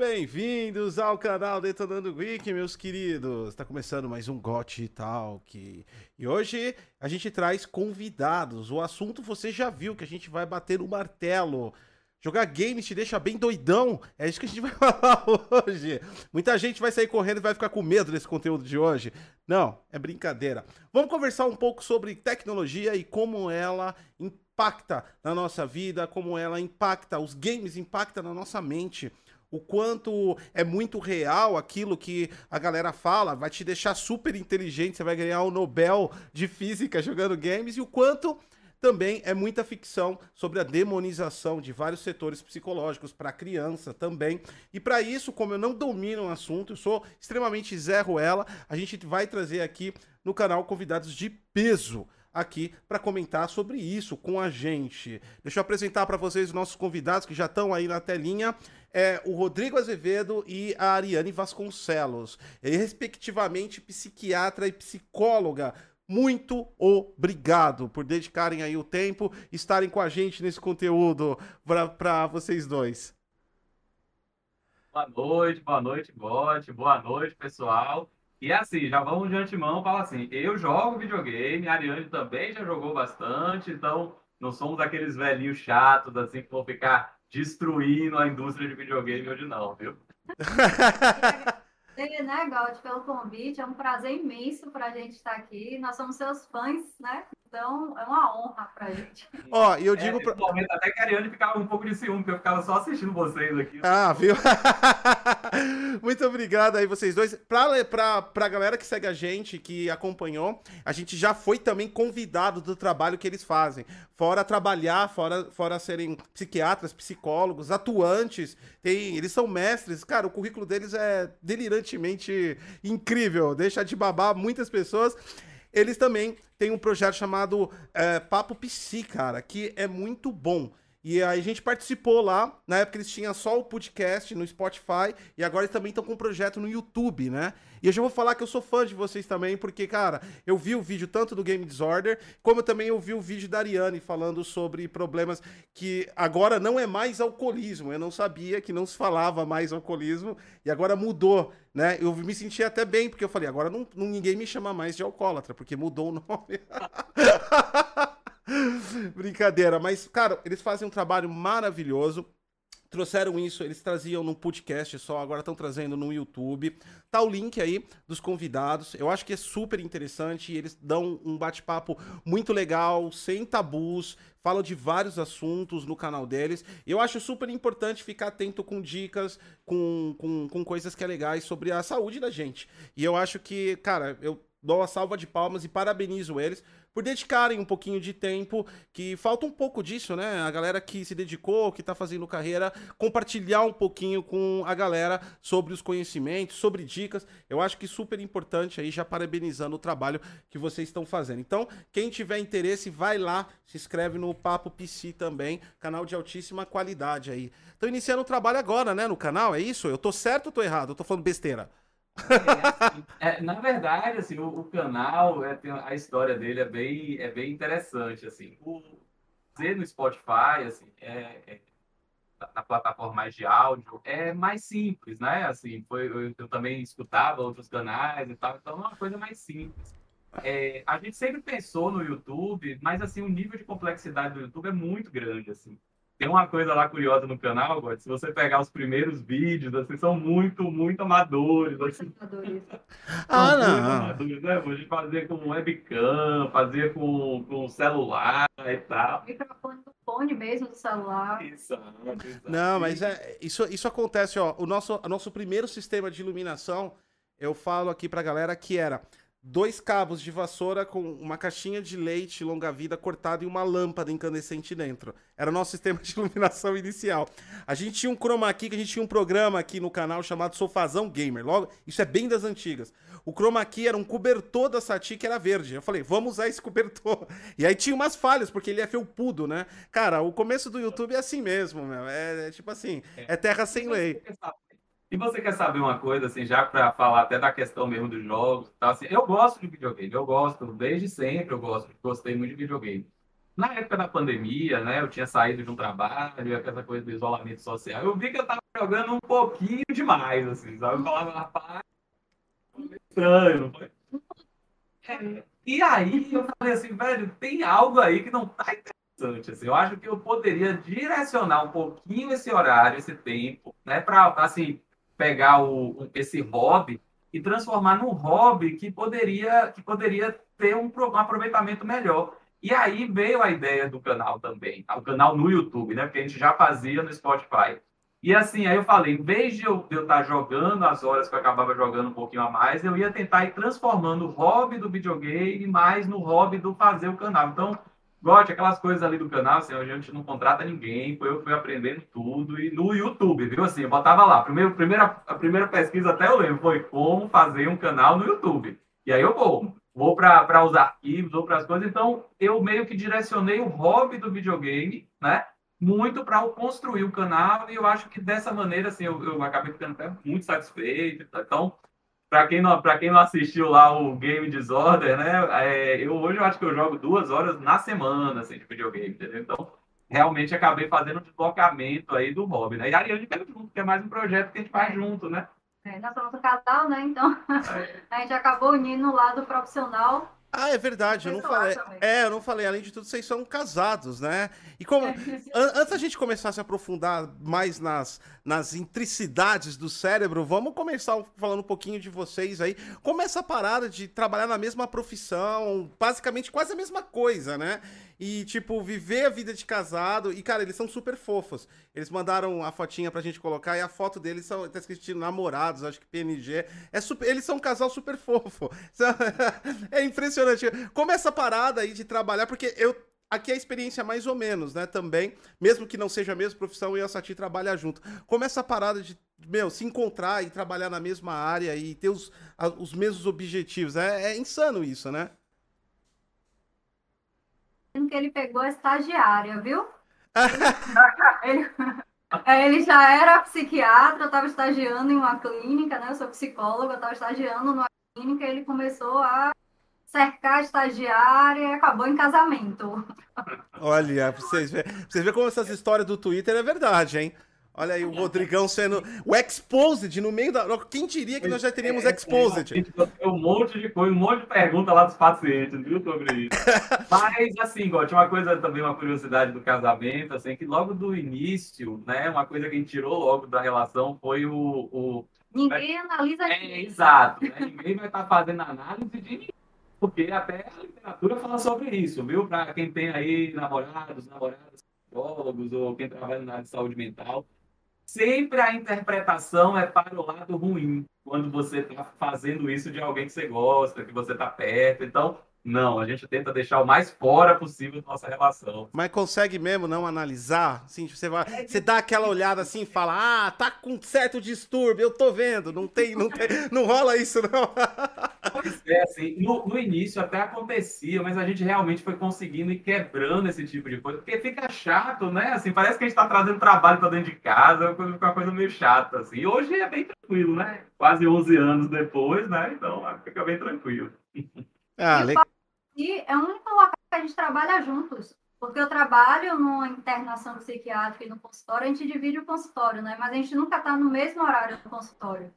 Bem-vindos ao canal Detonando Geek, meus queridos. Está começando mais um GOT Talk. E hoje a gente traz convidados. O assunto você já viu que a gente vai bater no martelo. Jogar games te deixa bem doidão. É isso que a gente vai falar hoje. Muita gente vai sair correndo e vai ficar com medo desse conteúdo de hoje. Não, é brincadeira. Vamos conversar um pouco sobre tecnologia e como ela impacta na nossa vida, como ela impacta, os games impactam na nossa mente o quanto é muito real aquilo que a galera fala, vai te deixar super inteligente, você vai ganhar o Nobel de Física jogando games, e o quanto também é muita ficção sobre a demonização de vários setores psicológicos para criança também. E para isso, como eu não domino o assunto, eu sou extremamente Zé Ruela, a gente vai trazer aqui no canal convidados de peso aqui para comentar sobre isso com a gente. Deixa eu apresentar para vocês os nossos convidados que já estão aí na telinha é o Rodrigo Azevedo e a Ariane Vasconcelos, respectivamente psiquiatra e psicóloga. Muito obrigado por dedicarem aí o tempo, estarem com a gente nesse conteúdo para vocês dois. Boa noite, boa noite, Gote, boa noite, pessoal. E assim, já vamos de antemão falar assim: eu jogo videogame, a Ariane também já jogou bastante, então não somos aqueles velhinhos chatos assim que vão ficar destruindo a indústria de videogame hoje não, viu? né, Gaud, pelo convite. É um prazer imenso para a gente estar aqui. Nós somos seus fãs, né? Então, é uma honra pra gente. Ó, e eu digo. É, pra... momento até que a Ariane ficava um pouco de ciúme, porque eu ficava só assistindo vocês aqui. Ah, viu? Muito obrigado aí, vocês dois. Pra, pra, pra galera que segue a gente, que acompanhou, a gente já foi também convidado do trabalho que eles fazem. Fora trabalhar, fora, fora serem psiquiatras, psicólogos, atuantes, tem, eles são mestres. Cara, o currículo deles é delirantemente incrível. Deixa de babar muitas pessoas. Eles também têm um projeto chamado é, Papo Psi, cara, que é muito bom. E aí a gente participou lá, na época eles tinham só o podcast no Spotify, e agora eles também estão com um projeto no YouTube, né? E eu já vou falar que eu sou fã de vocês também, porque, cara, eu vi o vídeo tanto do Game Disorder, como também eu vi o vídeo da Ariane falando sobre problemas que agora não é mais alcoolismo. Eu não sabia que não se falava mais alcoolismo, e agora mudou, né? Eu me senti até bem, porque eu falei, agora não, ninguém me chama mais de alcoólatra, porque mudou o nome. Brincadeira, mas, cara, eles fazem um trabalho maravilhoso. Trouxeram isso, eles traziam num podcast só, agora estão trazendo no YouTube. Tá o link aí dos convidados. Eu acho que é super interessante eles dão um bate-papo muito legal, sem tabus, falam de vários assuntos no canal deles. Eu acho super importante ficar atento com dicas, com, com, com coisas que é legais sobre a saúde da gente. E eu acho que, cara, eu dou a salva de palmas e parabenizo eles por dedicarem um pouquinho de tempo, que falta um pouco disso, né? A galera que se dedicou, que tá fazendo carreira, compartilhar um pouquinho com a galera sobre os conhecimentos, sobre dicas. Eu acho que super importante aí, já parabenizando o trabalho que vocês estão fazendo. Então, quem tiver interesse, vai lá, se inscreve no Papo PC também, canal de altíssima qualidade aí. Tô iniciando o trabalho agora, né, no canal, é isso? Eu tô certo ou tô errado? Eu tô falando besteira. É, assim, é, na verdade, assim, o, o canal, é, a história dele é bem, é bem interessante, assim. O fazer no Spotify, assim, é, é, na plataforma mais de áudio, é mais simples, né? Assim, foi, eu, eu, também escutava outros canais e tal, então é uma coisa mais simples. É, a gente sempre pensou no YouTube, mas assim, o nível de complexidade do YouTube é muito grande, assim. Tem uma coisa lá curiosa no canal, God, se você pegar os primeiros vídeos, assim, são muito, muito amadores. Assim. Ah, não. Amadores, né? A gente fazia com webcam, fazia com, com celular e tal. Microfone do fone mesmo do celular. Isso, isso. Não, mas é, isso, isso acontece, ó. O nosso, o nosso primeiro sistema de iluminação, eu falo aqui pra galera que era dois cabos de vassoura com uma caixinha de leite longa-vida cortada e uma lâmpada incandescente dentro. Era o nosso sistema de iluminação inicial. A gente tinha um chroma key, que a gente tinha um programa aqui no canal chamado Sofazão Gamer. Logo, isso é bem das antigas. O chroma key era um cobertor da Sati que era verde. Eu falei, vamos usar esse cobertor. E aí tinha umas falhas, porque ele é felpudo, né? Cara, o começo do YouTube é assim mesmo, meu. É, é tipo assim, é terra sem lei. E você quer saber uma coisa, assim, já para falar até da questão mesmo dos jogos, tá? Assim, eu gosto de videogame, eu gosto, desde sempre eu gosto, gostei muito de videogame. na época da pandemia, né? Eu tinha saído de um trabalho, essa coisa do isolamento social. Eu vi que eu tava jogando um pouquinho demais, assim, sabe? Eu falava, rapaz, estranho, não foi? É, e aí eu falei assim, velho, tem algo aí que não tá interessante. Assim. Eu acho que eu poderia direcionar um pouquinho esse horário, esse tempo, né? Para assim, pegar o, esse hobby e transformar num hobby que poderia, que poderia ter um, um aproveitamento melhor. E aí veio a ideia do canal também, o canal no YouTube, né? Porque a gente já fazia no Spotify. E assim, aí eu falei, em vez de eu, eu estar tá jogando as horas que eu acabava jogando um pouquinho a mais, eu ia tentar ir transformando o hobby do videogame mais no hobby do fazer o canal. Então, Gote, aquelas coisas ali do canal, assim, a gente não contrata ninguém, eu fui aprendendo tudo, e no YouTube, viu? Assim, eu botava lá, primeiro, primeira, a primeira pesquisa até eu lembro, foi como fazer um canal no YouTube. E aí eu vou, vou para os arquivos, vou para as coisas, então eu meio que direcionei o hobby do videogame, né? Muito para construir o canal, e eu acho que dessa maneira, assim, eu, eu acabei ficando até muito satisfeito. Então, para quem não para quem não assistiu lá o Game Disorder, né? É, eu hoje eu acho que eu jogo duas horas na semana assim, de videogame, entendeu? Então realmente acabei fazendo um deslocamento aí do hobby, né? E a Ariane pelo junto, que é mais um projeto que a gente faz junto, né? É, nós somos um casal, né? Então é. a gente acabou unindo o lado profissional ah, é verdade, eu não falei. É, eu não falei. Além de tudo, vocês são casados, né? E como. É. antes da gente começar a se aprofundar mais nas, nas intricidades do cérebro, vamos começar falando um pouquinho de vocês aí. Como essa parada de trabalhar na mesma profissão, basicamente quase a mesma coisa, né? E, tipo, viver a vida de casado. E, cara, eles são super fofos. Eles mandaram a fotinha pra gente colocar e a foto deles são, tá escrito namorados, acho que PNG. É super, eles são um casal super fofo. É impressionante. Como essa parada aí de trabalhar, porque eu aqui é a experiência mais ou menos, né? Também, mesmo que não seja a mesma profissão, eu e a Sati trabalhar junto. Como essa parada de, meu, se encontrar e trabalhar na mesma área e ter os, os mesmos objetivos. É, é insano isso, né? Que ele pegou a estagiária, viu? ele, ele, já era psiquiatra, estava estagiando em uma clínica, né? Eu sou psicóloga, estava estagiando numa clínica e ele começou a cercar a estagiária e acabou em casamento. Olha, vocês verem, vocês verem como essas histórias do Twitter é verdade, hein? Olha aí o Rodrigão sendo o Exposed no meio da. Quem diria que nós já teríamos é, Exposed? É, um monte de coisa, um monte de pergunta lá dos pacientes, viu, sobre isso. Mas, assim, tinha uma coisa também, uma curiosidade do casamento, assim, que logo do início, né, uma coisa que a gente tirou logo da relação foi o. o... Ninguém analisa É, exato. Né? Ninguém vai estar fazendo análise de ninguém porque até a literatura fala sobre isso, viu? Para quem tem aí namorados, namoradas, psicólogos ou quem trabalha na área de saúde mental, sempre a interpretação é para o lado ruim, quando você está fazendo isso de alguém que você gosta, que você está perto. Então, não, a gente tenta deixar o mais fora possível da nossa relação. Mas consegue mesmo não analisar? Assim, você, vai, você dá aquela olhada assim e fala: Ah, tá com certo distúrbio, eu tô vendo. Não tem, não tem, não rola isso, não. Pois é, assim, no, no, início até acontecia, mas a gente realmente foi conseguindo ir quebrando esse tipo de coisa, porque fica chato, né? Assim, parece que a gente tá trazendo trabalho para dentro de casa, fica uma coisa meio chata, assim. E hoje é bem tranquilo, né? Quase 11 anos depois, né? Então fica bem tranquilo. Ah, legal. E é o único local que a gente trabalha juntos. Porque eu trabalho numa internação psiquiátrica e no consultório, a gente divide o consultório, né? Mas a gente nunca está no mesmo horário do consultório.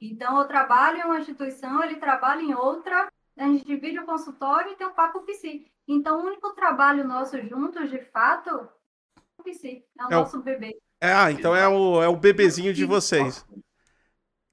Então, eu trabalho em uma instituição, ele trabalha em outra, a gente divide o consultório e tem um papo psi. Então, o único trabalho nosso juntos, de fato, é o psi, é o é nosso o... bebê. É, ah, então é o, é o bebezinho de vocês.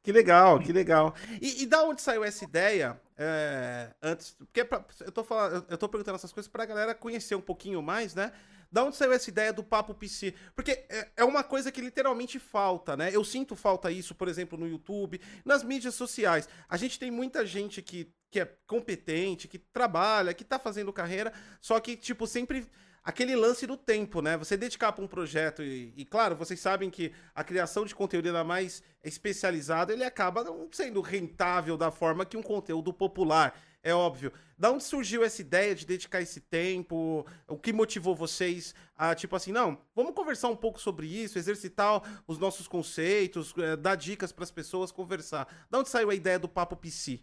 Que legal, que legal. E, e da onde saiu essa ideia? É, antes, porque pra, eu, tô falando, eu tô perguntando essas coisas pra galera conhecer um pouquinho mais, né? Da onde saiu essa ideia do papo PC? Porque é, é uma coisa que literalmente falta, né? Eu sinto falta isso, por exemplo, no YouTube, nas mídias sociais. A gente tem muita gente que, que é competente, que trabalha, que tá fazendo carreira, só que, tipo, sempre aquele lance do tempo, né? Você dedicar para um projeto e, e, claro, vocês sabem que a criação de conteúdo ainda mais especializado, ele acaba não sendo rentável da forma que um conteúdo popular, é óbvio. Da onde surgiu essa ideia de dedicar esse tempo? O que motivou vocês a, tipo assim, não, vamos conversar um pouco sobre isso, exercitar os nossos conceitos, é, dar dicas para as pessoas, conversar. Da onde saiu a ideia do Papo PC?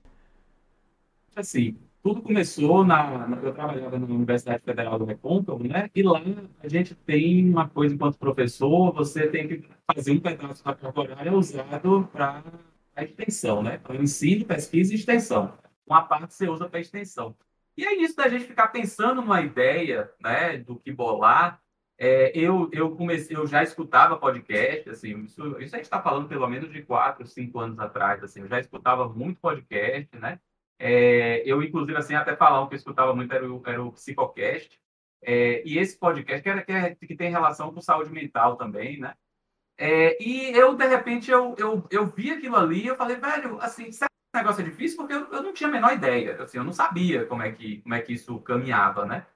Assim, tudo começou na, na, Eu trabalhava na Universidade Federal do Recôncavo, né? E lá a gente tem uma coisa enquanto professor, você tem que fazer um pedaço da carga horária usado para a extensão, né? Para ensino, pesquisa e extensão. Uma parte você usa para extensão. E é isso da gente ficar pensando numa ideia, né? Do que bolar. É, eu, eu comecei, eu já escutava podcast, assim, isso, isso a gente está falando pelo menos de quatro, cinco anos atrás, assim, eu já escutava muito podcast, né? É, eu, inclusive, assim, até falar o que eu escutava muito era o, era o Psicocast. É, e esse podcast, que, era, que, é, que, tem relação com saúde mental também, né? É, e eu, de repente, eu, eu, eu vi aquilo ali eu falei, velho, assim, será que esse negócio é difícil? Porque eu, eu não tinha a menor ideia, assim, eu não sabia como é que, como é que isso caminhava, né?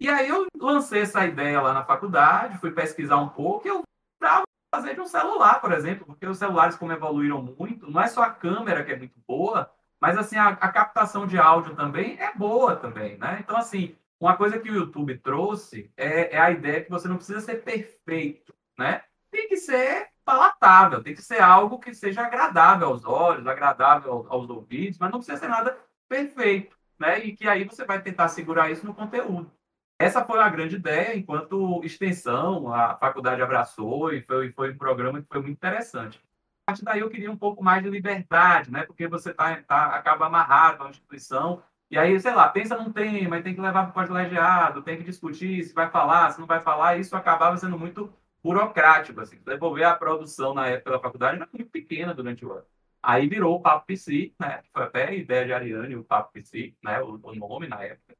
E aí eu lancei essa ideia lá na faculdade, fui pesquisar um pouco e eu estava fazer de um celular, por exemplo, porque os celulares, como evoluíram muito, não é só a câmera que é muito boa, mas, assim, a, a, captação de áudio também é boa também, né? Então, assim, uma coisa que o YouTube trouxe é, é a ideia que você não precisa ser perfeito, né? Tem que ser palatável, tem que ser algo que seja agradável aos olhos, agradável aos, aos ouvidos, mas não precisa ser nada perfeito, né? E que aí você vai tentar segurar isso no conteúdo. Essa foi a grande ideia, enquanto extensão, a faculdade abraçou e foi, foi um programa que foi muito interessante partir daí eu queria um pouco mais de liberdade, né? Porque você tá, tá, acaba amarrado à instituição. E aí, sei lá, pensa num tema, tem que levar para o colegiado, tem que discutir se vai falar, se não vai falar, isso acabava sendo muito burocrático. Assim. Devolver a produção na época da faculdade era muito pequena durante o ano. Aí virou o Papo PC, né? Foi até a ideia de Ariane, o Papo PC, né? O, o nome na época.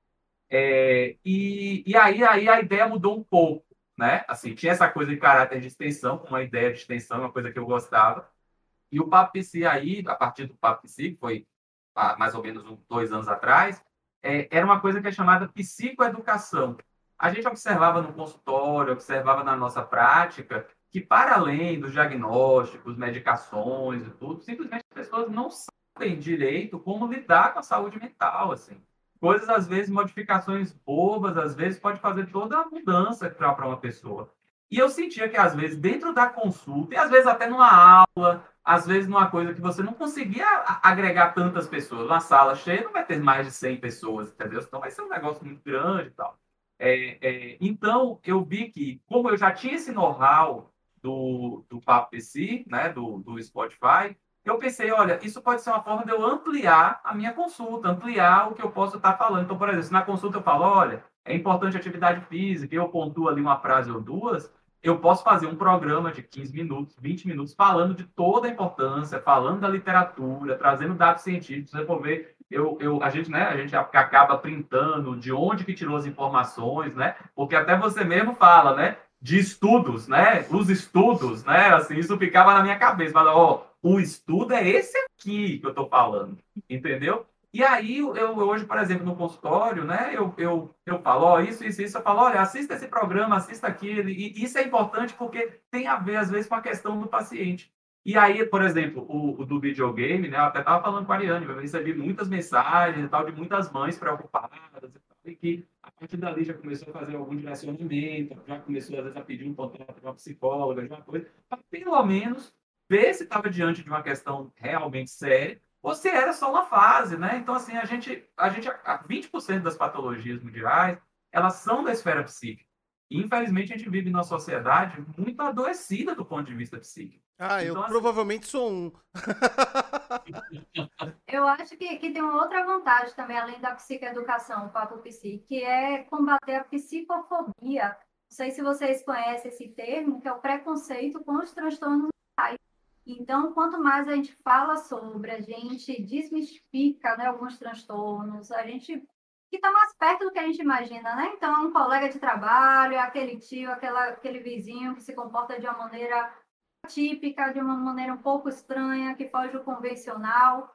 É, e, e aí, aí a ideia mudou um pouco, né? Assim, tinha essa coisa de caráter de extensão, uma ideia de extensão, uma coisa que eu gostava. E o Papo aí, a partir do Papo que foi mais ou menos dois anos atrás, é, era uma coisa que é chamada psicoeducação. A gente observava no consultório, observava na nossa prática, que para além dos diagnósticos, medicações e tudo, simplesmente as pessoas não sabem direito como lidar com a saúde mental, assim. Coisas, às vezes, modificações bobas, às vezes, pode fazer toda a mudança para uma pessoa. E eu sentia que, às vezes, dentro da consulta, e às vezes até numa aula, às vezes numa coisa que você não conseguia agregar tantas pessoas. Uma sala cheia não vai ter mais de 100 pessoas, entendeu? Então vai ser um negócio muito grande e tal. É, é, então, eu vi que, como eu já tinha esse know-how do, do Papo PC, né, do, do Spotify, eu pensei, olha, isso pode ser uma forma de eu ampliar a minha consulta, ampliar o que eu posso estar falando. Então, por exemplo, se na consulta eu falo, olha, é importante atividade física, eu pontuo ali uma frase ou duas, eu posso fazer um programa de 15 minutos, 20 minutos, falando de toda a importância, falando da literatura, trazendo dados científicos. Você for ver, eu, eu, a gente, né, a gente acaba printando de onde que tirou as informações, né? Porque até você mesmo fala, né? De estudos, né? Os estudos, né? Assim, isso ficava na minha cabeça. Fala, ó, o estudo é esse aqui que eu tô falando, entendeu? E aí, eu hoje, por exemplo, no consultório, né, eu, eu, eu falo, ó, isso, isso, isso, eu falo, olha, assista esse programa, assista aquilo, e isso é importante porque tem a ver, às vezes, com a questão do paciente. E aí, por exemplo, o, o do videogame, né, eu até estava falando com a Ariane, eu recebi muitas mensagens e tal, de muitas mães preocupadas, e, que a partir dali já começou a fazer algum direcionamento, já começou, às vezes, a pedir um contato com uma psicóloga, de uma coisa, para pelo menos ver se estava diante de uma questão realmente séria, ou se era só uma fase, né? Então, assim, a gente, a gente, 20% das patologias mundiais, elas são da esfera psíquica. E, infelizmente, a gente vive numa sociedade muito adoecida do ponto de vista psíquico. Ah, então, eu assim... provavelmente sou um. eu acho que, que tem uma outra vantagem também, além da psicoeducação, o papo psi, que é combater a psicofobia. Não sei se vocês conhecem esse termo, que é o preconceito com os transtornos. Então, quanto mais a gente fala sobre, a gente desmistifica né, alguns transtornos, a gente que está mais perto do que a gente imagina, né? Então, é um colega de trabalho, é aquele tio, aquela, aquele vizinho que se comporta de uma maneira típica, de uma maneira um pouco estranha, que foge do convencional.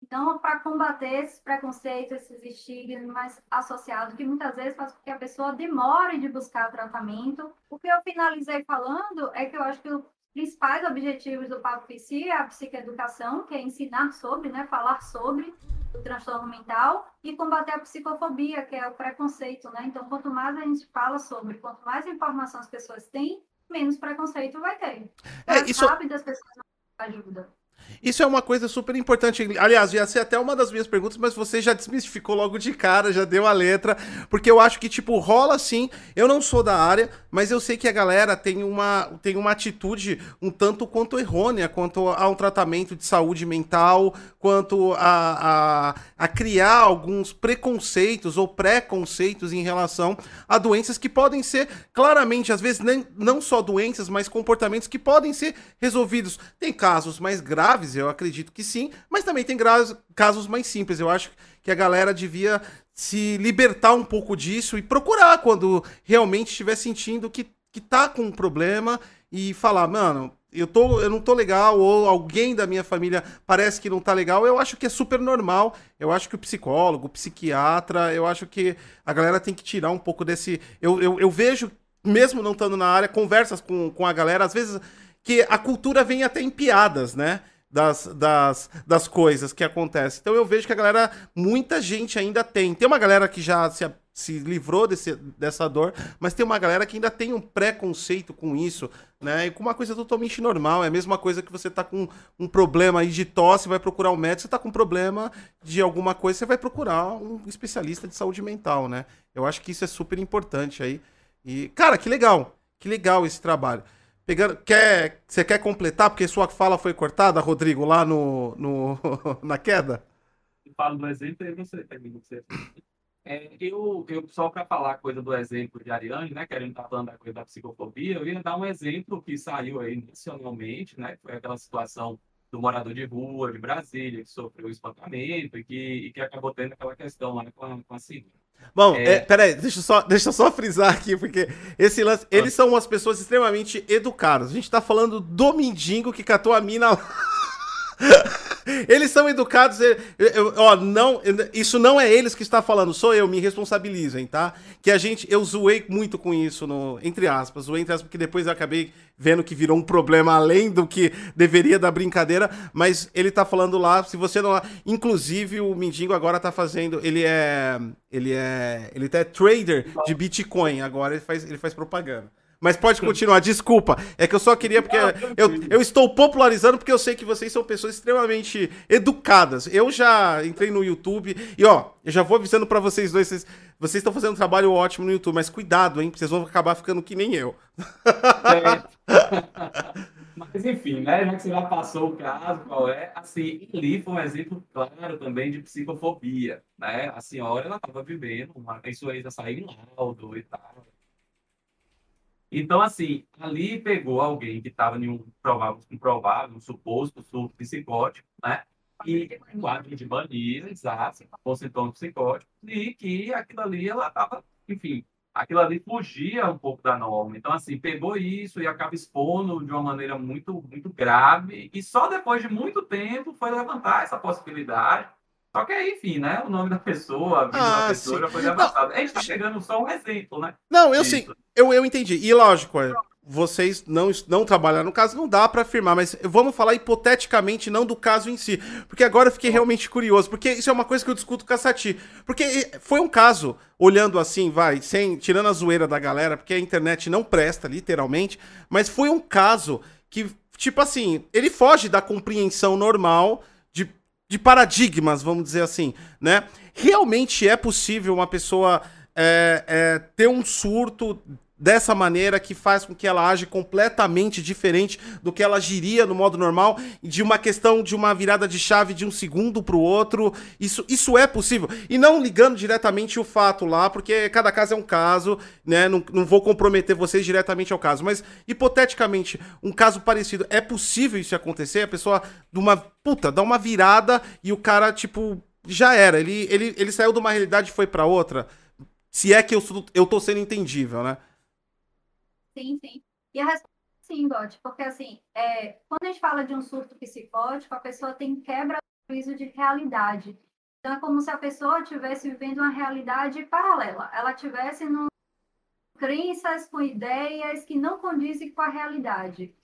Então, para combater esses preconceitos, esses estigmas associados, que muitas vezes faz com que a pessoa demore de buscar tratamento. O que eu finalizei falando é que eu acho que o principais objetivos do Papo PC é a psicoeducação, que é ensinar sobre, né, falar sobre o transtorno mental e combater a psicofobia, que é o preconceito, né? Então, quanto mais a gente fala sobre, quanto mais informação as pessoas têm, menos preconceito vai ter. É, mais isso... rápido as pessoas vão ajuda. Isso é uma coisa super importante. Aliás, ia ser até uma das minhas perguntas, mas você já desmistificou logo de cara, já deu a letra, porque eu acho que, tipo, rola assim. Eu não sou da área, mas eu sei que a galera tem uma, tem uma atitude um tanto quanto errônea quanto a um tratamento de saúde mental, quanto a, a, a criar alguns preconceitos ou preconceitos em relação a doenças que podem ser claramente, às vezes, nem, não só doenças, mas comportamentos que podem ser resolvidos. Tem casos mais graves, eu acredito que sim, mas também tem casos mais simples. Eu acho que a galera devia se libertar um pouco disso e procurar quando realmente estiver sentindo que, que tá com um problema e falar, mano, eu, tô, eu não tô legal, ou alguém da minha família parece que não tá legal, eu acho que é super normal. Eu acho que o psicólogo, o psiquiatra, eu acho que a galera tem que tirar um pouco desse. Eu, eu, eu vejo, mesmo não estando na área, conversas com, com a galera, às vezes que a cultura vem até em piadas, né? Das, das, das coisas que acontecem. Então eu vejo que a galera, muita gente ainda tem. Tem uma galera que já se, se livrou desse, dessa dor, mas tem uma galera que ainda tem um preconceito com isso, né? E com uma coisa totalmente normal. É a mesma coisa que você tá com um problema aí de tosse, vai procurar um médico, você tá com um problema de alguma coisa, você vai procurar um especialista de saúde mental, né? Eu acho que isso é super importante aí. E, cara, que legal. Que legal esse trabalho. Pegando, quer, você quer completar, porque sua fala foi cortada, Rodrigo, lá no, no na queda? Eu falo do exemplo e você termina. Você... É, eu, eu, só para falar coisa do exemplo de Ariane, né, que a gente está falando da coisa da psicofobia, eu ia dar um exemplo que saiu aí nacionalmente, né, foi aquela situação do morador de rua de Brasília, que sofreu espancamento e que, e que acabou tendo aquela questão lá com a, com a Bom, é... É, peraí, deixa eu, só, deixa eu só frisar aqui, porque esse lance. Ah. Eles são umas pessoas extremamente educadas. A gente tá falando do mendigo que catou a mina lá. Eles são educados. Eu, eu, ó, não, isso não é eles que está falando, sou eu, me responsabilizem, tá? Que a gente, eu zoei muito com isso, no, entre aspas, zoei entre aspas, porque depois eu acabei vendo que virou um problema além do que deveria da brincadeira, mas ele tá falando lá, se você não. Inclusive, o Mindingo agora tá fazendo. Ele é. Ele é. Ele é trader de Bitcoin, agora ele faz, ele faz propaganda. Mas pode continuar, desculpa. É que eu só queria, porque eu, eu estou popularizando porque eu sei que vocês são pessoas extremamente educadas. Eu já entrei no YouTube e, ó, eu já vou avisando para vocês dois, vocês, estão fazendo um trabalho ótimo no YouTube, mas cuidado, hein, vocês vão acabar ficando que nem eu. É. Mas enfim, né? Já que você já passou o caso, qual é? Assim, ali foi um exemplo claro também de psicofobia, né? A senhora, ela estava vivendo, uma, isso aí já saiu em laudo e tal. Então, assim, ali pegou alguém que estava em um provável, um provável, um suposto surto psicótico, né? E um quadro de mania, exato, com sintomas psicóticos, e que aquilo ali, ela estava, enfim, aquilo ali fugia um pouco da norma. Então, assim, pegou isso e acaba expondo de uma maneira muito, muito grave, e só depois de muito tempo foi levantar essa possibilidade só que aí, enfim, né? O nome da pessoa, a vida ah, da pessoa sim. já foi devastada. A gente tá chegando só um exemplo, né? Não, eu sim. Eu, eu entendi. E lógico, é, vocês não, não trabalharam no caso, não dá para afirmar, mas vamos falar hipoteticamente, não do caso em si. Porque agora eu fiquei realmente curioso, porque isso é uma coisa que eu discuto com a Sati. Porque foi um caso, olhando assim, vai, sem tirando a zoeira da galera, porque a internet não presta, literalmente, mas foi um caso que, tipo assim, ele foge da compreensão normal de paradigmas, vamos dizer assim, né? Realmente é possível uma pessoa é, é, ter um surto dessa maneira que faz com que ela age completamente diferente do que ela agiria no modo normal, de uma questão de uma virada de chave de um segundo para o outro. Isso, isso é possível. E não ligando diretamente o fato lá, porque cada caso é um caso, né? Não, não vou comprometer vocês diretamente ao caso, mas hipoteticamente, um caso parecido, é possível isso acontecer? A pessoa de uma puta, dá uma virada e o cara, tipo, já era. Ele, ele, ele saiu de uma realidade e foi para outra. Se é que eu, eu tô sendo entendível, né? Sim, sim. E a resposta é sim, Gotti, porque assim, é, quando a gente fala de um surto psicótico, a pessoa tem quebra do juízo de realidade. Então é como se a pessoa estivesse vivendo uma realidade paralela. Ela estivesse com crenças, com ideias que não condizem com a realidade.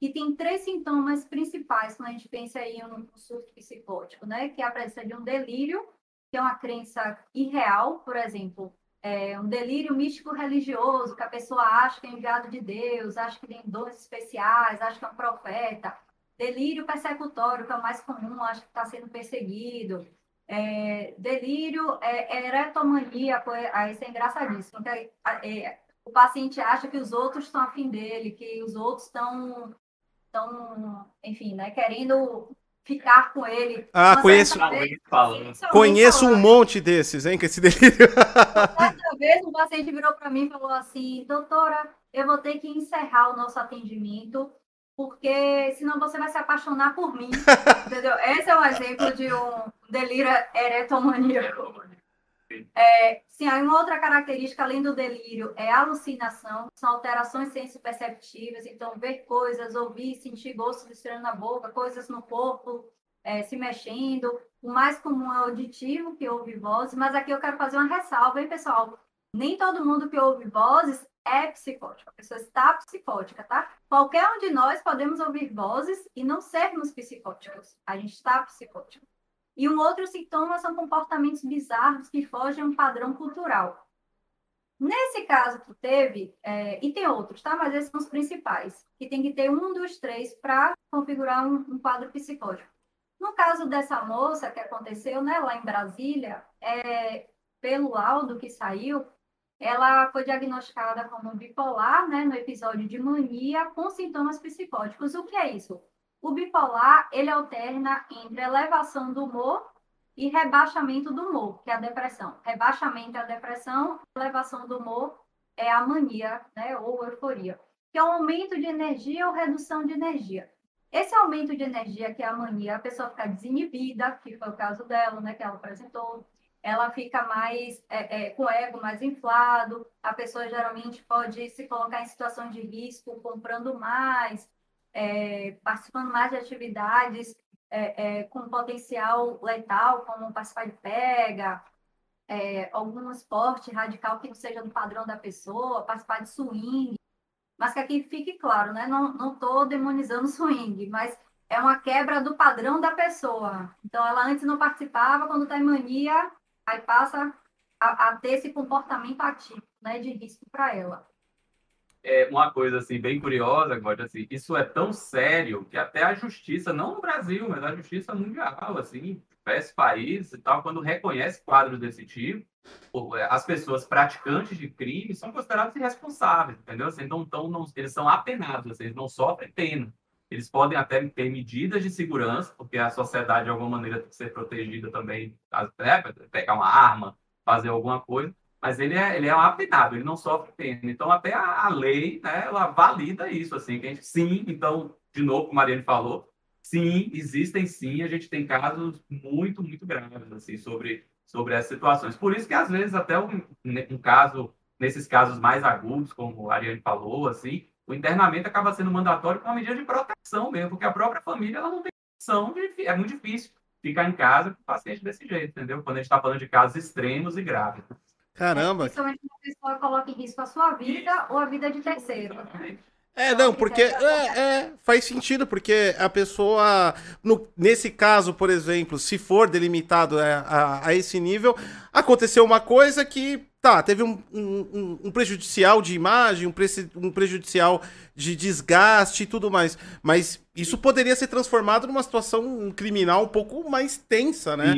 E tem três sintomas principais quando a gente pensa em um surto psicótico, né? Que é a presença de um delírio, que é uma crença irreal, por exemplo, é, um delírio místico religioso, que a pessoa acha que é enviado de Deus, acha que tem dons especiais, acha que é um profeta. delírio persecutório, que é o mais comum, acho que está sendo perseguido. É, delírio é, é eretomania, aí isso é engraçadíssimo. Que, é, o paciente acha que os outros estão afim dele, que os outros estão, estão enfim, né, querendo ficar com ele. Ah, conheço. Vez, conheço um monte desses, hein, com esse delírio. Certa vez um paciente virou para mim e falou assim, doutora, eu vou ter que encerrar o nosso atendimento, porque senão você vai se apaixonar por mim. entendeu? Esse é um exemplo de um delírio eretomaníaco. É, sim, aí uma outra característica, além do delírio, é alucinação, são alterações sensoperceptivas, então ver coisas, ouvir, sentir gosto misturando na boca, coisas no corpo é, se mexendo. O mais comum é auditivo, que ouve vozes, mas aqui eu quero fazer uma ressalva, hein, pessoal? Nem todo mundo que ouve vozes é psicótico, a pessoa está psicótica, tá? Qualquer um de nós podemos ouvir vozes e não sermos psicóticos, a gente está psicótico. E um outro sintoma são comportamentos bizarros que fogem a um padrão cultural. Nesse caso que teve, é, e tem outros, tá? Mas esses são os principais, que tem que ter um dos três para configurar um, um, quadro psicótico. No caso dessa moça que aconteceu, né, lá em Brasília, é, pelo laudo que saiu, ela foi diagnosticada como bipolar, né, no episódio de mania com sintomas psicóticos. O que é isso? O bipolar, ele alterna entre elevação do humor e rebaixamento do humor, que é a depressão. Rebaixamento é a depressão, elevação do humor é a mania, né, ou euforia, que é um aumento de energia ou redução de energia. Esse aumento de energia, que é a mania, a pessoa fica desinibida, que foi o caso dela, né, que ela apresentou, ela fica mais é, é, com o ego mais inflado, a pessoa geralmente pode se colocar em situação de risco, comprando mais, é, participando mais de atividades é, é, com potencial letal, como participar de pega, é, algum esporte radical que não seja do padrão da pessoa, participar de swing, mas que aqui fique claro, né? Não estou demonizando swing, mas é uma quebra do padrão da pessoa. Então, ela antes não participava, quando está em mania, aí passa a, a ter esse comportamento ativo, né, de risco para ela é uma coisa assim bem curiosa, agora assim, isso é tão sério que até a justiça, não no Brasil, mas a justiça mundial, assim, diversos países e tal, quando reconhece quadros desse tipo, é, as pessoas praticantes de crime são consideradas irresponsáveis, entendeu? Assim, então, então não, eles são apenados, assim, eles não sofrem pena. Eles podem até ter medidas de segurança, porque a sociedade, de alguma maneira, tem que ser protegida também, né? pegar uma arma, fazer alguma coisa, mas ele é, ele é apinado, ele não sofre pena. Então, até a, a, lei, né, ela valida isso, assim, que a gente, sim, então, de novo, como a Mariane falou, sim, existem sim, a gente tem casos muito, muito graves, assim, sobre, sobre essas situações. Por isso que, às vezes, até um, um caso, nesses casos mais agudos, como a Ariane falou, assim, o internamento acaba sendo mandatório com uma medida de proteção mesmo, porque a própria família, ela não tem opção, de, é muito difícil ficar em casa com o paciente desse jeito, entendeu? Quando a gente está falando de casos extremos e graves. Caramba. É, principalmente uma pessoa coloca em risco a sua vida ou a vida de terceiro. É, não, porque é, é, faz sentido, porque a pessoa, no, nesse caso, por exemplo, se for delimitado a, a, a, esse nível, aconteceu uma coisa que, tá, teve um, um, um prejudicial de imagem, um, pre, um prejudicial de desgaste e tudo mais, mas isso poderia ser transformado numa situação criminal um pouco mais tensa, né?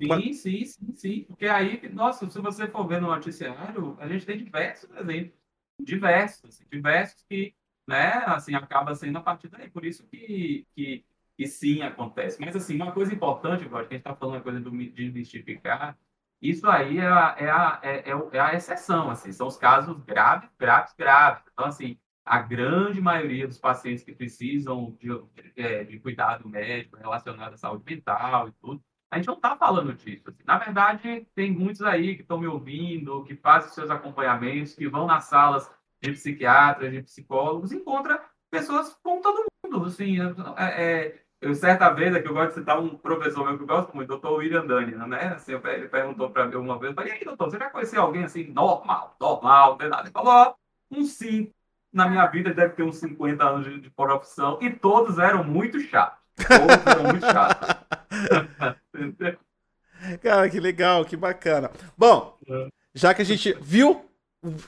Sim. Sim, sim, sim, sim. Porque aí, nossa, se você for ver no noticiário, a gente tem diversos exemplos. Diversos, assim, diversos que, né, assim, acaba sendo a partir daí. Por isso que, que, que sim acontece. Mas, assim, uma coisa importante, agora, que a gente está falando a coisa do, de mistificar, isso aí é a, é, a, é, é a exceção, assim, são os casos graves, graves, graves. Então, assim, a grande maioria dos pacientes que precisam de, de, é, de cuidado médico relacionado à saúde mental e tudo, a gente não está falando disso. Assim. Na verdade, tem muitos aí que estão me ouvindo, que fazem seus acompanhamentos, que vão nas salas de psiquiatras, de psicólogos, encontra pessoas como todo mundo. Assim, é, é, eu, certa vez, aqui eu gosto de citar um professor meu que eu gosto muito, doutor William Dani, né? Assim, ele perguntou para mim uma vez, eu falei, e aí, doutor, você já conheceu alguém assim, normal, normal, nada? Ele falou, um sim. Na minha vida deve ter uns 50 anos de, de profissão, e todos eram muito chatos. Todos eram muito chatos. Cara, que legal, que bacana. Bom, é. já que a gente viu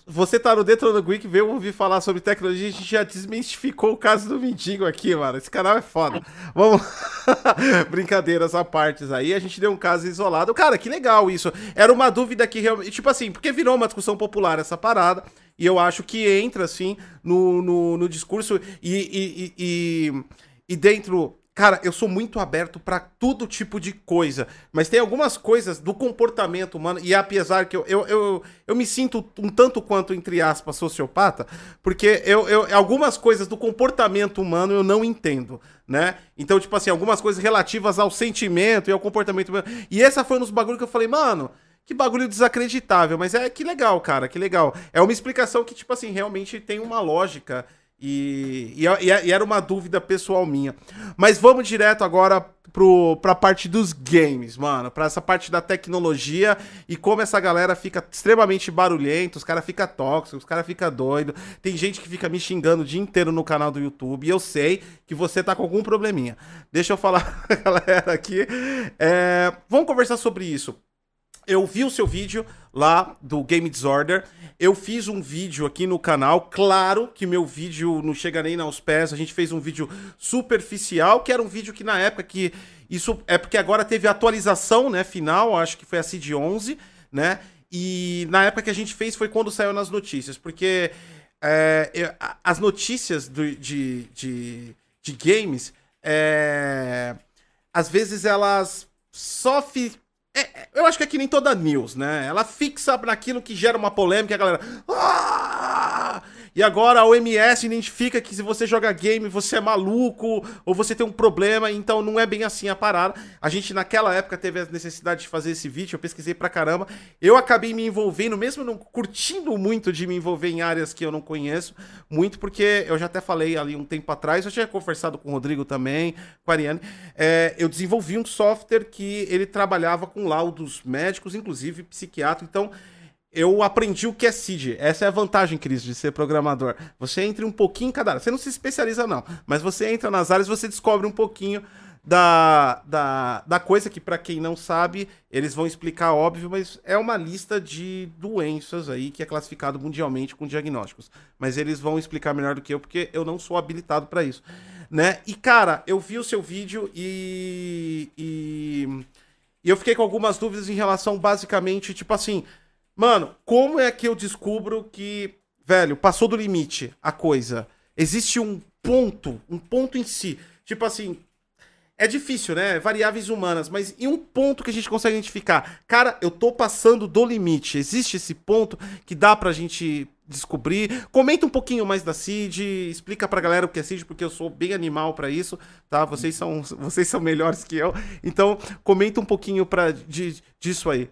você tá no Detonando Geek, veio ouvir falar sobre tecnologia, a gente já desmistificou o caso do mendigo aqui, mano. Esse canal é foda. Vamos. Brincadeiras à partes aí, a gente deu um caso isolado. Cara, que legal isso. Era uma dúvida que realmente. Tipo assim, porque virou uma discussão popular essa parada. E eu acho que entra, assim, no, no, no discurso e, e, e, e dentro Cara, eu sou muito aberto para todo tipo de coisa, mas tem algumas coisas do comportamento humano, e apesar que eu, eu, eu, eu me sinto um tanto quanto, entre aspas, sociopata, porque eu, eu, algumas coisas do comportamento humano eu não entendo, né? Então, tipo assim, algumas coisas relativas ao sentimento e ao comportamento humano. E essa foi um dos bagulhos que eu falei, mano, que bagulho desacreditável, mas é que legal, cara, que legal. É uma explicação que, tipo assim, realmente tem uma lógica e, e, e, era uma dúvida pessoal minha. Mas vamos direto agora pro, pra parte dos games, mano. Pra essa parte da tecnologia e como essa galera fica extremamente barulhenta, os caras ficam tóxicos, os caras ficam doidos. Tem gente que fica me xingando o dia inteiro no canal do YouTube. E eu sei que você tá com algum probleminha. Deixa eu falar pra galera aqui. É, vamos conversar sobre isso. Eu vi o seu vídeo lá do Game Disorder. Eu fiz um vídeo aqui no canal. Claro que meu vídeo não chega nem aos pés. A gente fez um vídeo superficial, que era um vídeo que na época que. Isso é porque agora teve atualização, né? Final, acho que foi a CID 11, né? E na época que a gente fez foi quando saiu nas notícias, porque é, as notícias do, de, de, de games, é, às vezes elas só ficam é, é, eu acho que é que nem toda news, né? Ela fixa naquilo que gera uma polêmica a galera. Ah! E agora a OMS identifica que se você joga game, você é maluco ou você tem um problema, então não é bem assim a parada. A gente naquela época teve a necessidade de fazer esse vídeo, eu pesquisei pra caramba. Eu acabei me envolvendo, mesmo não curtindo muito de me envolver em áreas que eu não conheço, muito porque eu já até falei ali um tempo atrás, eu tinha conversado com o Rodrigo também, com a Ariane. É, eu desenvolvi um software que ele trabalhava com laudos médicos, inclusive psiquiatra, então eu aprendi o que é CID. Essa é a vantagem, Cris, de ser programador. Você entra um pouquinho em cada área. Você não se especializa, não. Mas você entra nas áreas você descobre um pouquinho da, da, da coisa que, para quem não sabe, eles vão explicar, óbvio, mas é uma lista de doenças aí que é classificado mundialmente com diagnósticos. Mas eles vão explicar melhor do que eu, porque eu não sou habilitado para isso. Né? E, cara, eu vi o seu vídeo e, e. E eu fiquei com algumas dúvidas em relação, basicamente, tipo assim Mano, como é que eu descubro que, velho, passou do limite a coisa? Existe um ponto, um ponto em si. Tipo assim, é difícil, né? Variáveis humanas, mas em um ponto que a gente consegue identificar, cara, eu tô passando do limite. Existe esse ponto que dá pra gente descobrir. Comenta um pouquinho mais da CID, explica pra galera o que é CID, porque eu sou bem animal para isso, tá? Vocês são, vocês são melhores que eu. Então, comenta um pouquinho pra, de, disso aí.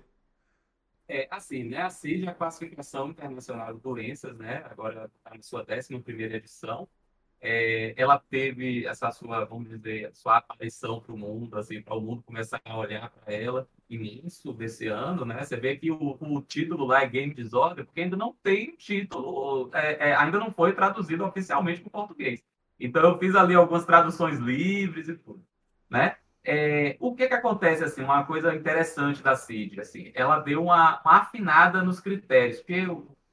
É, assim, né? A CID é a Classificação Internacional de Doenças, né? Agora está na sua 11 primeira edição. É, ela teve essa sua, vamos dizer, sua aparição para o mundo, assim, para o mundo começar a olhar para ela início desse ano, né? Você vê que o, o, título lá é Game Disorder, porque ainda não tem título, é, é, ainda não foi traduzido oficialmente para o português. Então eu fiz ali algumas traduções livres e tudo, né? É, o que que acontece, assim, uma coisa interessante da CID, assim, ela deu uma, uma afinada nos critérios, porque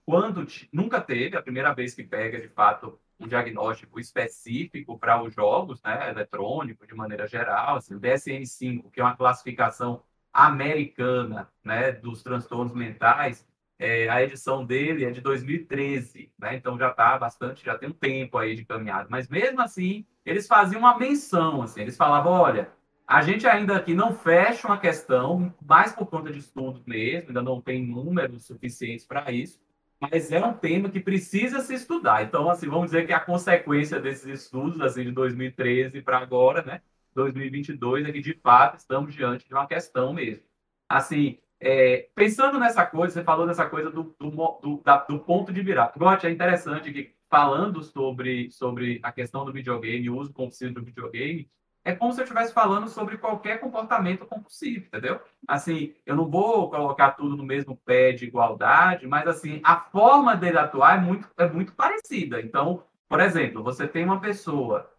quando nunca teve, a primeira vez que pega, de fato, um diagnóstico específico para os jogos, né, eletrônicos, de maneira geral, assim, o DSM-5, que é uma classificação americana, né, dos transtornos mentais, é, a edição dele é de 2013, né, então já está bastante, já tem um tempo aí de caminhada, mas mesmo assim, eles faziam uma menção, assim, eles falavam, olha, a gente ainda aqui não fecha uma questão, mais por conta de estudos mesmo, ainda não tem números suficientes para isso, mas é um tema que precisa se estudar. Então, assim, vamos dizer que a consequência desses estudos, assim, de 2013 para agora, né, 2022, é que de fato estamos diante de uma questão mesmo. Assim, é, pensando nessa coisa, você falou dessa coisa do, do, do, da, do ponto de virar. Gotti, é interessante que falando sobre, sobre a questão do videogame, o uso compulsivo do videogame, é como se eu estivesse falando sobre qualquer comportamento compulsivo, entendeu? Assim, eu não vou colocar tudo no mesmo pé de igualdade, mas assim, a forma dele atuar é muito, é muito parecida. Então, por exemplo, você tem uma pessoa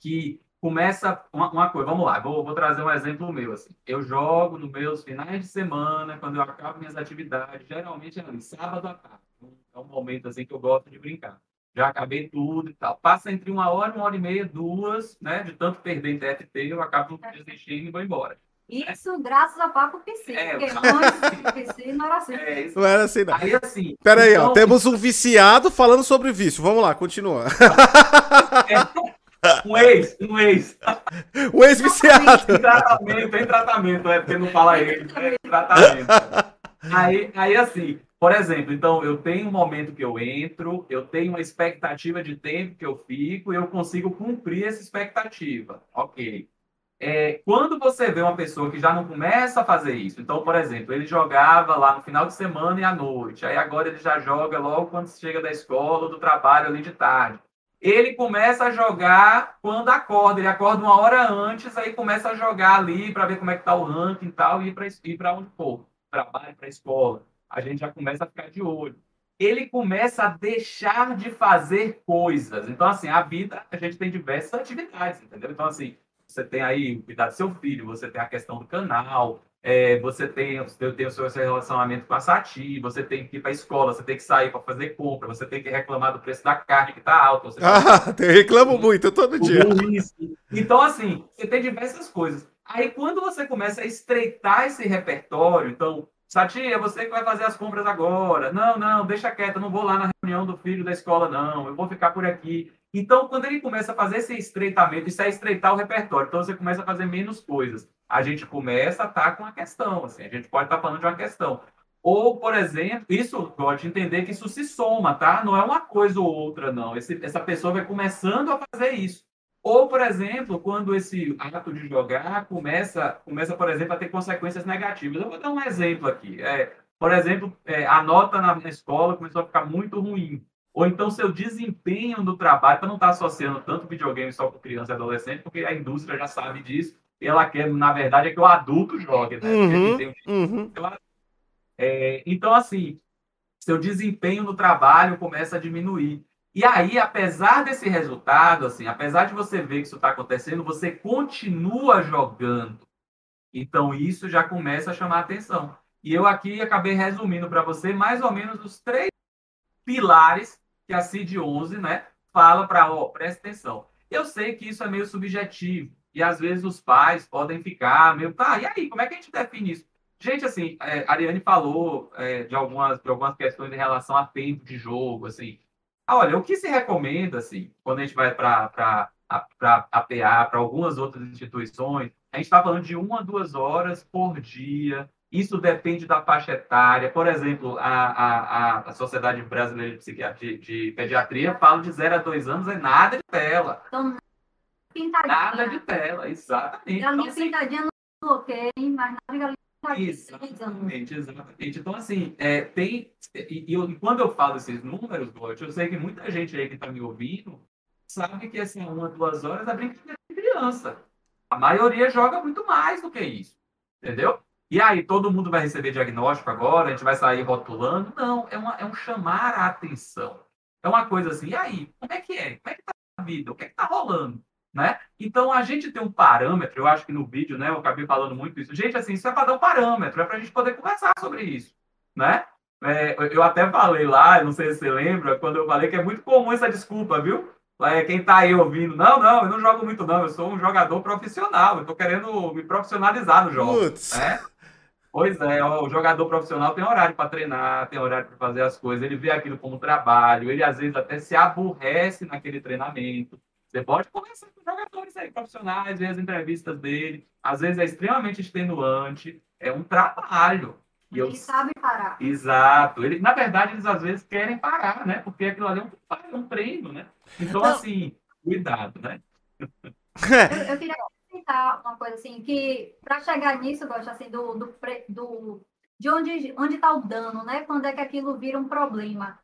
que começa uma, uma coisa, vamos lá, vou, vou, trazer um exemplo meu, assim, eu jogo nos meus finais de semana, quando eu acabo minhas atividades, geralmente é ali, sábado à tarde, é um momento assim que eu gosto de brincar. Já acabei tudo e tal. Passa entre uma hora, uma hora e meia, duas, né? De tanto perder em TFT, eu acabo desistindo e vou embora. Isso graças ao Papo PC, é, porque antes PC não era assim. É, não era assim, não. Aí, assim, Pera aí, então... ó, temos um viciado falando sobre vício. Vamos lá, continua. É, um ex, um ex. Um ex-viciado. Em tratamento, em tratamento, é porque não fala ele, é em tratamento. Aí, aí, assim, por exemplo, então eu tenho um momento que eu entro, eu tenho uma expectativa de tempo que eu fico e eu consigo cumprir essa expectativa. Ok é, quando você vê uma pessoa que já não começa a fazer isso, então, por exemplo, ele jogava lá no final de semana e à noite, aí agora ele já joga logo quando chega da escola ou do trabalho ali de tarde. Ele começa a jogar quando acorda, ele acorda uma hora antes, aí começa a jogar ali para ver como é que tá o ranking e tal, e ir para onde for, trabalho, para escola. A gente já começa a ficar de olho. Ele começa a deixar de fazer coisas. Então, assim, a vida, a gente tem diversas atividades, entendeu? Então, assim, você tem aí cuidar do seu filho, você tem a questão do canal, é, você tem, tenho o seu relacionamento com a Sati, você tem que ir para a escola, você tem que sair para fazer compra, você tem que reclamar do preço da carne que está alto. Você ah, eu reclamo muito todo dia. Então, assim, você tem diversas coisas. Aí, quando você começa a estreitar esse repertório, então, Sati, é você que vai fazer as compras agora. Não, não, deixa quieto, não vou lá na reunião do filho da escola, não. Eu vou ficar por aqui. Então, quando ele começa a fazer esse estreitamento, isso é estreitar o repertório. Então, você começa a fazer menos coisas. A gente começa a estar tá com a questão, assim. A gente pode estar tá falando de uma questão. Ou, por exemplo, isso pode entender que isso se soma, tá? Não é uma coisa ou outra, não. Esse, essa pessoa vai começando a fazer isso. Ou, por exemplo, quando esse ato de jogar começa, começa por exemplo, a ter consequências negativas. Eu vou dar um exemplo aqui. É, por exemplo, é, a nota na, na escola começou a ficar muito ruim ou então seu desempenho no trabalho, para não estar tá associando tanto videogame só com criança e adolescente, porque a indústria já sabe disso, e ela quer, na verdade, é que o adulto jogue, né? Uhum, uhum. É, então, assim, seu desempenho no trabalho começa a diminuir. E aí, apesar desse resultado, assim, apesar de você ver que isso está acontecendo, você continua jogando. Então, isso já começa a chamar a atenção. E eu aqui acabei resumindo para você mais ou menos os três pilares que a CID 11 né, fala para, ó, presta atenção. Eu sei que isso é meio subjetivo, e às vezes os pais podem ficar meio, tá, e aí, como é que a gente define isso? Gente, assim, é, a Ariane falou é, de, algumas, de algumas questões em relação a tempo de jogo, assim. Ah, olha, o que se recomenda, assim, quando a gente vai para a PA, para algumas outras instituições, a gente está falando de uma a duas horas por dia isso depende da faixa etária. Por exemplo, a, a, a Sociedade Brasileira de, Psiquiatria, de Pediatria fala de 0 a 2 anos é nada de tela. Então, pintadinha. Nada de tela, exatamente. Galinha então, assim, pintadinha não bloqueia, mas nada de Exatamente, exatamente. Então, assim, é, tem. E, e, quando eu falo esses números, Gotti, eu sei que muita gente aí que está me ouvindo sabe que, assim, uma, duas horas é brincadeira de criança. A maioria joga muito mais do que isso. Entendeu? E aí, todo mundo vai receber diagnóstico agora, a gente vai sair rotulando? Não, é, uma, é um chamar a atenção. É uma coisa assim, e aí, como é que é? Como é que tá a vida? O que é que tá rolando? Né? Então, a gente tem um parâmetro, eu acho que no vídeo, né, eu acabei falando muito isso. Gente, assim, isso é para dar um parâmetro, é para a gente poder conversar sobre isso, né? É, eu até falei lá, não sei se você lembra, quando eu falei que é muito comum essa desculpa, viu? É, quem está aí ouvindo, não, não, eu não jogo muito não, eu sou um jogador profissional, eu estou querendo me profissionalizar no jogo, Putz. né? Pois é, ó, o jogador profissional tem horário para treinar, tem horário para fazer as coisas, ele vê aquilo como trabalho, ele às vezes até se aborrece naquele treinamento. Você pode conversar com jogadores aí, profissionais, ver as entrevistas dele. Às vezes é extremamente extenuante, é um trabalho. E eu... sabe parar. Exato. Ele, na verdade, eles às vezes querem parar, né? Porque aquilo ali é um, um treino, né? Então, Não. assim, cuidado, né? eu, eu queria acrescentar uma coisa assim, que para chegar nisso, eu gosto assim, do, do, do de onde onde está o dano, né? Quando é que aquilo vira um problema.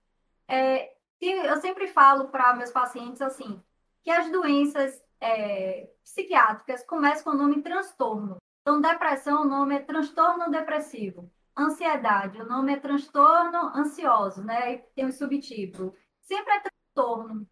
É, eu sempre falo para meus pacientes assim, que as doenças é, psiquiátricas começam com o nome transtorno. Então, depressão, o nome é transtorno depressivo. Ansiedade, o nome é transtorno ansioso, né? Tem um subtítulo. Sempre é transtorno.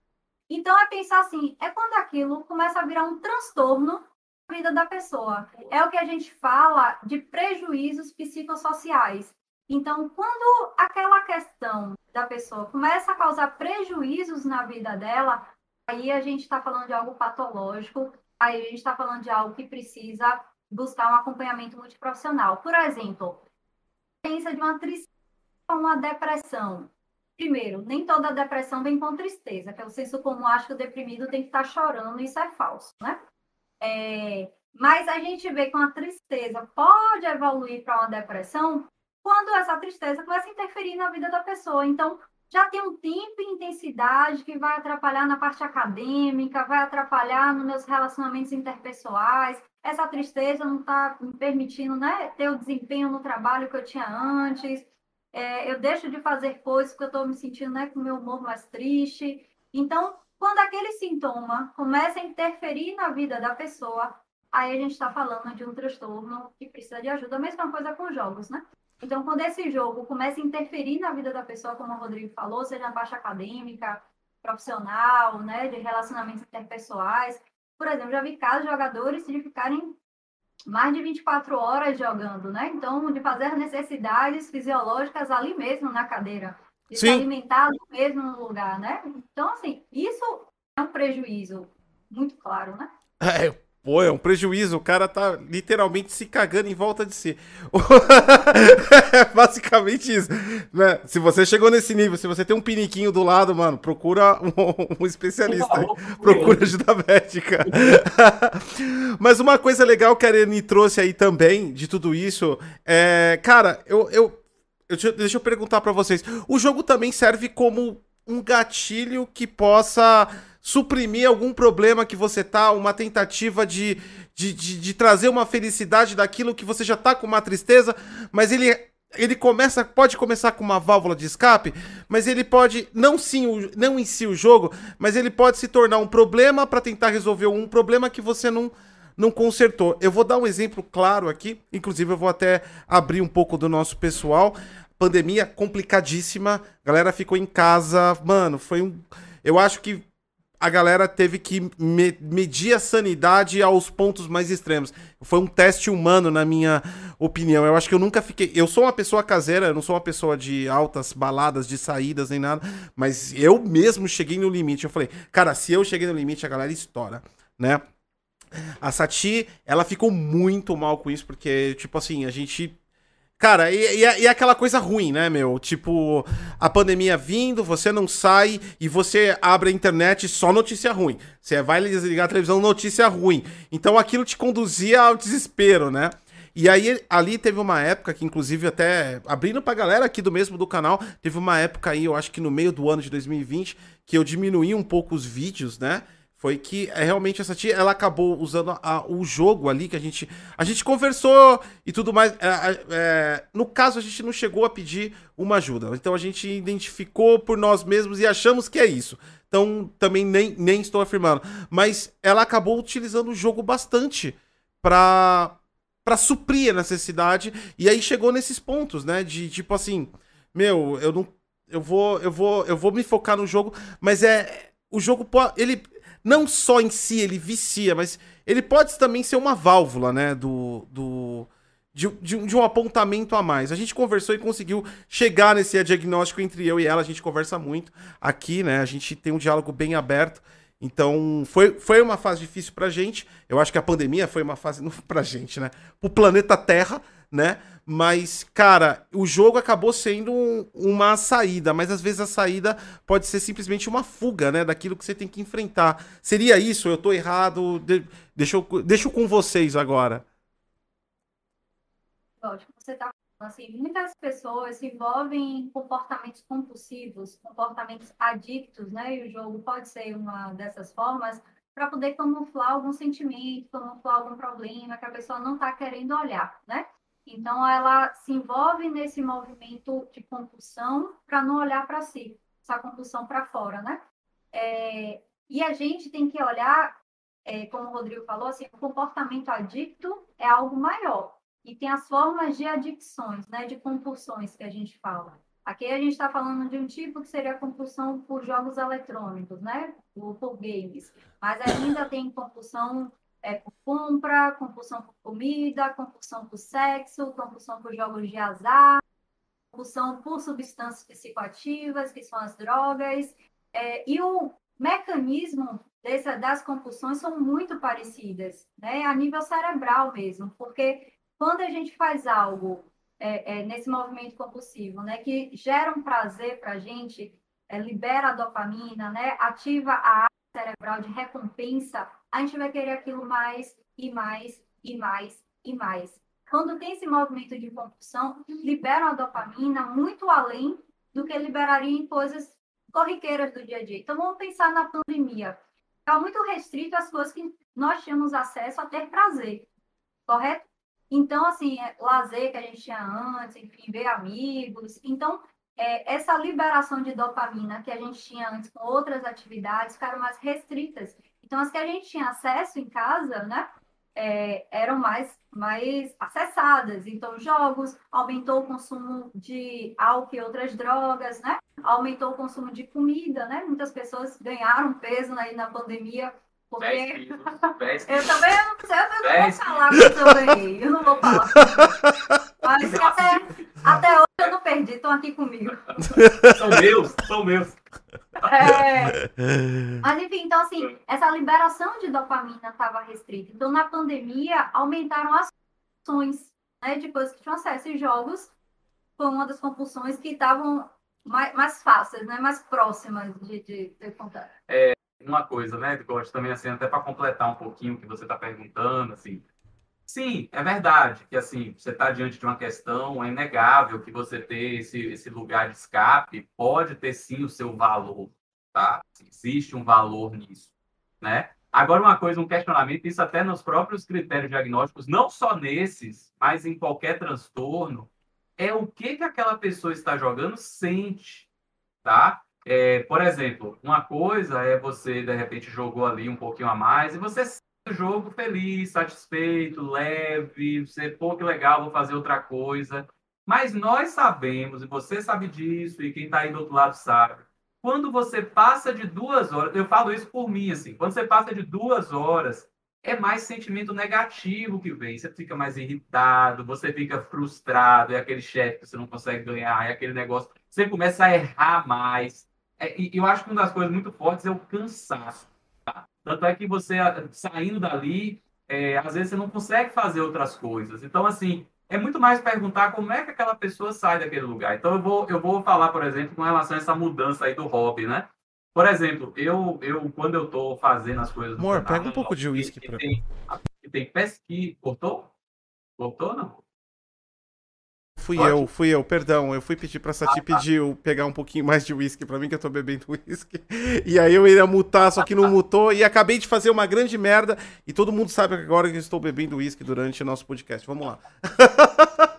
Então, é pensar assim, é quando aquilo começa a virar um transtorno vida da pessoa. É o que a gente fala de prejuízos psicossociais. Então, quando aquela questão da pessoa começa a causar prejuízos na vida dela, aí a gente está falando de algo patológico, aí a gente está falando de algo que precisa buscar um acompanhamento multiprofissional. Por exemplo, pensa de uma tristeza uma depressão. Primeiro, nem toda depressão vem com tristeza, que é o senso comum acha que o deprimido tem que estar tá chorando, isso é falso, né? É, mas a gente vê que uma tristeza pode evoluir para uma depressão quando essa tristeza começa a interferir na vida da pessoa. Então, já tem um tempo e intensidade que vai atrapalhar na parte acadêmica, vai atrapalhar nos meus relacionamentos interpessoais. Essa tristeza não está me permitindo né, ter o desempenho no trabalho que eu tinha antes. É, eu deixo de fazer coisas porque eu estou me sentindo né, com o meu humor mais triste. Então, quando aquele sintoma começa a interferir na vida da pessoa, aí a gente está falando de um transtorno que precisa de ajuda. A mesma coisa com jogos, né? Então, quando esse jogo começa a interferir na vida da pessoa, como o Rodrigo falou, seja na parte acadêmica, profissional, né, de relacionamentos interpessoais. Por exemplo, já vi casos de jogadores de ficarem mais de 24 horas jogando, né? Então, de fazer necessidades fisiológicas ali mesmo na cadeira, de Sim. se alimentar ali mesmo no lugar, né? Então, assim, isso é um prejuízo muito claro, né? É, Pô, é um prejuízo. O cara tá literalmente se cagando em volta de si. é basicamente isso. Né? Se você chegou nesse nível, se você tem um piniquinho do lado, mano, procura um, um especialista. procura ajuda médica. Mas uma coisa legal que a Arene trouxe aí também, de tudo isso, é. Cara, eu. eu, eu deixa eu perguntar para vocês. O jogo também serve como um gatilho que possa suprimir algum problema que você tá, uma tentativa de, de, de, de trazer uma felicidade daquilo que você já tá com uma tristeza, mas ele ele começa, pode começar com uma válvula de escape, mas ele pode não sim, não em si o jogo, mas ele pode se tornar um problema para tentar resolver um problema que você não não consertou. Eu vou dar um exemplo claro aqui, inclusive eu vou até abrir um pouco do nosso pessoal. Pandemia complicadíssima, galera ficou em casa, mano, foi um eu acho que a galera teve que me medir a sanidade aos pontos mais extremos. Foi um teste humano, na minha opinião. Eu acho que eu nunca fiquei. Eu sou uma pessoa caseira, eu não sou uma pessoa de altas baladas, de saídas nem nada. Mas eu mesmo cheguei no limite. Eu falei, cara, se eu cheguei no limite, a galera estoura, né? A Sati, ela ficou muito mal com isso, porque, tipo assim, a gente Cara, e, e, é, e, é aquela coisa ruim, né, meu? Tipo, a pandemia vindo, você não sai e você abre a internet só notícia ruim. Você vai desligar a televisão, notícia ruim. Então aquilo te conduzia ao desespero, né? E aí, ali teve uma época que, inclusive, até abrindo pra galera aqui do mesmo do canal, teve uma época aí, eu acho que no meio do ano de 2020, que eu diminuí um pouco os vídeos, né? Foi que é, realmente essa tia ela acabou usando a, o jogo ali que a gente a gente conversou e tudo mais. É, é, no caso a gente não chegou a pedir uma ajuda. Então a gente identificou por nós mesmos e achamos que é isso. Então também nem, nem estou afirmando. Mas ela acabou utilizando o jogo bastante para para suprir a necessidade. E aí chegou nesses pontos né? De tipo assim meu eu não eu vou eu vou eu vou me focar no jogo mas é o jogo ele não só em si ele vicia, mas ele pode também ser uma válvula, né, do, do de, de, de, um apontamento a mais. A gente conversou e conseguiu chegar nesse diagnóstico entre eu e ela. A gente conversa muito aqui, né? A gente tem um diálogo bem aberto. Então, foi, foi uma fase difícil pra gente. Eu acho que a pandemia foi uma fase. Não pra gente, né? Pro planeta Terra, né? Mas, cara, o jogo acabou sendo um, uma saída, mas às vezes a saída pode ser simplesmente uma fuga, né? Daquilo que você tem que enfrentar. Seria isso? Eu tô errado? De, deixa, eu, deixa eu com vocês agora. Lógico, você tá assim, muitas pessoas se envolvem em comportamentos compulsivos, comportamentos adictos, né? E o jogo pode ser uma dessas formas para poder camuflar algum sentimento, camuflar algum problema que a pessoa não está querendo olhar, né? Então, ela se envolve nesse movimento de compulsão para não olhar para si, essa compulsão para fora, né? É, e a gente tem que olhar, é, como o Rodrigo falou, assim, o comportamento adicto é algo maior. E tem as formas de adicções, né, de compulsões que a gente fala. Aqui a gente está falando de um tipo que seria a compulsão por jogos eletrônicos, né? Por, por games. Mas ainda tem compulsão é, por compra, compulsão por comida, compulsão por sexo, compulsão por jogos de azar. compulsão por substâncias psicoativas, que são as drogas, é, e o mecanismo dessa, das compulsões são muito parecidas, né? A nível cerebral mesmo, porque quando a gente faz algo é, é, nesse movimento compulsivo, né, que gera um prazer para a gente, é, libera a dopamina, né, ativa a área cerebral de recompensa, a gente vai querer aquilo mais e mais e mais e mais. Quando tem esse movimento de compulsão, libera a dopamina muito além do que liberaria em coisas corriqueiras do dia a dia. Então, vamos pensar na pandemia. Está muito restrito às coisas que nós tínhamos acesso a ter prazer, correto? Então, assim, é, lazer que a gente tinha antes, enfim, ver amigos. Então, é, essa liberação de dopamina que a gente tinha antes com outras atividades ficaram mais restritas. Então, as que a gente tinha acesso em casa, né, é, eram mais, mais acessadas. Então, jogos, aumentou o consumo de álcool e outras drogas, né? Aumentou o consumo de comida, né? Muitas pessoas ganharam peso aí na pandemia porque eu também eu não, sei, eu não vou falar quanto eu ganhei. Eu não vou falar. Mas até, até hoje eu perdi, estão aqui comigo. São meus, são meus. É, mas enfim, então assim, essa liberação de dopamina estava restrita. Então, na pandemia, aumentaram as funções né, de coisas que tinham acesso. E jogos foi uma das compulsões que estavam mais, mais fáceis, né, mais próximas de, de, de contar. É, uma coisa, né, Gosto também, assim, até para completar um pouquinho o que você está perguntando, assim, sim, é verdade que, assim, você está diante de uma questão, é inegável que você ter esse, esse lugar de escape pode ter, sim, o seu valor, tá? Existe um valor nisso, né? Agora, uma coisa, um questionamento, isso até nos próprios critérios diagnósticos, não só nesses, mas em qualquer transtorno, é o que, que aquela pessoa está jogando sente, tá? É, por exemplo, uma coisa é você, de repente, jogou ali um pouquinho a mais e você jogo feliz, satisfeito, leve, você, pô, que legal, vou fazer outra coisa. Mas nós sabemos, e você sabe disso, e quem está aí do outro lado sabe, quando você passa de duas horas, eu falo isso por mim, assim, quando você passa de duas horas, é mais sentimento negativo que vem. Você fica mais irritado, você fica frustrado, é aquele chefe que você não consegue ganhar, é aquele negócio. Você começa a errar mais. É, e eu acho que uma das coisas muito fortes é o cansaço. Tá? Tanto é que você, saindo dali, é, às vezes você não consegue fazer outras coisas. Então, assim, é muito mais perguntar como é que aquela pessoa sai daquele lugar. Então, eu vou, eu vou falar, por exemplo, com relação a essa mudança aí do hobby, né? Por exemplo, eu, eu quando eu estou fazendo as coisas... Amor, canal, pega um pouco de uísque para mim. Tem pesqui... Cortou? Cortou, não? Fui Pode? eu, fui eu, perdão. Eu fui pedir pra Sati ah, tá. pedir pegar um pouquinho mais de uísque pra mim, que eu tô bebendo uísque. E aí eu iria mutar, só que não mutou. E acabei de fazer uma grande merda. E todo mundo sabe agora que eu estou bebendo uísque durante o nosso podcast. Vamos lá.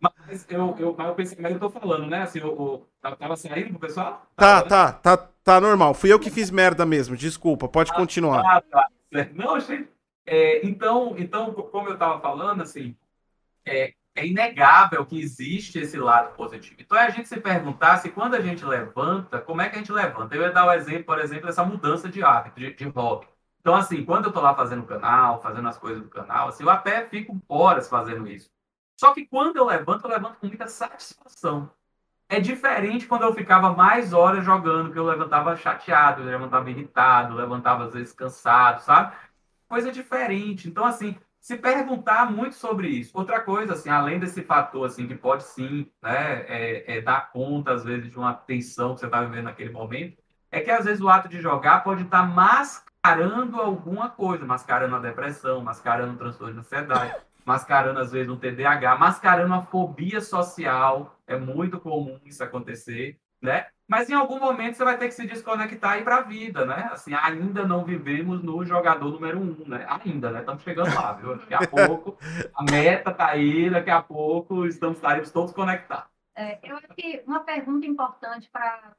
Mas eu, eu, mas eu pensei, mas eu tô falando, né? Assim, eu, eu tava saindo pro pessoal? Tá, tá, tá, tá normal. Fui eu que fiz merda mesmo. Desculpa, pode ah, continuar. Ah, tá. Não, achei. É, então, então, como eu tava falando, assim, é, é inegável que existe esse lado positivo. Então, é a gente se perguntar se quando a gente levanta, como é que a gente levanta? Eu ia dar o exemplo, por exemplo, dessa mudança de hábito, de, de hobby. Então, assim, quando eu estou lá fazendo o canal, fazendo as coisas do canal, assim, eu até fico horas fazendo isso. Só que quando eu levanto, eu levanto com muita satisfação. É diferente quando eu ficava mais horas jogando, que eu levantava chateado, eu levantava irritado, levantava às vezes cansado, sabe? Coisa diferente. Então, assim, se perguntar muito sobre isso. Outra coisa, assim, além desse fator, assim, que pode sim, né, é, é dar conta, às vezes, de uma tensão que você está vivendo naquele momento, é que, às vezes, o ato de jogar pode estar tá mascarando alguma coisa, mascarando a depressão, mascarando o transtorno de ansiedade, mascarando, às vezes, um TDAH, mascarando a fobia social. É muito comum isso acontecer, né? Mas em algum momento você vai ter que se desconectar e ir para a vida, né? Assim, ainda não vivemos no jogador número um, né? Ainda, né? Estamos chegando lá, viu? Daqui a pouco a meta está aí, daqui a pouco estamos, estaremos todos conectados. É, eu acho que uma pergunta importante para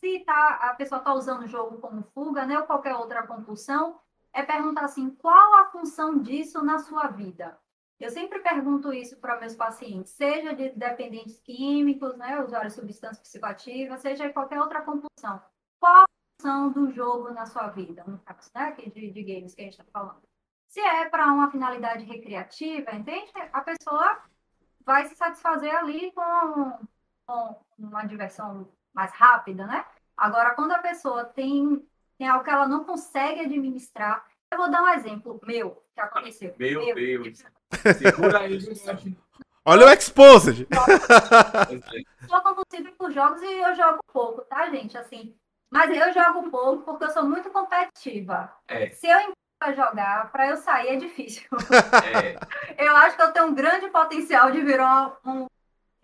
se tá, a pessoa está usando o jogo como fuga, né? Ou qualquer outra compulsão, é perguntar assim, qual a função disso na sua vida? Eu sempre pergunto isso para meus pacientes, seja de dependentes químicos, né, usuários de substâncias psicoativas, seja qualquer outra compulsão. Qual a função do jogo na sua vida? No caso, né, de, de games que a gente está falando. Se é para uma finalidade recreativa, entende? A pessoa vai se satisfazer ali com, com uma diversão mais rápida, né? Agora, quando a pessoa tem, tem algo que ela não consegue administrar, eu vou dar um exemplo meu, que aconteceu. Meu, meu. Deus. Segura aí, Olha o Exposed! Sou compulsiva por jogos e eu jogo pouco, tá, gente? Assim, mas eu jogo pouco porque eu sou muito competitiva. É. Se eu para jogar, para eu sair é difícil. É. Eu acho que eu tenho um grande potencial de virar um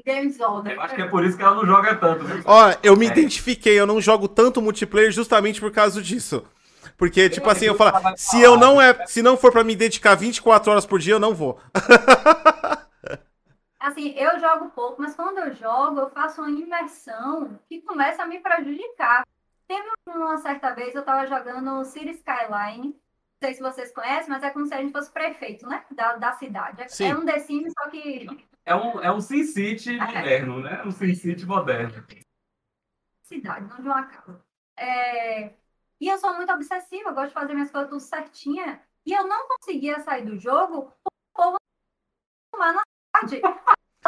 Games Eu acho que é por isso que ela não joga tanto. Viu? Ó, eu me é. identifiquei, eu não jogo tanto multiplayer justamente por causa disso. Porque, tipo assim, eu falo, se eu não é, se não for para me dedicar 24 horas por dia, eu não vou. assim, eu jogo pouco, mas quando eu jogo, eu faço uma imersão que começa a me prejudicar. Teve uma certa vez, eu tava jogando City Skyline, não sei se vocês conhecem, mas é como se a gente fosse prefeito, né, da, da cidade. É, Sim. é um The Sims, só que... É um, é um Sin City é. moderno, né? Um Sin City moderno. Cidade, não de uma casa. É... E eu sou muito obsessiva, gosto de fazer minhas coisas tudo certinha. E eu não conseguia sair do jogo o povo tomar na cidade.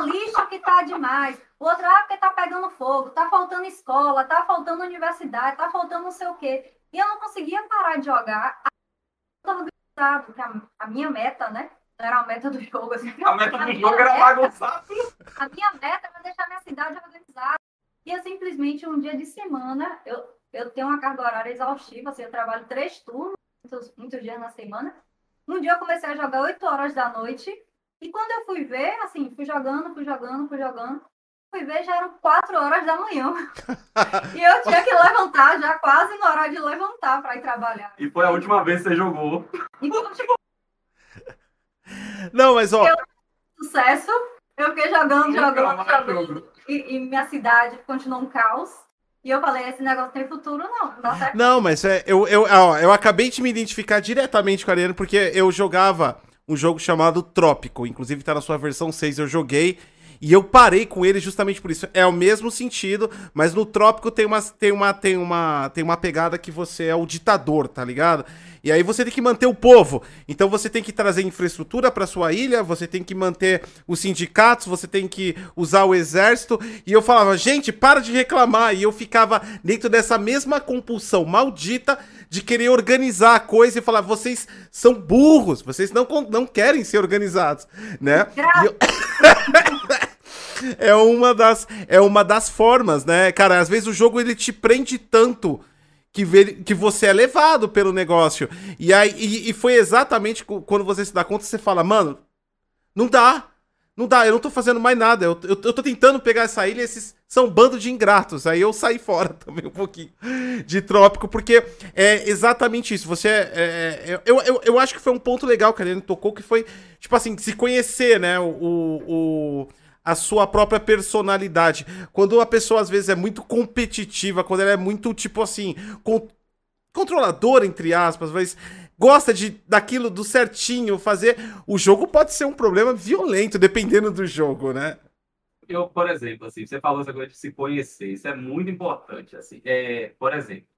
Lixo que tá demais. O outro, ah, porque tá pegando fogo, tá faltando escola, tá faltando universidade, tá faltando não sei o quê. E eu não conseguia parar de jogar. Organizado, que a, a minha meta, né? Não era a meta do jogo. Assim, a meta do jogo era bagunçado. A minha meta era deixar minha cidade organizada. E eu simplesmente, um dia de semana, eu, eu tenho uma carga horária exaustiva, assim, eu trabalho três turnos, muitos, muitos dias na semana. Um dia eu comecei a jogar 8 horas da noite, e quando eu fui ver, assim, fui jogando, fui jogando, fui jogando, fui ver, já eram 4 horas da manhã. e eu tinha que levantar, já quase na hora de levantar para ir trabalhar. E foi a última vez que você jogou. E quando chegou... Não, mas ó. Eu, sucesso, eu fiquei jogando, jogando, jogando. E, e minha cidade continuou um caos. E eu falei, esse negócio tem futuro, não, não. Não, mas é, eu, eu, ó, eu acabei de me identificar diretamente com a Ariane, porque eu jogava um jogo chamado Trópico. Inclusive tá na sua versão 6, eu joguei. E eu parei com ele justamente por isso. É o mesmo sentido, mas no Trópico tem uma, tem uma, tem uma, tem uma pegada que você é o ditador, tá ligado? E aí você tem que manter o povo. Então você tem que trazer infraestrutura para sua ilha, você tem que manter os sindicatos, você tem que usar o exército. E eu falava, gente, para de reclamar. E eu ficava dentro dessa mesma compulsão maldita de querer organizar a coisa e falar, vocês são burros, vocês não, não querem ser organizados, né? Eu... é uma das é uma das formas, né? Cara, às vezes o jogo ele te prende tanto que, vê, que você é levado pelo negócio. E, aí, e, e, foi exatamente quando você se dá conta, você fala, mano, não dá. Não dá, eu não tô fazendo mais nada. Eu, eu, eu tô tentando pegar essa ilha, esses são um bando de ingratos. Aí eu saí fora também um pouquinho de trópico, porque é exatamente isso. Você é, é, é eu, eu, eu acho que foi um ponto legal que a Helena tocou, que foi, tipo assim, se conhecer, né? o, o a sua própria personalidade. Quando a pessoa às vezes é muito competitiva, quando ela é muito tipo assim, con controladora entre aspas, mas gosta de daquilo do certinho, fazer o jogo pode ser um problema violento dependendo do jogo, né? Eu, por exemplo, assim, você falou essa coisa de se conhecer, isso é muito importante, assim. É, por exemplo,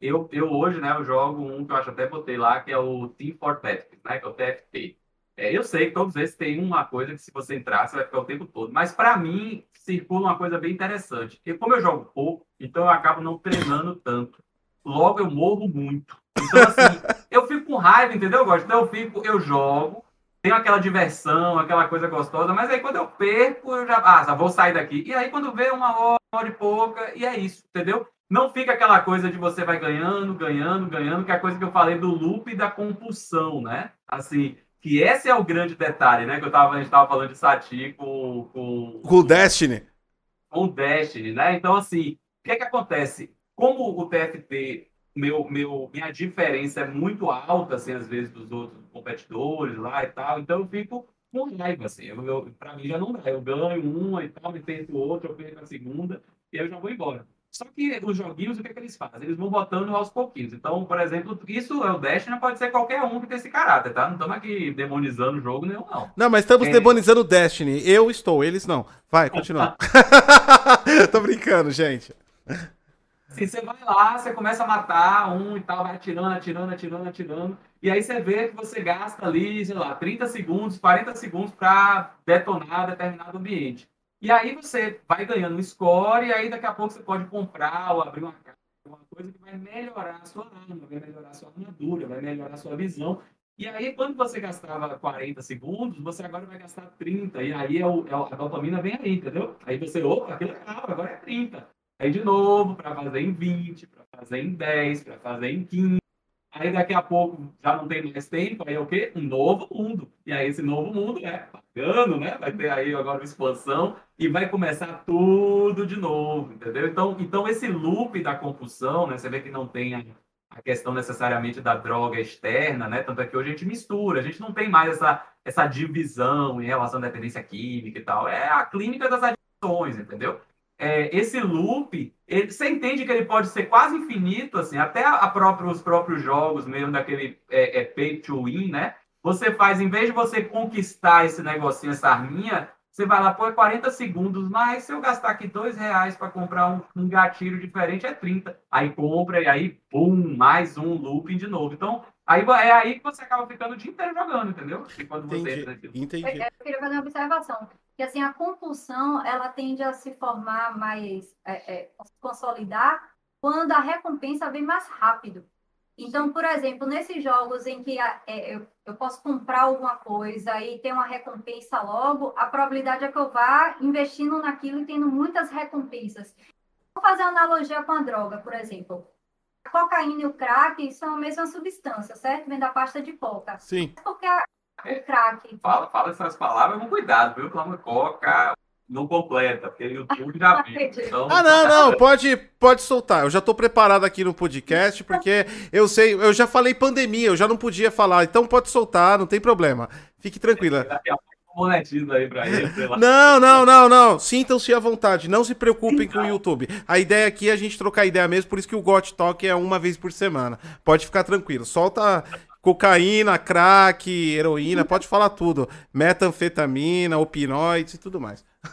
eu, eu hoje, né, eu jogo um que eu acho até botei lá, que é o Team for Tactics, né, que é o TFT. É, eu sei que todos esses têm uma coisa que se você entrar, você vai ficar o tempo todo. Mas para mim, circula uma coisa bem interessante. Porque como eu jogo pouco, então eu acabo não treinando tanto. Logo eu morro muito. Então, assim, eu fico com raiva, entendeu? Eu gosto. Então eu fico, eu jogo, tenho aquela diversão, aquela coisa gostosa, mas aí quando eu perco, eu já, ah, já vou sair daqui. E aí quando vê uma hora, uma hora e pouca, e é isso, entendeu? Não fica aquela coisa de você vai ganhando, ganhando, ganhando, que é a coisa que eu falei do loop e da compulsão, né? Assim, que esse é o grande detalhe, né? Que eu tava, a gente estava falando de Sati com, com. Com o Destiny. Com o Destiny, né? Então, assim, o que é que acontece? Como o TFT, meu, meu, minha diferença é muito alta, assim, às vezes, dos outros competidores lá e tal, então eu fico com raiva, assim. Eu, eu, pra mim já não dá. Eu ganho uma e tal, me perco outra, eu perco a segunda, e eu já vou embora. Só que os joguinhos, o que, é que eles fazem? Eles vão botando aos pouquinhos. Então, por exemplo, isso é o Destiny, pode ser qualquer um que tem esse caráter, tá? Não estamos aqui demonizando o jogo nenhum, não. Não, mas estamos é... demonizando o Destiny. Eu estou, eles não. Vai, continua. Tô brincando, gente. Se você vai lá, você começa a matar um e tal, vai atirando, atirando, atirando, atirando. E aí você vê que você gasta ali, sei lá, 30 segundos, 40 segundos para detonar determinado ambiente. E aí você vai ganhando um score, e aí daqui a pouco você pode comprar ou abrir uma uma coisa que vai melhorar a sua arma, vai melhorar a sua armadura, vai melhorar a sua visão. E aí, quando você gastava 40 segundos, você agora vai gastar 30. E aí é o, é a dopamina vem aí, entendeu? Aí você, opa, que legal, agora é 30. Aí de novo, para fazer em 20, para fazer em 10, para fazer em 15. Aí daqui a pouco já não tem mais tempo, aí é o quê? Um novo mundo. E aí esse novo mundo é bacana, né? Vai ter aí agora uma expansão e vai começar tudo de novo, entendeu? Então, então esse loop da compulsão, né? Você vê que não tem a, a questão necessariamente da droga externa, né? Tanto é que hoje a gente mistura, a gente não tem mais essa, essa divisão em relação à dependência química e tal. É a clínica das adições, entendeu? É, esse loop, ele, você entende que ele pode ser quase infinito, assim, até a, a própria, os próprios jogos mesmo daquele é, é, pay to win, né? Você faz, em vez de você conquistar esse negocinho, essa arminha, você vai lá, pô, é 40 segundos, mas se eu gastar aqui dois reais para comprar um, um, gatilho diferente, é 30. Aí compra e aí, pum, mais um looping de novo. Então, aí é aí que você acaba ficando o dia inteiro jogando, entendeu? E quando Entendi. você entra Entendi. Eu, eu queria fazer uma observação que assim a compulsão ela tende a se formar mais, é, é, se consolidar quando a recompensa vem mais rápido. Então, por exemplo, nesses jogos em que é, eu, eu, posso comprar alguma coisa e ter uma recompensa logo, a probabilidade é que eu vá investindo naquilo e tendo muitas recompensas. Vou fazer uma analogia com a droga, por exemplo. A cocaína e o crack são a mesma substância, certo? Vem da pasta de coca. Sim. Porque a, o crack. Fala, fala essas palavras com cuidado, viu? Clama coca não completa, porque o YouTube já viu. Então... Ah, não, não, pode, pode soltar. Eu já tô preparado aqui no podcast, porque eu sei, eu já falei pandemia, eu já não podia falar, então pode soltar, não tem problema. Fique tranquila. aí pra ele, Não, não, não, não. Sintam-se à vontade. Não se preocupem com o YouTube. A ideia aqui é a gente trocar ideia mesmo, por isso que o Got Talk é uma vez por semana. Pode ficar tranquilo. Solta cocaína, crack, heroína, pode falar tudo. Metanfetamina, opinoides e tudo mais.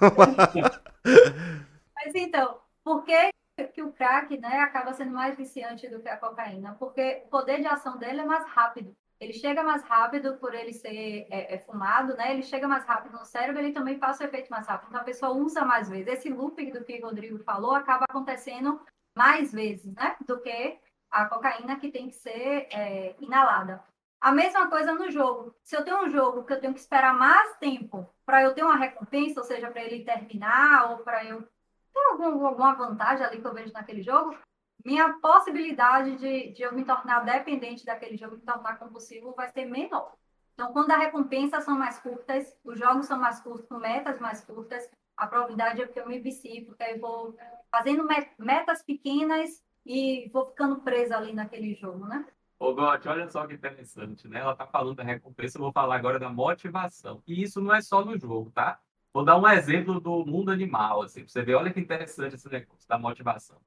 Mas então, por que, que o crack né, acaba sendo mais viciante do que a cocaína? Porque o poder de ação dele é mais rápido. Ele chega mais rápido por ele ser é, é, fumado, né? Ele chega mais rápido no cérebro, ele também passa o efeito mais rápido. Então a pessoa usa mais vezes. Esse looping do que o Rodrigo falou acaba acontecendo mais vezes, né? Do que a cocaína que tem que ser é, inalada. A mesma coisa no jogo. Se eu tenho um jogo que eu tenho que esperar mais tempo para eu ter uma recompensa, ou seja, para ele terminar, ou para eu ter algum, alguma vantagem ali que eu vejo naquele jogo, minha possibilidade de, de eu me tornar dependente daquele jogo, me tornar compulsivo, vai ser menor. Então, quando as recompensas são mais curtas, os jogos são mais curtos, com metas mais curtas, a probabilidade é que eu me vicie, porque eu vou fazendo metas pequenas e vou ficando presa ali naquele jogo, né? Ô, Gotti, olha só que interessante, né? Ela tá falando da recompensa, eu vou falar agora da motivação. E isso não é só no jogo, tá? Vou dar um exemplo do mundo animal, assim, pra você ver, olha que interessante esse negócio da motivação.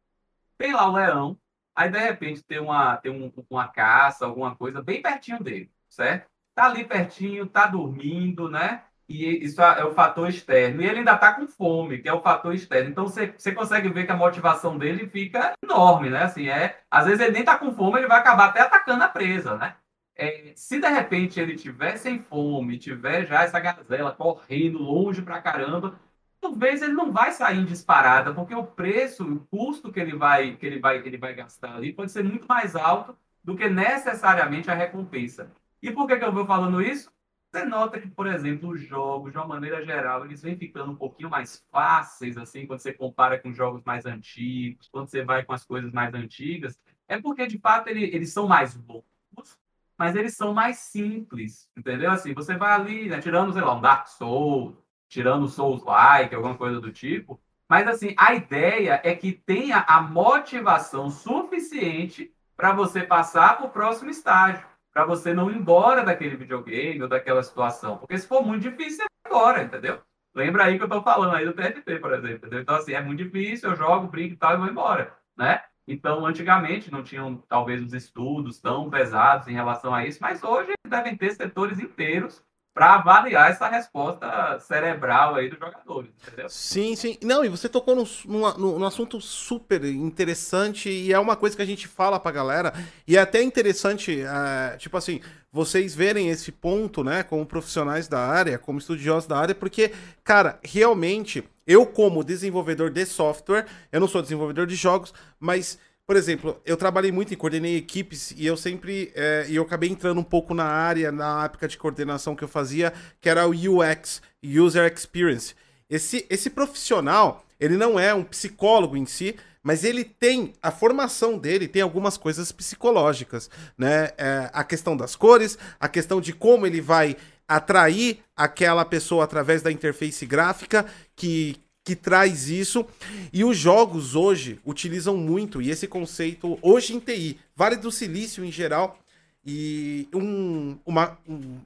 Tem lá o leão, aí de repente tem uma, tem um, uma caça, alguma coisa bem pertinho dele, certo? Tá ali pertinho, tá dormindo, né? E isso é, é o fator externo. E ele ainda está com fome, que é o fator externo. Então você, você consegue ver que a motivação dele fica enorme, né? Assim, é, às vezes ele nem está com fome, ele vai acabar até atacando a presa, né? É, se de repente ele tiver sem fome, tiver já essa gazela correndo longe pra caramba, talvez ele não vai sair em disparada, porque o preço, o custo que ele vai, que ele vai, que ele vai gastar ali pode ser muito mais alto do que necessariamente a recompensa. E por que, que eu vou falando isso? Você nota que, por exemplo, os jogos, de uma maneira geral, eles vêm ficando um pouquinho mais fáceis, assim, quando você compara com jogos mais antigos, quando você vai com as coisas mais antigas, é porque, de fato, ele, eles são mais longos, mas eles são mais simples, entendeu? Assim, você vai ali, né, tirando, sei lá, um Dark Souls, tirando Souls-like, alguma coisa do tipo, mas, assim, a ideia é que tenha a motivação suficiente para você passar para o próximo estágio para você não ir embora daquele videogame ou daquela situação. Porque se for muito difícil, vai embora, entendeu? Lembra aí que eu estou falando aí do TFT, por exemplo. Entendeu? Então, assim, é muito difícil, eu jogo, brinco e tal e vou embora, né? Então, antigamente não tinham talvez os estudos tão pesados em relação a isso, mas hoje devem ter setores inteiros para avaliar essa resposta cerebral aí dos jogadores, entendeu? Sim, sim. Não, e você tocou num, num, num, assunto super interessante e é uma coisa que a gente fala pra galera e é até interessante, é, tipo assim, vocês verem esse ponto, né, como profissionais da área, como estudiosos da área, porque, cara, realmente, eu como desenvolvedor de software, eu não sou desenvolvedor de jogos, mas por exemplo, eu trabalhei muito e coordenei equipes e eu sempre. É, e eu acabei entrando um pouco na área, na época de coordenação que eu fazia, que era o UX, User Experience. Esse, esse profissional, ele não é um psicólogo em si, mas ele tem, a formação dele tem algumas coisas psicológicas, né? É, a questão das cores, a questão de como ele vai atrair aquela pessoa através da interface gráfica que, que traz isso. E os jogos hoje utilizam muito, e esse conceito, hoje em TI, Vale do Silício em geral, e um, uma, um,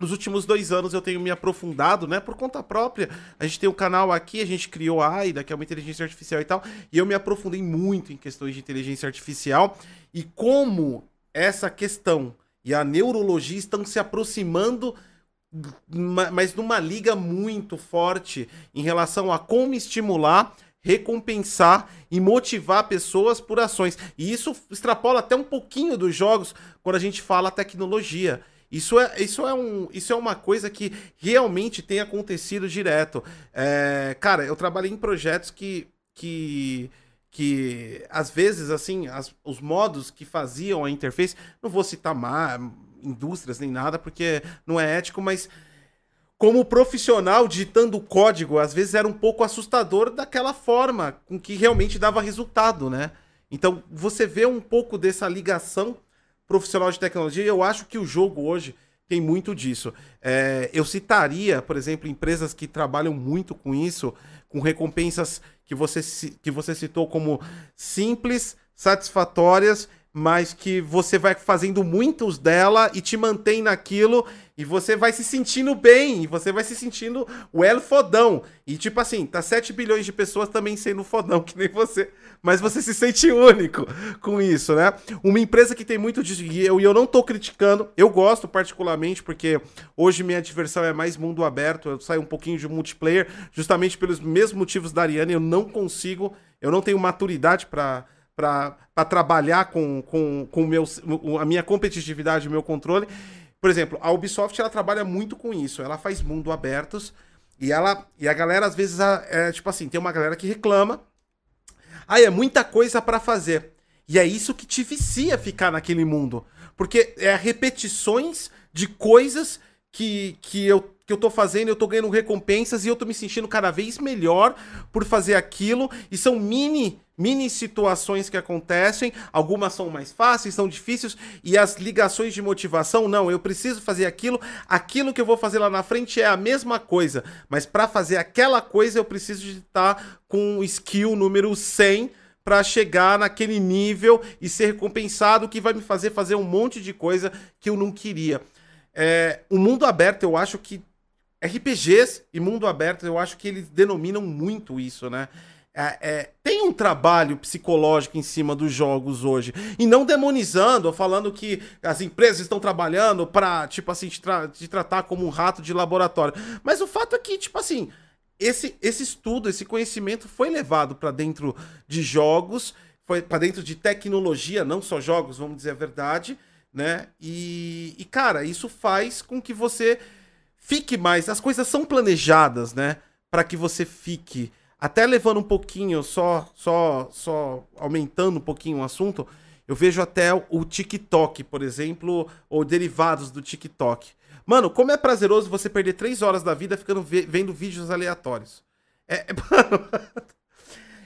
nos últimos dois anos eu tenho me aprofundado, né, por conta própria. A gente tem um canal aqui, a gente criou a AIDA, que é uma inteligência artificial e tal, e eu me aprofundei muito em questões de inteligência artificial e como essa questão e a neurologia estão se aproximando mas numa liga muito forte em relação a como estimular, recompensar e motivar pessoas por ações. E isso extrapola até um pouquinho dos jogos quando a gente fala tecnologia. Isso é, isso, é um, isso é uma coisa que realmente tem acontecido direto. É, cara, eu trabalhei em projetos que, que, que às vezes, assim, as, os modos que faziam a interface, não vou citar mais, indústrias nem nada, porque não é ético, mas como profissional digitando código, às vezes era um pouco assustador daquela forma com que realmente dava resultado, né? Então, você vê um pouco dessa ligação profissional de tecnologia, eu acho que o jogo hoje tem muito disso. É, eu citaria, por exemplo, empresas que trabalham muito com isso, com recompensas que você, que você citou como simples, satisfatórias mas que você vai fazendo muitos dela e te mantém naquilo e você vai se sentindo bem, e você vai se sentindo o El fodão. E tipo assim, tá 7 bilhões de pessoas também sendo fodão, que nem você, mas você se sente único com isso, né? Uma empresa que tem muito disso, e eu, eu não tô criticando, eu gosto particularmente, porque hoje minha diversão é mais mundo aberto, eu saio um pouquinho de multiplayer, justamente pelos mesmos motivos da Ariane, eu não consigo, eu não tenho maturidade para para trabalhar com, com, com meu, a minha competitividade, o meu controle. Por exemplo, a Ubisoft ela trabalha muito com isso. Ela faz mundo abertos e ela e a galera às vezes é tipo assim, tem uma galera que reclama. Aí ah, é muita coisa para fazer. E é isso que te vicia ficar naquele mundo, porque é repetições de coisas que, que eu que eu tô fazendo, eu tô ganhando recompensas e eu tô me sentindo cada vez melhor por fazer aquilo. E são mini mini situações que acontecem, algumas são mais fáceis, são difíceis, e as ligações de motivação, não, eu preciso fazer aquilo, aquilo que eu vou fazer lá na frente é a mesma coisa, mas para fazer aquela coisa eu preciso de estar com o skill número 100 para chegar naquele nível e ser recompensado, que vai me fazer fazer um monte de coisa que eu não queria. É, o mundo aberto, eu acho que RPGs e mundo aberto, eu acho que eles denominam muito isso, né? É, é, tem um trabalho psicológico em cima dos jogos hoje. E não demonizando, falando que as empresas estão trabalhando para, tipo assim, te, tra te, tratar como um rato de laboratório. Mas o fato é que, tipo assim, esse, esse estudo, esse conhecimento foi levado para dentro de jogos, foi para dentro de tecnologia, não só jogos, vamos dizer a verdade, né? E, e, cara, isso faz com que você fique mais. As coisas são planejadas, né? Para que você fique. Até levando um pouquinho, só, só, só aumentando um pouquinho o assunto, eu vejo até o TikTok, por exemplo, ou derivados do TikTok. Mano, como é prazeroso você perder três horas da vida ficando vendo vídeos aleatórios. É, mano,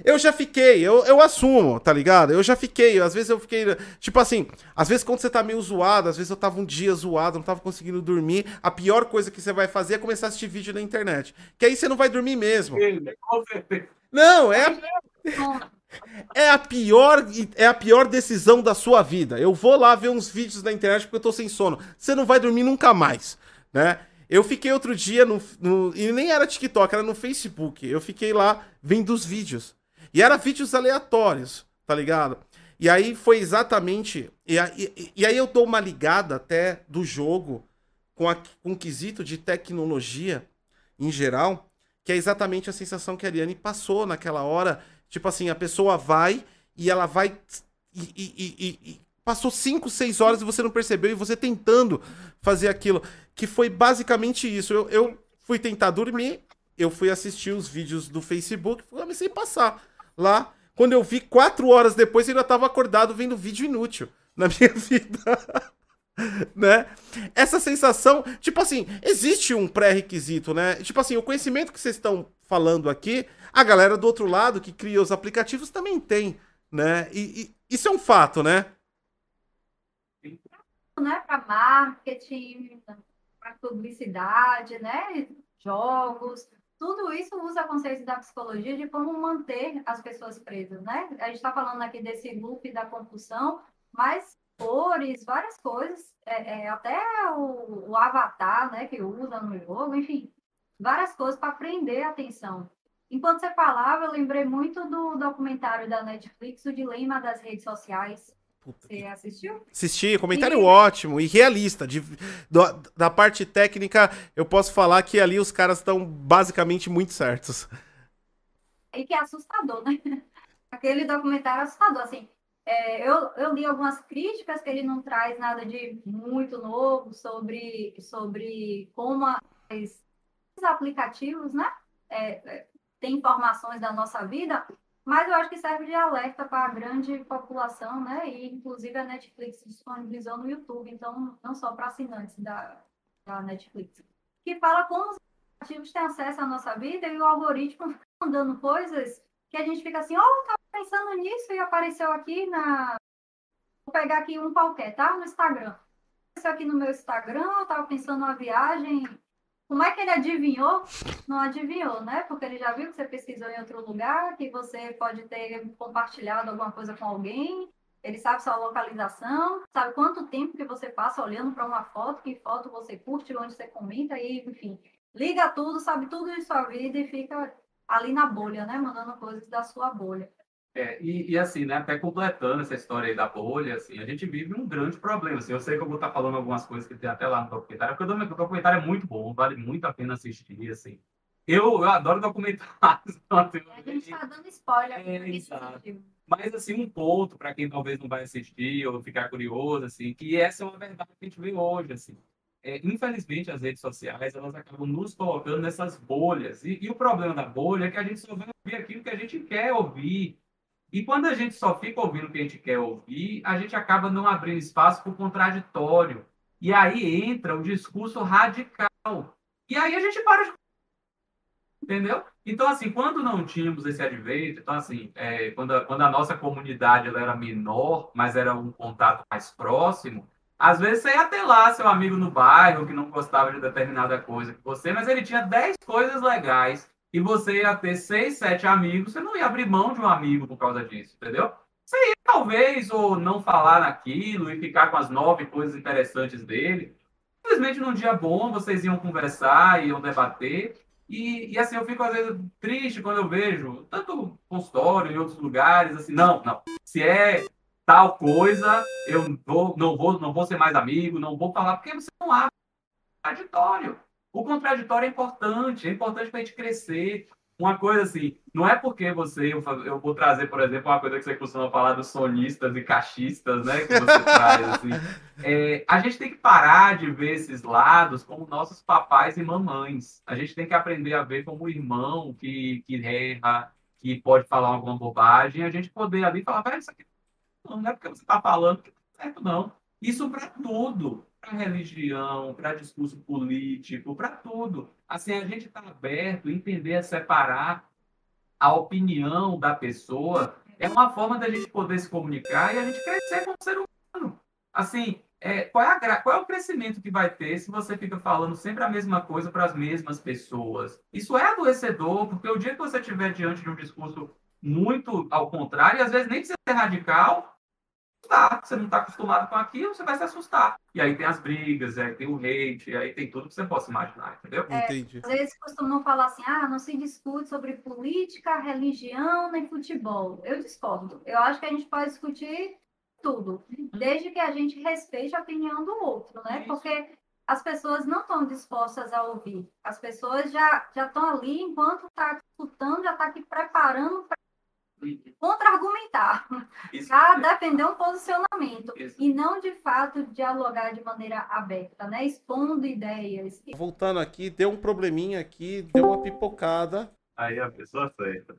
eu já fiquei, eu, eu assumo, tá ligado? Eu já fiquei, às vezes eu fiquei. Tipo assim, às vezes quando você tá meio zoado, às vezes eu tava um dia zoado, não tava conseguindo dormir. A pior coisa que você vai fazer é começar a assistir vídeo na internet. Que aí você não vai dormir mesmo. Não, é. É a pior é a pior decisão da sua vida. Eu vou lá ver uns vídeos na internet porque eu tô sem sono. Você não vai dormir nunca mais, né? Eu fiquei outro dia no, no e nem era TikTok, era no Facebook. Eu fiquei lá vendo os vídeos. E era vídeos aleatórios, tá ligado? E aí foi exatamente. E, e, e aí eu dou uma ligada até do jogo com, a, com o quesito de tecnologia em geral, que é exatamente a sensação que a Ariane passou naquela hora. Tipo assim, a pessoa vai e ela vai. E, e, e, e passou 5, 6 horas e você não percebeu, e você tentando fazer aquilo. Que foi basicamente isso. Eu, eu fui tentar dormir, eu fui assistir os vídeos do Facebook, comecei a passar lá. Quando eu vi, quatro horas depois, eu ainda estava acordado vendo vídeo inútil na minha vida. né? Essa sensação, tipo assim, existe um pré-requisito, né? Tipo assim, o conhecimento que vocês estão falando aqui, a galera do outro lado que cria os aplicativos também tem, né? E, e isso é um fato, né? Né, para marketing, para publicidade, né? Jogos, tudo isso usa conceitos da psicologia de como manter as pessoas presas, né? A gente está falando aqui desse loop da compulsão, mas cores, várias coisas, é, é, até o, o, avatar, né, que usa no jogo, enfim, várias coisas para prender a atenção. Enquanto você falava, eu lembrei muito do documentário da Netflix, O Dilema das Redes Sociais. Você assistiu? Assisti, comentário e... ótimo e realista. De, do, da parte técnica, eu posso falar que ali os caras estão basicamente muito certos. E que é assustador, né? Aquele documentário é assustador, assim. É, eu, eu li algumas críticas que ele não traz nada de muito novo sobre, sobre como as, os aplicativos, né? É, é, tem informações da nossa vida, mas eu acho que serve de alerta para a grande população, né? E inclusive a Netflix disponibilizou no YouTube, então não só para assinantes da, da Netflix, que fala como os aplicativos têm acesso à nossa vida e o algoritmo mandando coisas que a gente fica assim, oh, eu tava pensando nisso e apareceu aqui na. Vou pegar aqui um qualquer, tá? No Instagram. Apareceu aqui no meu Instagram, eu tava pensando numa viagem. Como é que ele adivinhou? Não adivinhou, né? Porque ele já viu que você pesquisou em outro lugar, que você pode ter compartilhado alguma coisa com alguém. Ele sabe sua localização, sabe quanto tempo que você passa olhando para uma foto, que foto você curte, onde você comenta, e enfim, liga tudo, sabe tudo de sua vida e fica ali na bolha, né? Mandando coisas da sua bolha. É, e, e, assim, né, até completando essa história aí da bolha, assim, a gente vive um grande problema. Assim, eu sei que eu vou estar falando algumas coisas que tem até lá no documentário, porque o documentário é muito bom, vale muito a pena assistir, assim. Eu, eu adoro documentários. a gente está dando spoiler. É. Mas, assim, um ponto para quem talvez não vai assistir ou ficar curioso, assim, que essa é uma verdade que a gente vê hoje, assim é, infelizmente, as redes sociais elas acabam nos colocando nessas bolhas. E, e, o problema da bolha é que a gente só vai ouvir aquilo que a gente quer ouvir. E quando a gente só fica ouvindo o que a gente quer ouvir, a gente acaba não abrindo espaço para o contraditório. E aí entra o discurso radical. E aí a gente para de. Entendeu? Então, assim, quando não tínhamos esse advento, então, assim, é, quando, a, quando a nossa comunidade ela era menor, mas era um contato mais próximo, às vezes você ia ter lá seu amigo no bairro que não gostava de determinada coisa que você, mas ele tinha 10 coisas legais e você ia ter 6, 7 amigos, você não ia abrir mão de um amigo por causa disso, entendeu? Você ia talvez ou não falar naquilo e ficar com as nove coisas interessantes dele. Simplesmente num dia bom vocês iam conversar, iam debater. E, e assim, eu fico às vezes triste quando eu vejo, tanto consultório em outros lugares, assim, não, não. Se é tal coisa, eu vou, não, vou, não vou ser mais amigo, não vou falar, porque você não abre contraditório. O contraditório é importante, é importante para a gente crescer. Uma coisa assim, não é porque você, eu, vou trazer, por exemplo, uma coisa que você costuma falar dos sonistas e caixistas, né, que você traz, assim. É, a gente tem que parar de ver esses lados como nossos papais e mamães. A gente tem que aprender a ver como irmão que, que erra, que pode falar alguma bobagem, a gente poder ali falar, velho, isso aqui não, é porque você está falando que está certo, não. Isso para tudo, para religião, para discurso político, para tudo. Assim, a gente está aberto, entender a separar a opinião da pessoa é uma forma da gente poder se comunicar e a gente crescer como ser humano. Assim, é, qual, é a, qual é o crescimento que vai ter se você fica falando sempre a mesma coisa para as mesmas pessoas? Isso é adoecedor, porque o dia que você estiver diante de um discurso muito ao contrário, às vezes nem precisa ser radical, tá, você não está acostumado com aquilo, você vai se assustar. E aí tem as brigas, aí tem o hate, aí tem tudo que você possa imaginar, entendeu? É, Entendi. Às vezes costumam falar assim, ah, não se discute sobre política, religião, nem futebol. Eu discordo. Eu acho que a gente pode discutir tudo, uhum. desde que a gente respeite a opinião do outro, né? Isso. Porque as pessoas não estão dispostas a ouvir. As pessoas já já estão ali enquanto está escutando, já está aqui preparando para contra-argumentar, já defender um posicionamento Isso. e não de fato dialogar de maneira aberta, né? Expondo ideias. Voltando aqui, deu um probleminha aqui, deu uma pipocada. Aí a pessoa aceita.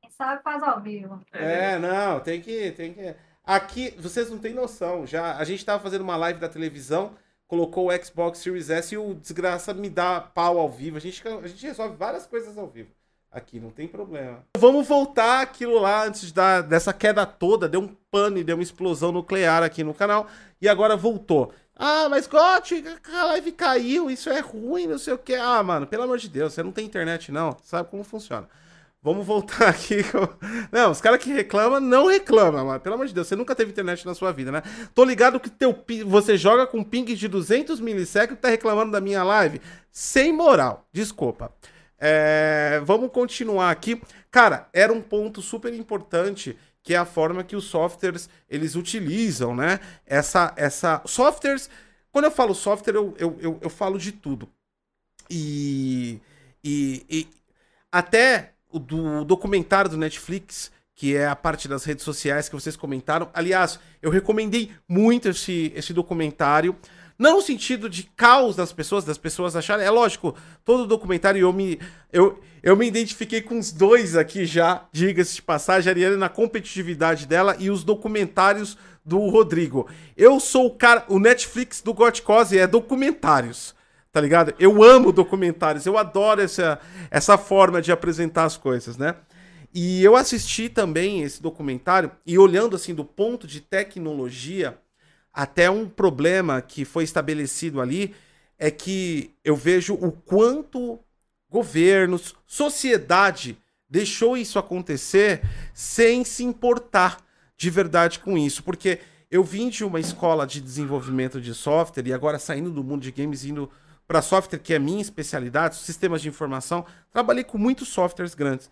Quem sabe faz ao vivo. É, não, tem que, tem que. Aqui, vocês não têm noção. Já a gente tava fazendo uma live da televisão, colocou o Xbox Series S e o desgraça me dá pau ao vivo. A gente, a gente resolve várias coisas ao vivo. Aqui não tem problema. Vamos voltar aquilo lá antes da, dessa queda toda. Deu um pane, deu uma explosão nuclear aqui no canal. E agora voltou. Ah, mas Gotti, a live caiu, isso é ruim, não sei o que. Ah, mano, pelo amor de Deus, você não tem internet, não. Sabe como funciona. Vamos voltar aqui. Não, os caras que reclamam, não reclamam, mano. Pelo amor de Deus, você nunca teve internet na sua vida, né? Tô ligado que teu você joga com ping de 200 milissegundos e tá reclamando da minha live. Sem moral, desculpa. É, vamos continuar aqui. Cara, era um ponto super importante que é a forma que os softwares eles utilizam, né? Essa, essa softwares. Quando eu falo software, eu, eu, eu, eu falo de tudo. E, e, e até o do documentário do Netflix, que é a parte das redes sociais que vocês comentaram. Aliás, eu recomendei muito esse, esse documentário. Não no sentido de caos das pessoas, das pessoas acharem. É lógico, todo documentário eu me. Eu, eu me identifiquei com os dois aqui já, diga-se de passagem, a Ariane na competitividade dela e os documentários do Rodrigo. Eu sou o cara. O Netflix do Gotcose é documentários. Tá ligado? Eu amo documentários, eu adoro essa, essa forma de apresentar as coisas, né? E eu assisti também esse documentário e olhando assim do ponto de tecnologia, até um problema que foi estabelecido ali é que eu vejo o quanto governos, sociedade deixou isso acontecer sem se importar de verdade com isso, porque eu vim de uma escola de desenvolvimento de software e agora saindo do mundo de games indo para software que é minha especialidade, sistemas de informação, trabalhei com muitos softwares grandes.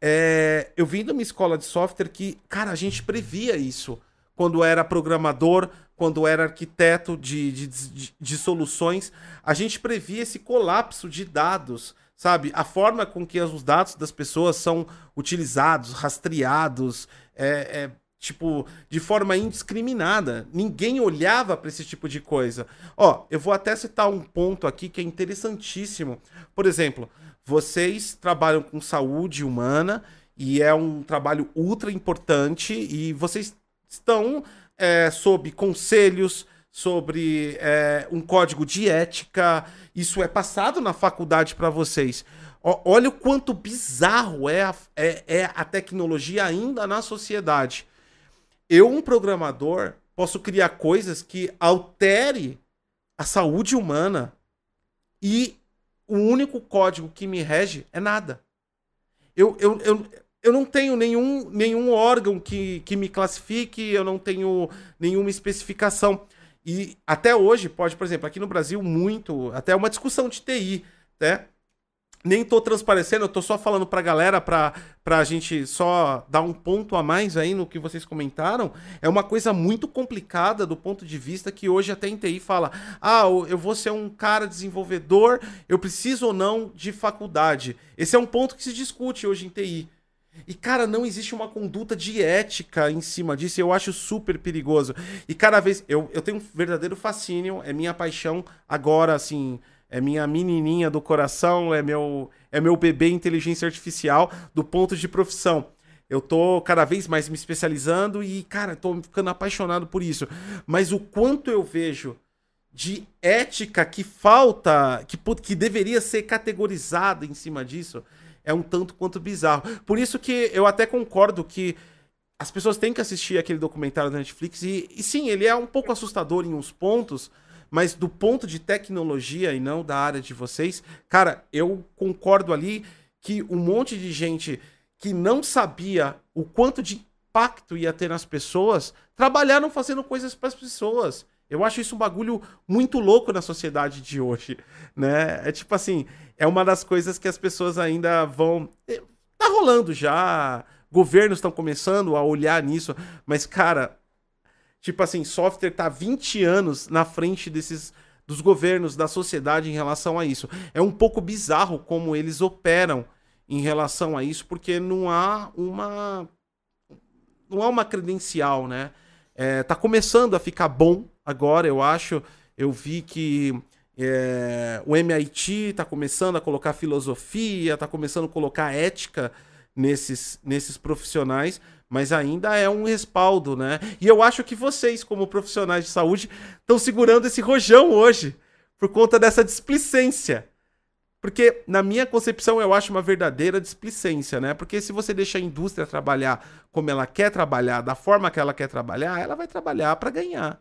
É, eu vim de uma escola de software que, cara, a gente previa isso quando era programador, quando era arquiteto de, de, de, de, soluções, a gente previa esse colapso de dados, sabe? A forma com que os dados das pessoas são utilizados, rastreados, é, é tipo, de forma indiscriminada. Ninguém olhava para esse tipo de coisa. Ó, eu vou até citar um ponto aqui que é interessantíssimo. Por exemplo, vocês trabalham com saúde humana e é um trabalho ultra importante e vocês estão é, sob conselhos, sobre é, um código de ética. Isso é passado na faculdade para vocês. O, olha o quanto bizarro é a, é, é a tecnologia ainda na sociedade. Eu, um programador, posso criar coisas que altere a saúde humana e o único código que me rege é nada. Eu, eu, eu, eu não tenho nenhum, nenhum órgão que, que me classifique, eu não tenho nenhuma especificação. E até hoje, pode, por exemplo, aqui no Brasil, muito, até uma discussão de TI, né? Nem tô transparecendo, eu tô só falando pra galera pra, pra gente só dar um ponto a mais aí no que vocês comentaram. É uma coisa muito complicada do ponto de vista que hoje até em TI fala: ah, eu vou ser um cara desenvolvedor, eu preciso ou não de faculdade. Esse é um ponto que se discute hoje em TI. E, cara, não existe uma conduta de ética em cima disso. E eu acho super perigoso. E cada vez. Eu, eu tenho um verdadeiro fascínio. É minha paixão agora, assim. É minha menininha do coração. É meu, é meu bebê inteligência artificial do ponto de profissão. Eu tô cada vez mais me especializando e, cara, tô ficando apaixonado por isso. Mas o quanto eu vejo de ética que falta, que, que deveria ser categorizada em cima disso, é um tanto quanto bizarro. Por isso que eu até concordo que as pessoas têm que assistir aquele documentário da Netflix e, e sim, ele é um pouco assustador em uns pontos, mas do ponto de tecnologia e não da área de vocês, cara, eu concordo ali que um monte de gente que não sabia o quanto de impacto ia ter nas pessoas trabalharam fazendo coisas para as pessoas. Eu acho isso um bagulho muito louco na sociedade de hoje, né? É tipo assim, é uma das coisas que as pessoas ainda vão. Eh, tá rolando já. Governos estão começando a olhar nisso, mas, cara, Tipo assim, software tá 20 anos na frente desses dos governos, da sociedade em relação a isso. É um pouco bizarro como eles operam em relação a isso, porque não há uma não há uma credencial, né? É, tá começando a ficar bom agora, eu acho. Eu vi que é, o MIT está começando a colocar filosofia, está começando a colocar ética nesses, nesses profissionais, mas ainda é um respaldo, né? E eu acho que vocês, como profissionais de saúde, estão segurando esse rojão hoje por conta dessa displicência. Porque, na minha concepção, eu acho uma verdadeira displicência, né? Porque se você deixa a indústria trabalhar como ela quer trabalhar, da forma que ela quer trabalhar, ela vai trabalhar para ganhar,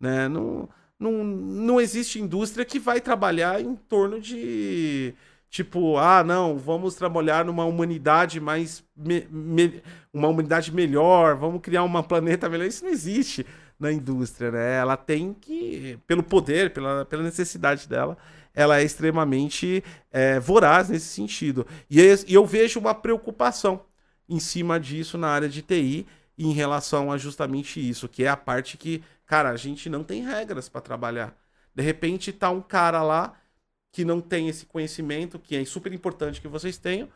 né? Não, não, não existe indústria que vai trabalhar em torno de Tipo, ah, não, vamos trabalhar numa humanidade mais. Me, me, uma humanidade melhor, vamos criar uma planeta melhor. Isso não existe na indústria, né? Ela tem que, pelo poder, pela, pela necessidade dela, ela é extremamente é, voraz nesse sentido. E, e eu vejo uma preocupação em cima disso na área de TI em relação a justamente isso, que é a parte que, cara, a gente não tem regras para trabalhar. De repente tá um cara lá que não tem esse conhecimento, que é super importante que vocês tenham,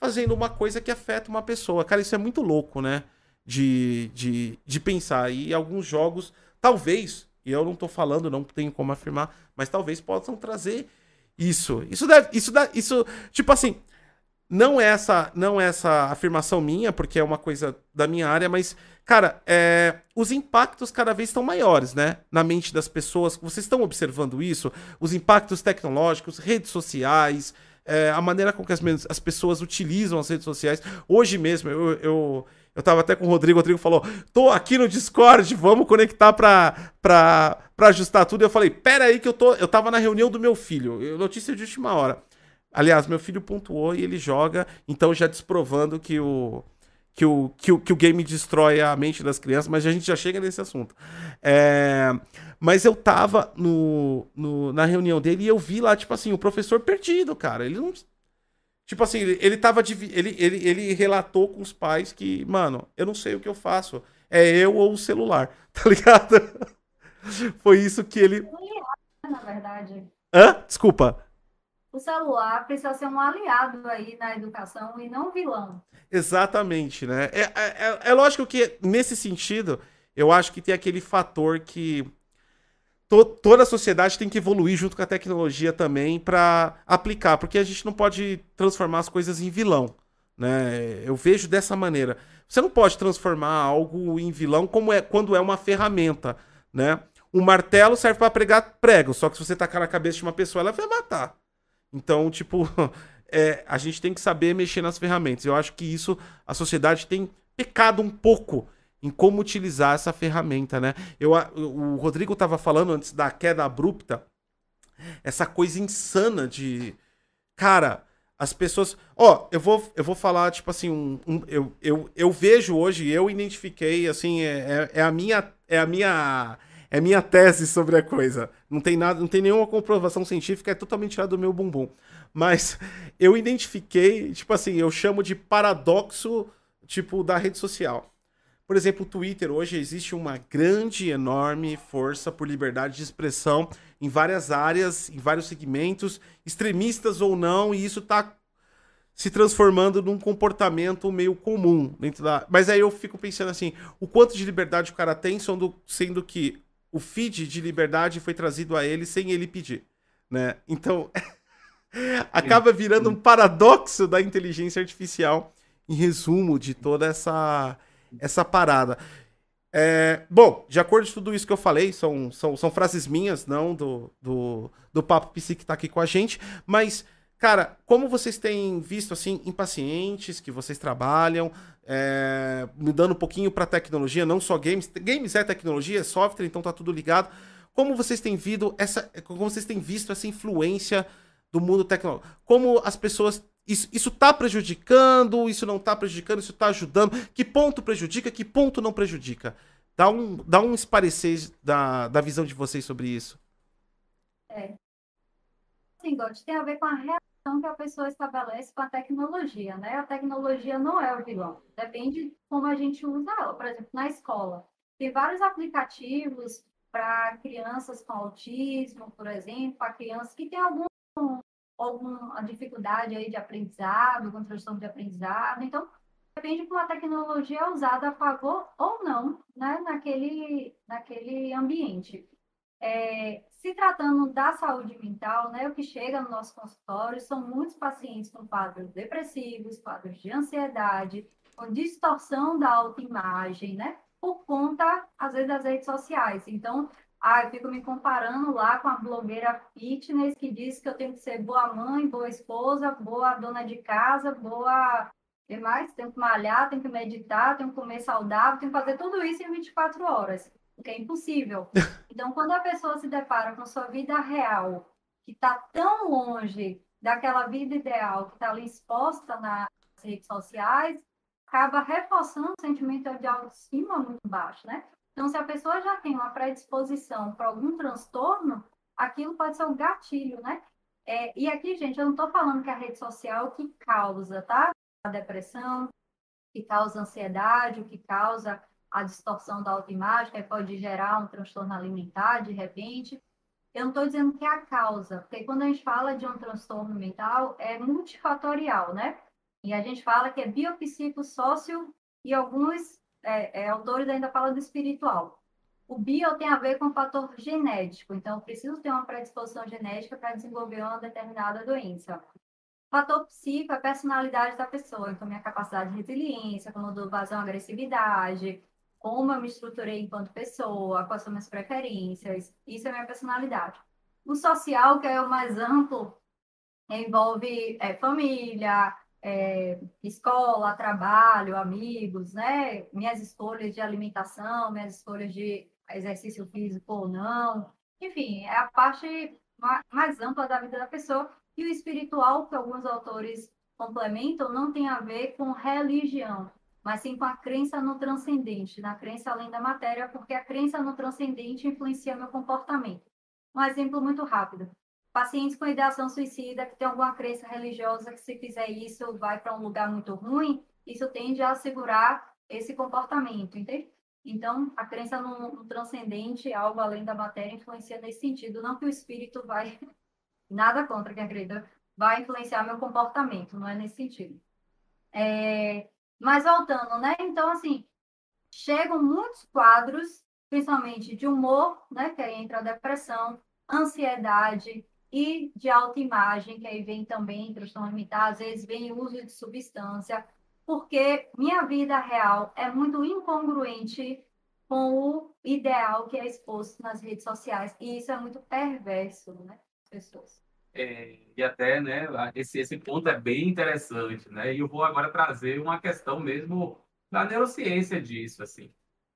fazendo uma coisa que afeta uma pessoa. Cara, isso é muito louco, né? De, de, de pensar. E alguns jogos, talvez, e eu não tô falando, não tenho como afirmar, mas talvez possam trazer isso. Isso deve. Isso, deve, isso tipo assim. Não é essa, não é essa afirmação minha, porque é uma coisa da minha área, mas Cara, é, os impactos cada vez estão maiores, né? Na mente das pessoas. Vocês estão observando isso? Os impactos tecnológicos, redes sociais, é, a maneira com que as, as, pessoas utilizam as redes sociais. Hoje mesmo, eu, eu, eu tava até com o Rodrigo, o Rodrigo falou: tô aqui no Discord, vamos conectar pra, pra, pra ajustar tudo. Eu falei: pera aí que eu tô. Eu tava na reunião do meu filho, notícia de última hora. Aliás, meu filho pontuou e ele joga, então já desprovando que o que o, que, o, que o game destrói a mente das crianças, mas a gente já chega nesse assunto. É, mas eu tava no, no, na reunião dele e eu vi lá, tipo assim, o professor perdido, cara. Ele não. Tipo assim, ele, ele tava. Ele, ele, ele relatou com os pais que, mano, eu não sei o que eu faço. É eu ou o celular, tá ligado? Foi isso que ele. Na verdade. Hã? Desculpa o celular precisa ser um aliado aí na educação e não um vilão. Exatamente, né? É, é, é, é lógico que, nesse sentido, eu acho que tem aquele fator que to, toda a sociedade tem que evoluir junto com a tecnologia também para aplicar, porque a gente não pode transformar as coisas em vilão, né? Eu vejo dessa maneira. Você não pode transformar algo em vilão como é quando é uma ferramenta, né? O martelo serve para pregar prego, só que se você tacar na cabeça de uma pessoa, ela vai matar. Então, tipo, é, a gente tem que saber mexer nas ferramentas. Eu acho que isso a sociedade tem pecado um pouco em como utilizar essa ferramenta, né? Eu, o Rodrigo estava falando antes da queda abrupta, essa coisa insana de. Cara, as pessoas. Ó, oh, eu vou, eu vou falar, tipo assim, um, um, eu, eu, eu vejo hoje, eu identifiquei, assim, é, é, é a minha. É a minha é minha tese sobre a coisa. Não tem nada, não tem nenhuma comprovação científica, é totalmente tirado do meu bumbum. Mas eu identifiquei, tipo assim, eu chamo de paradoxo, tipo, da rede social. Por exemplo, o Twitter hoje existe uma grande, enorme força por liberdade de expressão em várias áreas, em vários segmentos, extremistas ou não, e isso está se transformando num comportamento meio comum dentro da. Mas aí eu fico pensando assim, o quanto de liberdade o cara tem, sendo, sendo que o feed de liberdade foi trazido a ele sem ele pedir, né? Então, acaba virando um paradoxo da inteligência artificial em resumo de toda essa essa parada. É, bom, de acordo com tudo isso que eu falei, são, são, são frases minhas, não do, do, do Papo Psi que tá aqui com a gente, mas Cara, como vocês têm visto assim em pacientes que vocês trabalham, é, mudando um pouquinho para tecnologia, não só games, games é tecnologia, é software, então tá tudo ligado. Como vocês têm visto essa, como vocês têm visto essa influência do mundo tecnológico? Como as pessoas isso, isso tá prejudicando, isso não tá prejudicando, isso tá ajudando? Que ponto prejudica, que ponto não prejudica? Dá um, dá um esparecer da, da visão de vocês sobre isso. É. Sim, God, tem a ver com a que a pessoa estabelece com a tecnologia, né? A tecnologia não é o vilão, depende de como a gente usa ela. Por exemplo, na escola, Tem vários aplicativos para crianças com autismo, por exemplo, para crianças que têm algum, alguma dificuldade aí de aprendizado, algum transtorno de aprendizado. Então, depende como a tecnologia é usada a favor ou não né, naquele, naquele ambiente. É, se tratando da saúde mental, né, o que chega no nosso consultório são muitos pacientes com quadros depressivos, quadros de ansiedade, com distorção da autoimagem, né, por conta, às vezes, das redes sociais. Então, ah, eu fico me comparando lá com a blogueira fitness que diz que eu tenho que ser boa mãe, boa esposa, boa dona de casa, boa que mais? Tenho que malhar, tenho que meditar, tenho que comer saudável, tenho que fazer tudo isso em 24 horas, o que é impossível. Então, quando a pessoa se depara com sua vida real, que está tão longe daquela vida ideal que está ali exposta nas redes sociais, acaba reforçando o sentimento de autoestima muito baixo, né? Então, se a pessoa já tem uma predisposição para algum transtorno, aquilo pode ser um gatilho, né? É, e aqui, gente, eu não estou falando que a rede social que causa, tá? a depressão, que causa ansiedade, o que causa a distorção da autoimagem, que pode gerar um transtorno alimentar de repente. Eu não estou dizendo que é a causa, porque quando a gente fala de um transtorno mental, é multifatorial, né? E a gente fala que é biopsicossócio e alguns é, é, autores ainda falam do espiritual. O bio tem a ver com o fator genético, então eu preciso ter uma predisposição genética para desenvolver uma determinada doença fator psico é a personalidade da pessoa, então minha capacidade de resiliência, como eu dou vazão à agressividade, como eu me estruturei enquanto pessoa, quais são minhas preferências, isso é minha personalidade. O social, que é o mais amplo, envolve é, família, é, escola, trabalho, amigos, né? Minhas escolhas de alimentação, minhas escolhas de exercício físico ou não. Enfim, é a parte mais ampla da vida da pessoa e o espiritual, que alguns autores complementam, não tem a ver com religião, mas sim com a crença no transcendente, na crença além da matéria, porque a crença no transcendente influencia meu comportamento. Um exemplo muito rápido. Pacientes com ideação suicida que tem alguma crença religiosa que se fizer isso vai para um lugar muito ruim, isso tende a assegurar esse comportamento, entende? Então, a crença no, no transcendente, algo além da matéria, influencia nesse sentido. Não que o espírito vai nada contra quem acredita, vai influenciar meu comportamento, não é nesse sentido. É, mas voltando, né? Então, assim, chegam muitos quadros, principalmente de humor, né? Que aí entra a depressão, ansiedade e de autoimagem, que aí vem também transtorno alimentar, às vezes vem uso de substância, porque minha vida real é muito incongruente com o ideal que é exposto nas redes sociais, e isso é muito perverso, né? pessoas. É, e até, né, esse, esse ponto é bem interessante, né? E eu vou agora trazer uma questão mesmo da neurociência disso, assim.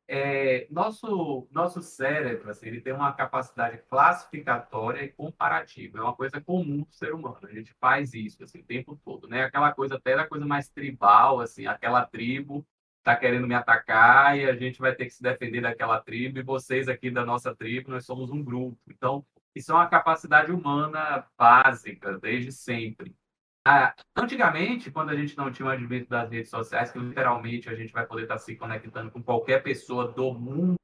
É, nosso, nosso cérebro, assim, ele tem uma capacidade classificatória e comparativa. É uma coisa comum do ser humano. A gente faz isso, assim, o tempo todo, né? Aquela coisa até da coisa mais tribal, assim, aquela tribo está querendo me atacar e a gente vai ter que se defender daquela tribo e vocês aqui da nossa tribo, nós somos um grupo. Então, isso é uma capacidade humana básica, desde sempre. Ah, antigamente, quando a gente não tinha o advento das redes sociais, que literalmente a gente vai poder estar se conectando com qualquer pessoa do mundo,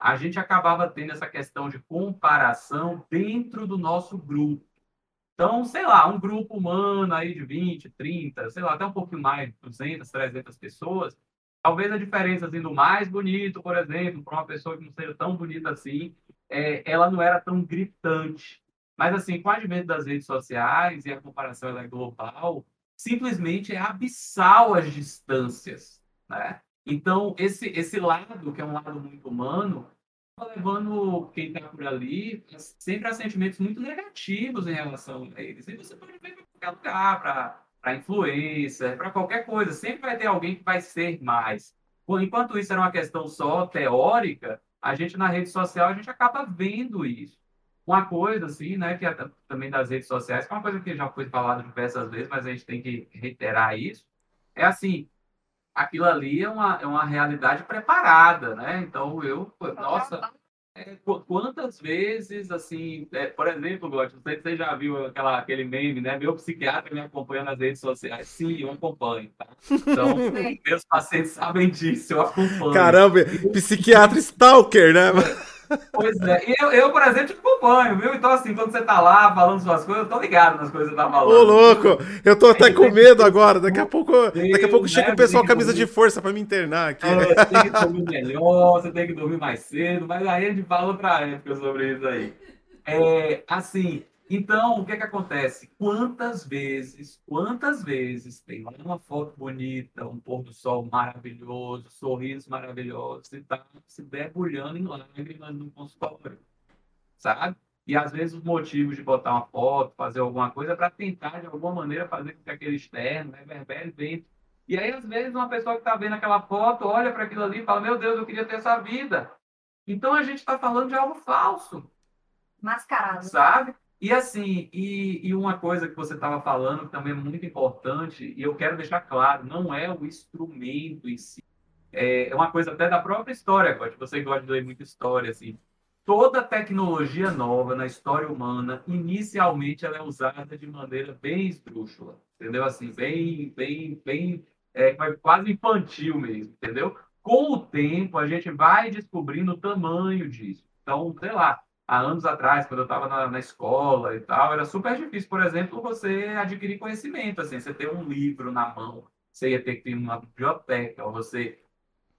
a gente acabava tendo essa questão de comparação dentro do nosso grupo. Então, sei lá, um grupo humano aí de 20, 30, sei lá, até um pouquinho mais, 200, 300 pessoas, talvez a diferença sendo mais bonito, por exemplo, para uma pessoa que não seja tão bonita assim, é, ela não era tão gritante. Mas, assim, com o advento das redes sociais e a comparação ela é global, simplesmente é abissal as distâncias, né? Então, esse, esse lado, que é um lado muito humano, está levando quem está por ali sempre a sentimentos muito negativos em relação a eles. E você pode ver para qualquer lugar, para influência, para qualquer coisa. Sempre vai ter alguém que vai ser mais. Enquanto isso era uma questão só teórica, a gente na rede social, a gente acaba vendo isso. Uma coisa, assim, né, que é também das redes sociais, que é uma coisa que já foi falado diversas vezes, mas a gente tem que reiterar isso, é assim, aquilo ali é uma, é uma realidade preparada, né? Então, eu, nossa, quantas vezes, assim, é, por exemplo, Gotti, não sei se você já viu aquela, aquele meme, né? Meu psiquiatra me acompanha nas redes sociais. Sim, eu acompanho, tá? Então, meus pacientes sabem disso, eu acompanho. Caramba, psiquiatra stalker, né? Pois é, eu, eu, por exemplo, te acompanho, viu? Então, assim, quando você tá lá falando suas coisas, eu tô ligado nas coisas que você tá falando. Ô, louco, eu tô até com medo agora. Daqui a pouco, daqui a pouco chega o pessoal camisa de força pra me internar aqui. Você tem que dormir melhor, você tem que dormir mais cedo, mas aí a gente fala outra época sobre isso aí. É, assim, então, o que é que acontece? Quantas vezes, quantas vezes tem uma foto bonita, um pôr do sol maravilhoso, sorriso maravilhoso, e tá se debulhando em lágrimas no consultório, sabe? E às vezes os motivos de botar uma foto, fazer alguma coisa, é para tentar de alguma maneira fazer com que aquele externo reverbere bem. E aí, às vezes, uma pessoa que está vendo aquela foto olha para aquilo ali e fala: Meu Deus, eu queria ter essa vida. Então a gente está falando de algo falso. Mascarado. Sabe? E assim, e, e uma coisa que você estava falando que também é muito importante, e eu quero deixar claro, não é o instrumento em si. É, é uma coisa até da própria história, Gotti. Você gosta de ler muita história, assim. Toda tecnologia nova na história humana, inicialmente ela é usada de maneira bem esdrúxula, entendeu? Assim, bem, bem, bem, é, quase infantil mesmo, entendeu? Com o tempo, a gente vai descobrindo o tamanho disso. Então, sei lá, há anos atrás, quando eu estava na, na, escola e tal, era super difícil, por exemplo, você adquirir conhecimento, assim, você ter um livro na mão, você ia ter que ir numa biblioteca, ou você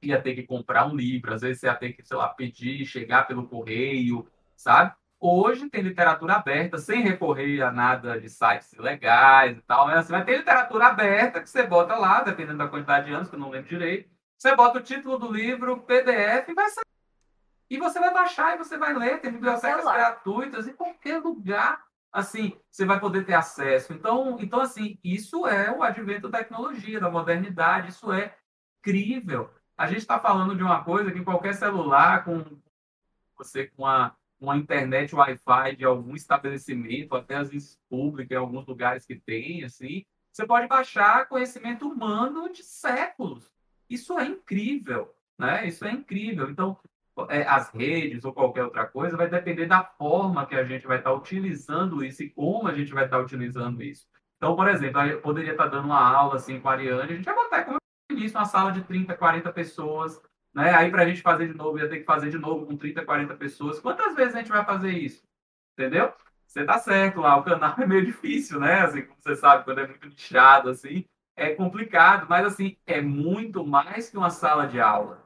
ia ter que comprar um livro, às vezes você ia ter que, sei lá, pedir, chegar pelo correio, sabe? Hoje tem literatura aberta, sem recorrer a nada de sites legais e tal, mas você vai ter literatura aberta que você bota lá, dependendo da quantidade de anos, que eu não lembro direito, você bota o título do livro, PDF, e vai sair e você vai baixar e você vai ler, tem bibliotecas gratuitas em qualquer lugar. Assim, você vai poder ter acesso. Então, então, assim, isso é o advento da tecnologia, da modernidade, isso é incrível. A gente está falando de uma coisa que qualquer celular, com você com uma, uma internet Wi-Fi de algum estabelecimento, até às vezes pública, em alguns lugares que tem, assim, você pode baixar conhecimento humano de séculos. Isso é incrível, né? Isso é incrível. Então, as redes ou qualquer outra coisa, vai depender da forma que a gente vai estar utilizando isso e como a gente vai estar utilizando isso. Então, por exemplo, eu poderia estar dando uma aula assim com a Ariane, a gente vai botar, como disse, uma sala de 30, 40 pessoas, né? Aí, para a gente fazer de novo, ia ter que fazer de novo com 30, 40 pessoas. Quantas vezes a gente vai fazer isso? Entendeu? Você tá certo lá, o canal é meio difícil, né? Assim, como você sabe, quando é muito nichado, assim, é complicado, mas assim, é muito mais que uma sala de aula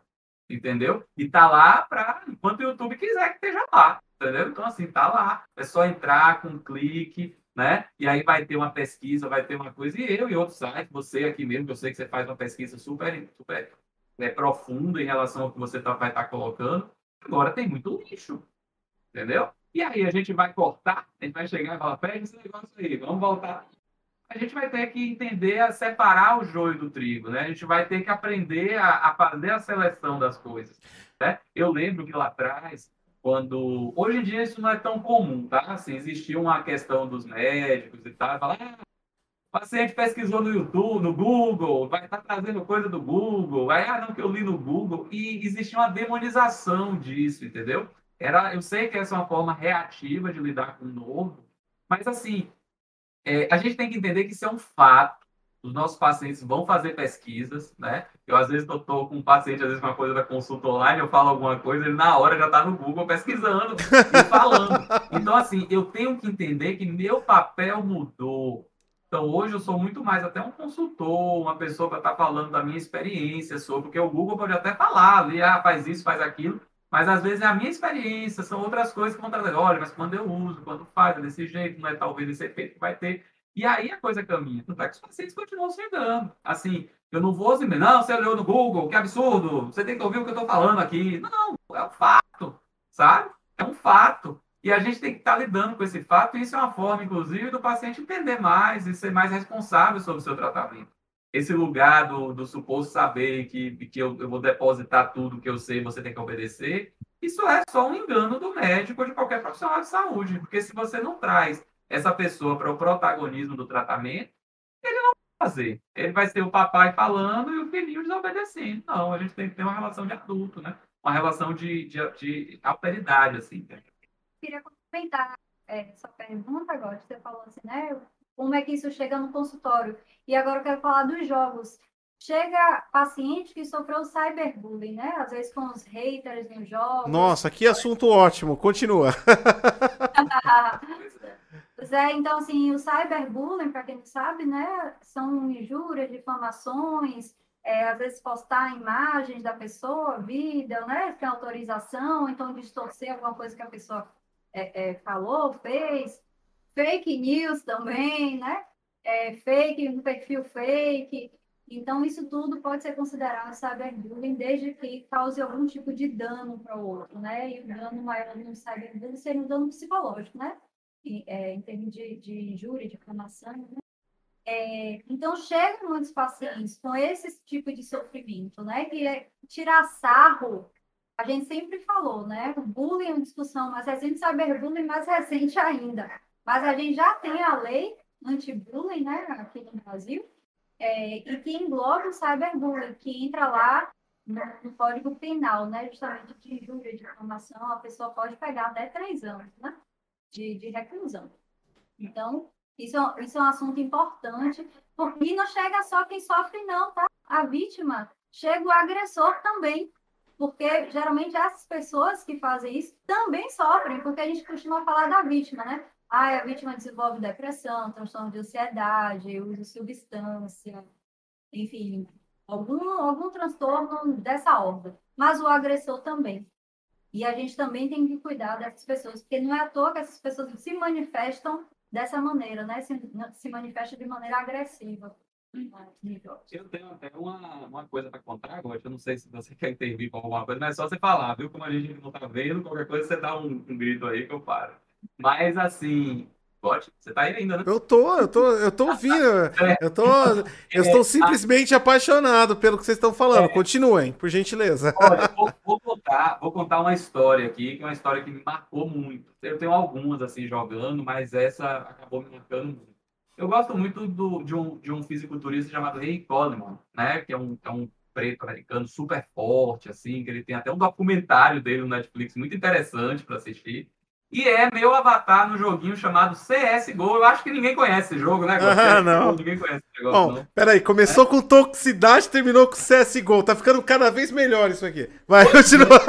entendeu? E tá lá para enquanto o YouTube quiser que esteja lá, entendeu? Então assim, tá lá, é só entrar com um clique, né? E aí vai ter uma pesquisa, vai ter uma coisa e eu e outros sites, você aqui mesmo, eu sei que você faz uma pesquisa super super né, profunda em relação ao que você tá, vai estar tá colocando. Agora tem muito lixo, entendeu? E aí a gente vai cortar, a gente vai chegar e falar, pega esse negócio aí, vamos voltar a gente vai ter que entender a separar o joio do trigo, né? A gente vai ter que aprender a, a fazer a seleção das coisas. Né? Eu lembro que lá atrás, quando. Hoje em dia isso não é tão comum, tá? Assim, existia uma questão dos médicos e tal, falar, ah, o paciente pesquisou no YouTube, no Google, vai estar trazendo coisa do Google, aí, ah, não, que eu li no Google, e existia uma demonização disso, entendeu? Era, eu sei que essa é uma forma reativa de lidar com o novo, mas assim, é, a gente tem que entender que isso é um fato. Os nossos pacientes vão fazer pesquisas, né? Eu, às vezes, estou com um paciente, às vezes, com uma coisa da consulta online, eu falo alguma coisa, ele na hora já está no Google pesquisando e falando. Então, assim, eu tenho que entender que meu papel mudou. Então, hoje eu sou muito mais até um consultor, uma pessoa para estar tá falando da minha experiência sobre, porque o Google pode até falar ali, ah, faz isso, faz aquilo, mas às vezes é a minha experiência, são outras coisas que vão trazer. Olha, mas quando eu uso, quando faz, é desse jeito, não é talvez esse efeito que vai ter. E aí a coisa caminha. Tanto é que os pacientes continuam chegando. Assim, eu não vou assim, não, você olhou no Google, que absurdo, você tem que ouvir o que eu estou falando aqui. Não, é um fato, sabe? É um fato. E a gente tem que estar tá lidando com esse fato, e isso é uma forma, inclusive, do paciente entender mais e ser mais responsável sobre o seu tratamento esse lugar do, do suposto saber que, que eu, eu vou depositar tudo que eu sei você tem que obedecer, isso é só um engano do médico ou de qualquer profissional de saúde. Porque se você não traz essa pessoa para o protagonismo do tratamento, ele não vai fazer. Ele vai ser o papai falando e o filhinho desobedecendo. Não, a gente tem que ter uma relação de adulto, né? uma relação de, de, de alteridade, assim. Né? Queria complementar é, essa pergunta agora, você falou assim, né? Como é que isso chega no consultório? E agora eu quero falar dos jogos. Chega paciente que sofreu cyberbullying, né? Às vezes com os haters nos jogos. Nossa, que assunto ótimo. Continua. pois é, então, assim, o cyberbullying, para quem não sabe, né? São injúrias, difamações, é, às vezes postar imagens da pessoa, vida, né? Sem autorização, então distorcer alguma coisa que a pessoa é, é, falou, fez. Fake news também, né? É, fake, um perfil fake. Então, isso tudo pode ser considerado cyberbullying, desde que cause algum tipo de dano para o outro, né? E o dano maior no cyberbullying seria um dano psicológico, né? E, é, em termos de, de injúria, de difamação, né? É, então, chegam muitos pacientes com esse tipo de sofrimento, né? Que é tirar sarro, a gente sempre falou, né? O bullying é uma discussão mais recente, cyberbullying mais recente ainda. Mas a gente já tem a lei anti-bullying, né? Aqui no Brasil, é, e que engloba o cyberbullying, que entra lá no, no, Código Penal, né? Justamente de injúria, de informação, a pessoa pode pegar até três anos, né? De, de reclusão. Então, isso, isso é um assunto importante, porque não chega só quem sofre, não, tá? A vítima, chega o agressor também. Porque geralmente essas pessoas que fazem isso também sofrem, porque a gente costuma falar da vítima, né? Ah, a vítima desenvolve depressão, transtorno de ansiedade, uso de substância, enfim, algum, algum transtorno dessa ordem. Mas o agressor também. E a gente também tem que cuidar dessas pessoas, porque não é à toa que essas pessoas se manifestam dessa maneira, né? Se, se manifestam de maneira agressiva. Eu tenho até uma, uma coisa para contar agora. Eu não sei se você quer intervir com alguma coisa, mas é só você falar, viu? Como a gente não está vendo, qualquer coisa você dá um, um grito aí que eu paro. Mas assim, Pode? Você tá aí ainda, né? Eu tô, eu tô, eu tô ouvindo. Eu tô, eu estou simplesmente apaixonado pelo que vocês estão falando. É. Continuem, por gentileza. Olha, vou, vou, contar, vou contar uma história aqui, que é uma história que me marcou muito. Eu tenho algumas assim jogando, mas essa acabou me marcando muito. Eu gosto muito do, de, um, de um fisiculturista chamado Ray Coleman, né? Que é um, é um preto americano super forte, assim, que ele tem até um documentário dele no Netflix muito interessante para assistir. E é meu avatar no joguinho chamado CSGO. Eu acho que ninguém conhece esse jogo, né? Ah, não. Ninguém conhece esse negócio, Bom, não. Peraí, começou é? com toxicidade, terminou com CSGO. Tá ficando cada vez melhor isso aqui. Vai, continua.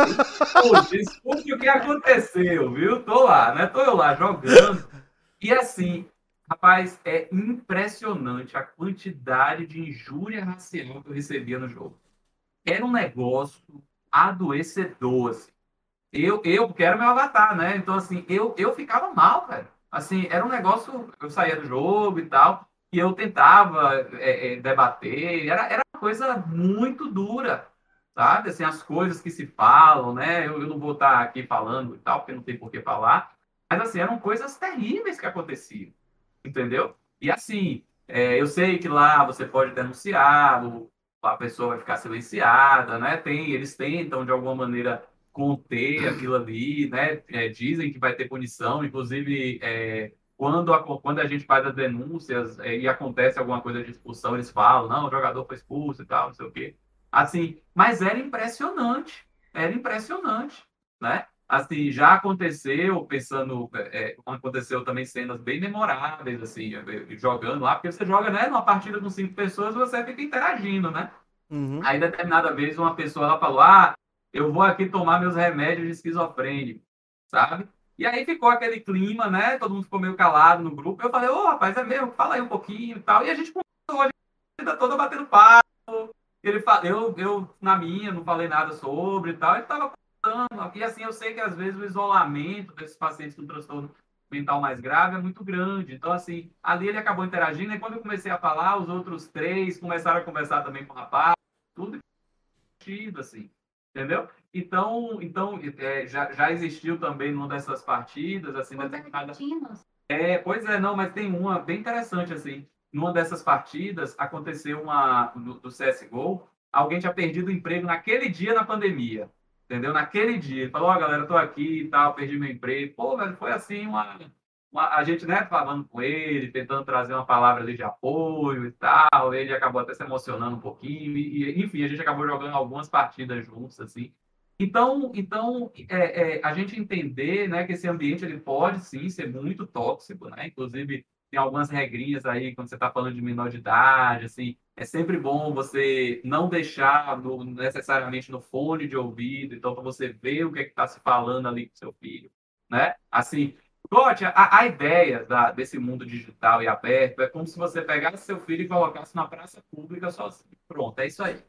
Desculpe o que aconteceu, viu? Tô lá, né? Tô eu lá jogando. E assim, rapaz, é impressionante a quantidade de injúria racial que eu recebia no jogo. Era um negócio adoecedor, assim eu, eu quero meu avatar, né? Então, assim, eu, eu ficava mal, cara. Assim, era um negócio, eu saía do jogo e tal, e eu tentava é, é, debater, era, era uma coisa muito dura, sabe? Assim, as coisas que se falam, né? Eu, eu não vou estar aqui falando e tal, porque não tem por que falar, mas, assim, eram coisas terríveis que aconteciam, entendeu? E, assim, é, eu sei que lá você pode denunciar, a pessoa vai ficar silenciada, né? Tem, eles tentam, de alguma maneira, conter aquilo ali, né? É, dizem que vai ter punição, inclusive é, quando, a, quando a gente faz as denúncias é, e acontece alguma coisa de expulsão, eles falam, não, o jogador foi expulso e tal, não sei o quê. Assim, mas era impressionante, era impressionante, né? Assim, já aconteceu, pensando, é, aconteceu também cenas bem memoráveis, assim, jogando lá, porque você joga, né, numa partida com cinco pessoas, você fica interagindo, né? Uhum. Aí, determinada vez, uma pessoa ela falou: Ah, eu vou aqui tomar meus remédios de esquizofrênico, sabe? E aí ficou aquele clima, né? Todo mundo ficou meio calado no grupo. Eu falei, ô, oh, rapaz, é mesmo, fala aí um pouquinho e tal. E a gente começou a vida toda batendo papo. Ele fala, eu, eu, na minha, não falei nada sobre e tal. Ele tava contando. E assim, eu sei que às vezes o isolamento desses pacientes com transtorno mental mais grave é muito grande. Então, assim, ali ele acabou interagindo. E quando eu comecei a falar, os outros três começaram a conversar também com o rapaz. Tudo sentido, assim entendeu? Então, então é, já, já existiu também numa dessas partidas, assim, determinada... É, pois é, não, mas tem uma bem interessante, assim, numa dessas partidas aconteceu uma, do, do CSGO, alguém tinha perdido o emprego naquele dia na pandemia, entendeu? Naquele dia, falou, ó, oh, galera, tô aqui e tal, perdi meu emprego, pô, velho, foi assim uma, a gente, né, falando com ele, tentando trazer uma palavra de apoio e tal, ele acabou até se emocionando um pouquinho, e, e, enfim, a gente acabou jogando algumas partidas juntos, assim, Então, então é, é, a gente entender né, que esse ambiente ele pode sim ser muito tóxico, né? Inclusive, tem algumas regrinhas aí, quando você está falando de menor de idade, assim, é sempre bom você não deixar no, necessariamente no fone de ouvido, então para você ver o que é está se falando ali com seu filho, né? Assim, Gotti, a, a ideia da, desse mundo digital e aberto é como se você pegasse seu filho e colocasse na praça pública sozinho. Pronto, é isso aí.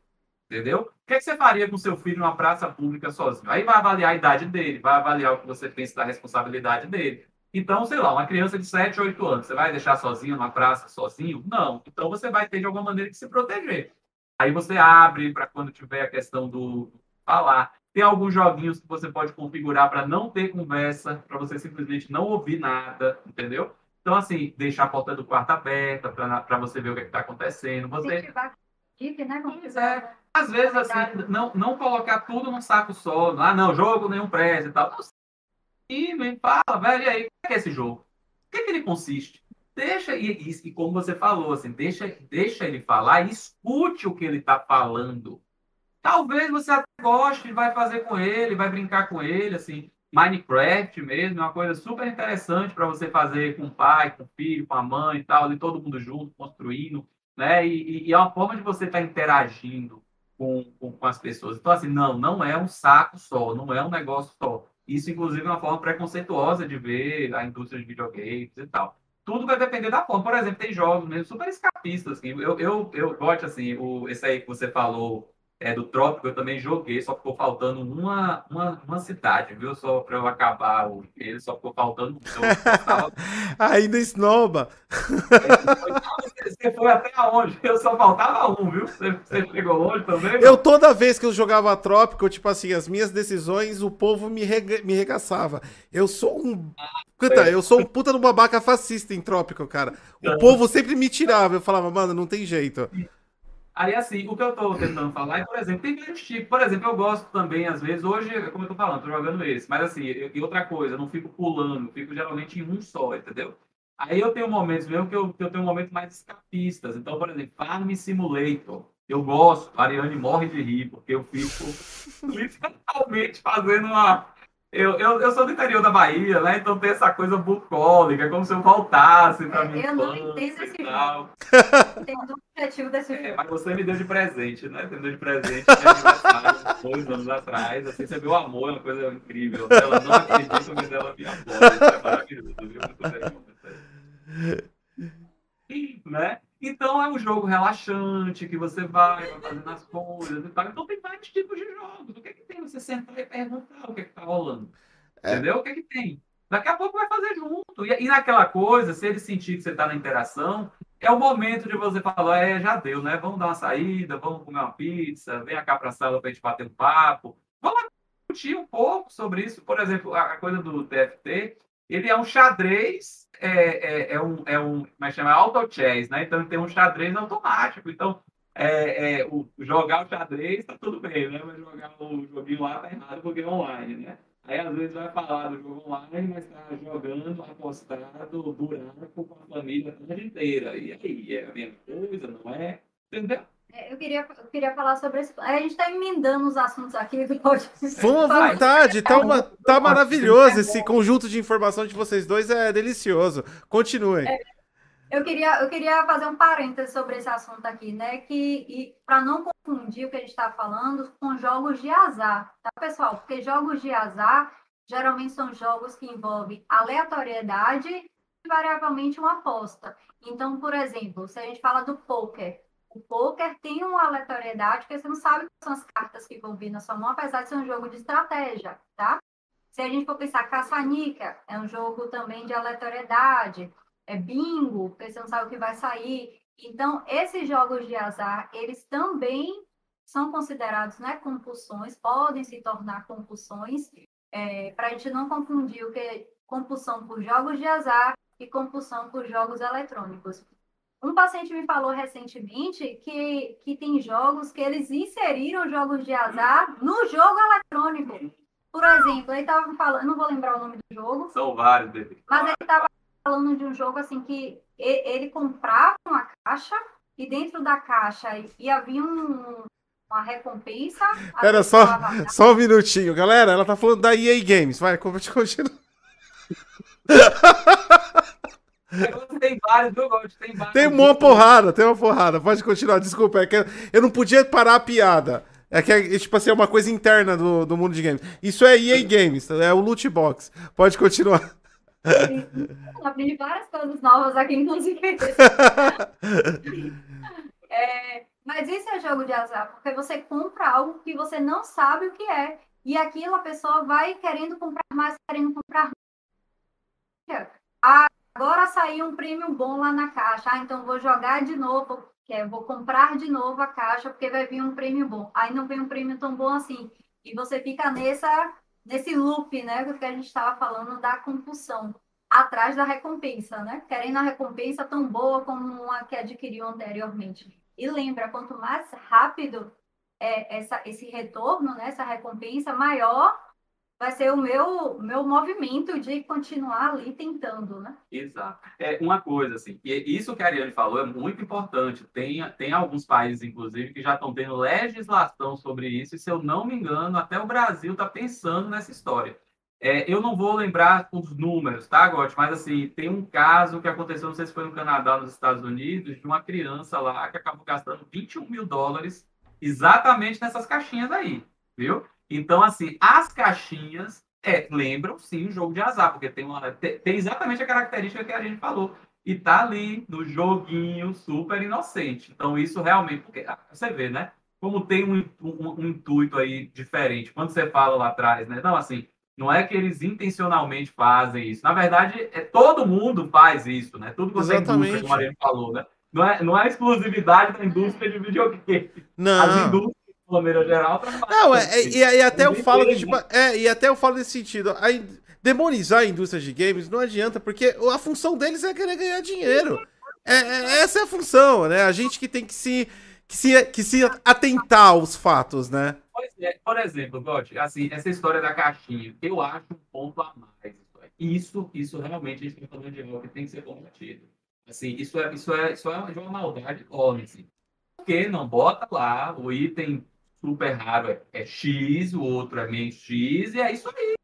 Entendeu? O que, é que você faria com seu filho numa praça pública sozinho? Aí vai avaliar a idade dele, vai avaliar o que você pensa da responsabilidade dele. Então, sei lá, uma criança de 7, 8 anos, você vai deixar sozinho numa praça, sozinho? Não. Então, você vai ter de alguma maneira que se proteger. Aí você abre para quando tiver a questão do falar. Tem alguns joguinhos que você pode configurar para não ter conversa, para você simplesmente não ouvir nada, entendeu? Então, assim, deixar a porta do quarto aberta para você ver o que é está acontecendo. Você... Equipe, né? é. Às vezes, assim, não, não colocar tudo num saco só. Ah, não, jogo nenhum presta e tal. E me fala, velho, e aí, como é que é esse jogo? O que, é que ele consiste? Deixa, e, e, e, como você falou, assim, deixa, deixa ele falar e escute o que ele está falando. Talvez você até goste, vai fazer com ele, vai brincar com ele, assim. Minecraft mesmo, é uma coisa super interessante para você fazer com o pai, com o filho, com a mãe e tal, ali todo mundo junto, construindo, né? E, e é uma forma de você estar tá interagindo com, com, com, as pessoas. Então, assim, não, não é um saco só, não é um negócio só. Isso, inclusive, é uma forma preconceituosa de ver a indústria de videogames e tal. Tudo vai depender da forma. Por exemplo, tem jogos mesmo super escapistas. Assim. Eu, eu, eu gosto, assim, o, esse aí que você falou, é, do Trópico, eu também joguei, só ficou faltando uma, uma, uma cidade, viu? Só para eu acabar o ele, só ficou faltando. Ainda esnoba. É, você foi até onde? Eu só faltava um, viu? Você, você chegou longe também? Eu toda vez que eu jogava Trópico, tipo assim, as minhas decisões, o povo me, rega, me regaçava. Eu sou um. Puta, eu sou um puta do babaca fascista em Trópico, cara. O povo sempre me tirava. Eu falava, mano, não tem jeito. Aí, assim, o que eu estou tentando falar é, por exemplo, tem vários tipos. Por exemplo, eu gosto também, às vezes, hoje, como eu estou falando, estou jogando esse. Mas, assim, e outra coisa, eu não fico pulando, eu fico geralmente em um só, entendeu? Aí eu tenho momentos mesmo que eu, que eu tenho momentos mais escapistas. Então, por exemplo, Farm Simulator. Eu gosto, a Ariane morre de rir, porque eu fico literalmente fazendo uma, eu, eu, eu sou do interior da Bahia, né? Então tem essa coisa bucólica, é como se eu voltasse para mim. Eu não entendo esse jogo. Entendo o objetivo desse é, jogo. Mas você me deu de presente, né? Você me deu de presente aniversário, dois anos atrás. Assim, você viu o amor, é uma coisa incrível. Ela não acredita, mas ela me apoia. Isso é maravilhoso, viu? Muito bem. Né? Então é um jogo relaxante, que você vai, vai fazendo as coisas e tal. Então tem vários tipos de jogos. O que é que tem? Você sentar e perguntar o que é que tá rolando. É. Entendeu? O que é que tem? Daqui a pouco vai fazer junto. E, e naquela coisa, se ele sentir que você está na interação, é o momento de você falar, é, já deu, né? Vamos dar uma saída, vamos comer uma pizza, vem cá para a sala para a gente bater um papo. Vamos discutir um pouco sobre isso. Por exemplo, a coisa do TFT, ele é um xadrez, é, é, é um, é um, como é chama? Auto chess, né? Então tem um xadrez automático. Então, é, é, o, jogar o xadrez tá tudo bem, né? Mas jogar o joguinho lá tá errado porque é online, né? Aí às vezes vai falar do jogo online, mas tá jogando, apostado, buraco com a família a tarde inteira. E aí, é a mesma coisa, não é? Entendeu? É, eu queria, eu queria falar sobre isso. A gente está emendando os assuntos aqui. Pode... Vão à vontade, tá, uma, tá maravilhoso esse conjunto de informação de vocês dois, é delicioso. Continuem. É, eu, queria, eu queria fazer um parênteses sobre esse assunto aqui, né? Que para não confundir o que a gente está falando com jogos de azar, tá, pessoal? Porque jogos de azar geralmente são jogos que envolvem aleatoriedade e variavelmente uma aposta. Então, por exemplo, se a gente fala do poker, o poker tem uma aleatoriedade, porque você não sabe quais são as cartas que vão vir na sua mão, apesar de ser um jogo de estratégia, tá? Se a gente for pensar caça-nica, é um jogo também de aleatoriedade, é bingo, porque você não sabe o que vai sair. Então, esses jogos de azar, eles também são considerados né, compulsões, podem se tornar compulsões, é, para a gente não confundir o que é compulsão por jogos de azar e compulsão por jogos eletrônicos. Um paciente me falou recentemente que, que tem jogos que eles inseriram jogos de azar no jogo eletrônico. Por exemplo, ele estava falando, não vou lembrar o nome do jogo. São vários, bebê. Mas ele estava falando de um jogo assim que ele comprava uma caixa e dentro da caixa ia vir um, uma recompensa. Pera só, só um minutinho. Galera, ela tá falando da EA Games. Vai, continua. Tem vários, eu gosto, tem vários. Tem uma porrada, tem uma porrada. Pode continuar, desculpa. É que eu não podia parar a piada. É que é, tipo assim, é uma coisa interna do, do mundo de games. Isso é EA Games, é o loot box. Pode continuar. Aprendi várias coisas novas aqui, inclusive. é, mas isso é jogo de azar, porque você compra algo que você não sabe o que é. E aquilo a pessoa vai querendo comprar mais, querendo comprar mais. Agora saiu um prêmio bom lá na caixa. Ah, então vou jogar de novo, é, vou comprar de novo a caixa, porque vai vir um prêmio bom. Aí não vem um prêmio tão bom assim. E você fica nessa, nesse loop, né? Que a gente estava falando da compulsão. Atrás da recompensa, né? Querendo a recompensa tão boa como uma que adquiriu anteriormente. E lembra, quanto mais rápido é essa, esse retorno, né, essa recompensa, maior vai ser o meu, meu movimento de continuar ali tentando, né? Exato. É uma coisa, assim, e isso que a Ariane falou é muito importante. Tem, tem alguns países, inclusive, que já estão tendo legislação sobre isso, e se eu não me engano, até o Brasil está pensando nessa história. É, eu não vou lembrar os números, tá, Gotti? Mas, assim, tem um caso que aconteceu, não sei se foi no Canadá, nos Estados Unidos, de uma criança lá que acabou gastando 21 mil dólares exatamente nessas caixinhas aí, viu? Então, assim, as caixinhas é, lembram, sim, um jogo de azar, porque tem, uma, tem, exatamente a característica que a gente falou. E tá ali no joguinho super inocente. Então, isso realmente, porque ah, você vê, né? Como tem um, um, um intuito aí diferente. Quando você fala lá atrás, né? Não, assim, não é que eles intencionalmente fazem isso. Na verdade, é, todo mundo faz isso, né? Tudo que você Exatamente. indústria, como a Mariana falou, né? Não é, não é exclusividade da indústria de videogame. Não. As indústrias, maneira geral. Não, é, é, e, e até eu falo de, tipo, é, e até eu falo nesse sentido. A, demonizar a indústria de games não adianta, porque a função deles é querer ganhar dinheiro. É, é, essa é a função, né? A gente que tem que se, que se, que se atentar aos fatos, né? É, por exemplo, God, assim, essa história da caixinha, eu acho um ponto a mais. Isso, isso realmente a gente está falando de algo que tem que ser combatido. Assim, isso é, isso é, isso é de uma maldade enorme, assim. Porque não bota lá, o item super raro é, é X, o outro é menos X, e é isso aí.